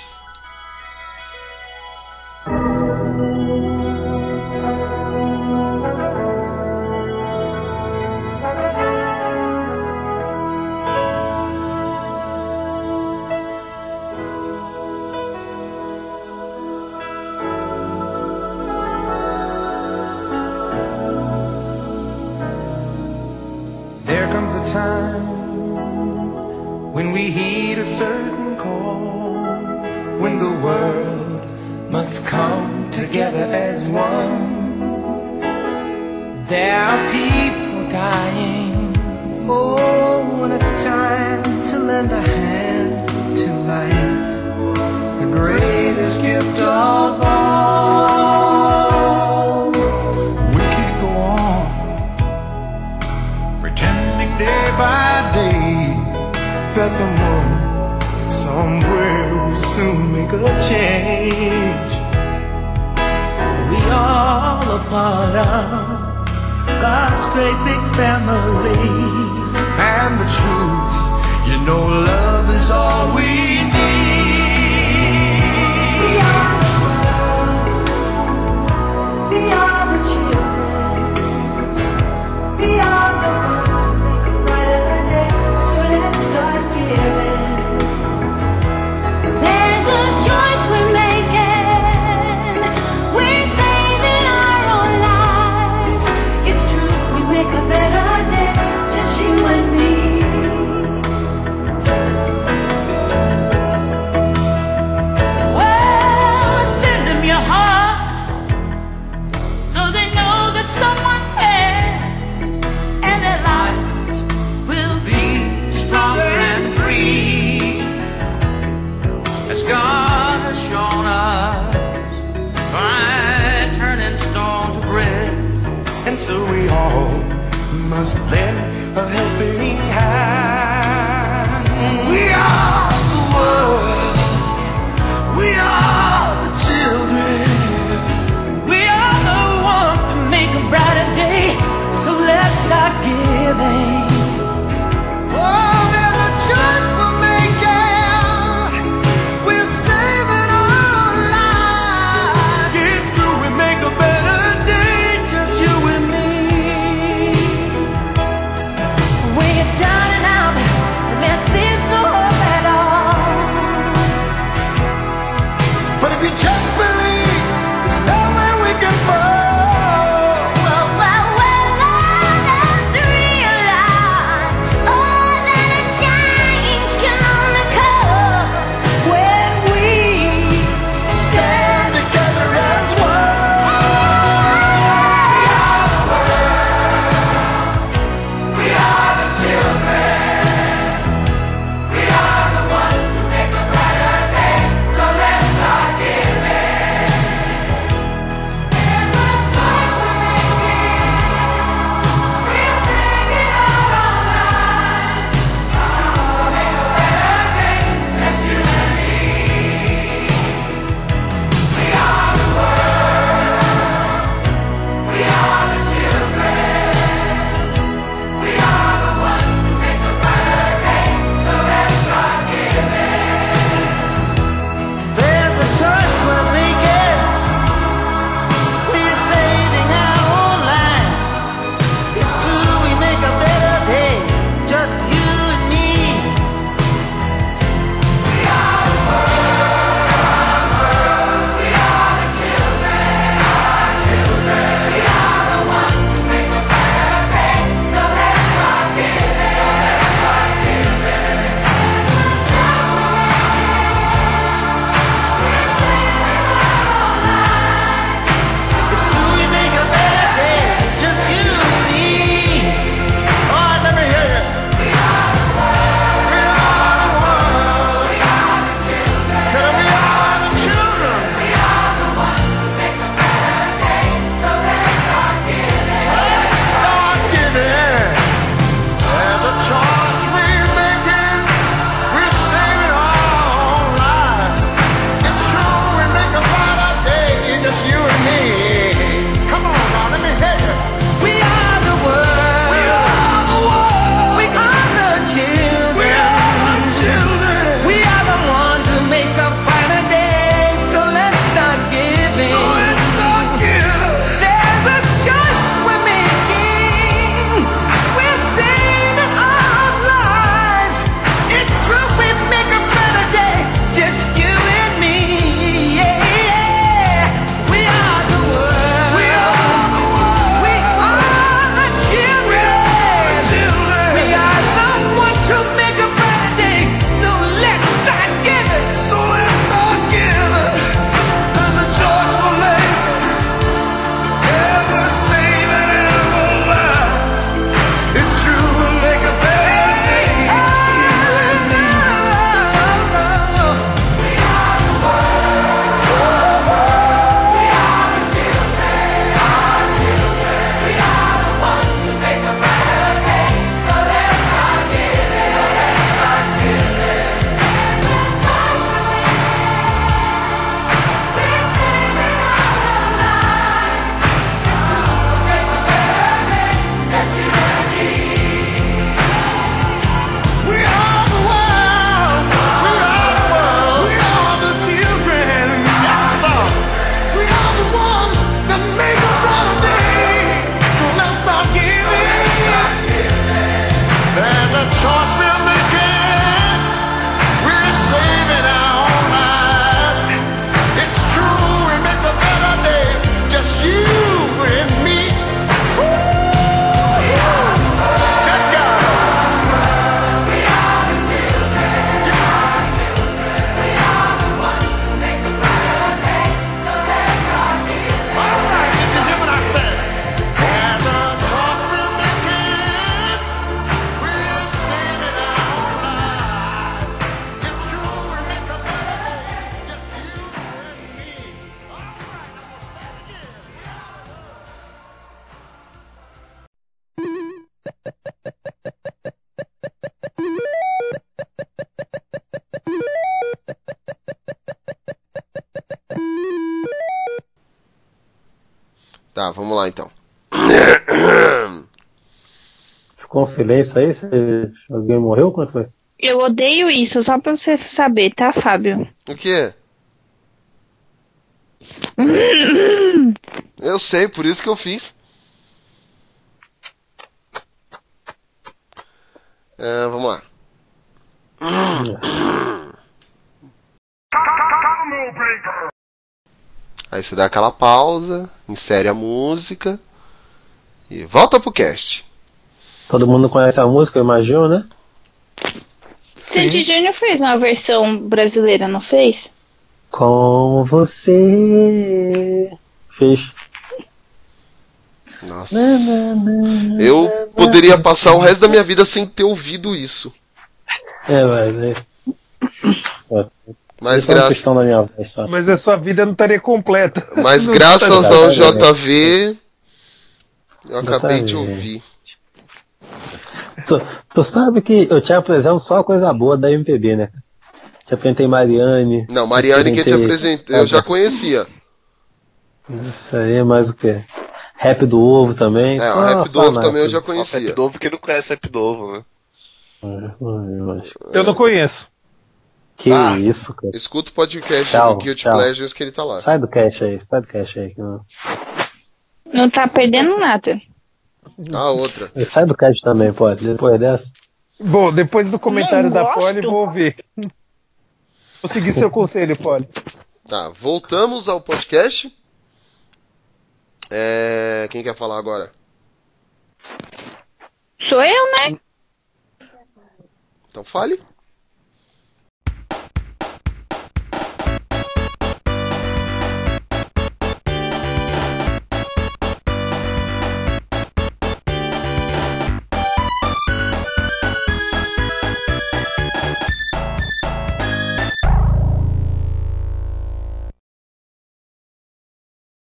Silêncio aí? Se alguém morreu? Como é que foi? Eu odeio isso, só pra você saber, tá, Fábio? O quê? Eu sei, por isso que eu fiz. É, vamos lá. Aí você dá aquela pausa, insere a música e volta pro cast. Todo mundo conhece a música, eu imagino, né? Sandy Júnior fez uma versão brasileira, não fez? Com você. Fez. Nossa. Eu poderia passar o resto da minha vida sem ter ouvido isso. É, mas. É... Mas é uma graças- questão da minha voz. Mas a sua vida não estaria completa. Mas graças ao JV, eu acabei de JV. ouvir. Tu, tu sabe que eu te apresento só coisa boa da MPB, né? Te apresentei Mariane. Não, Mariane que eu te apresentei, eu já conhecia. Isso aí é mais o quê? Rap do Ovo também. É, só, o Rap do só Ovo na- também eu já Nossa, conhecia. Rap do Ovo, quem não conhece Rap do Ovo, né? Eu não conheço. Que Ah. isso, cara. Escuta o podcast Tchau, do Guilty tchau. Pleasures que ele tá lá. Sai do cash aí, sai do cash aí. não- Não tá perdendo nada. A outra. E Sai do cash também, pode. Depois dessa. Bom, depois do comentário da. Polly, vou ouvir. Vou seguir seu conselho, Polly. Tá, voltamos ao podcast. É, Quem quer falar agora? Sou eu, né? Então fale.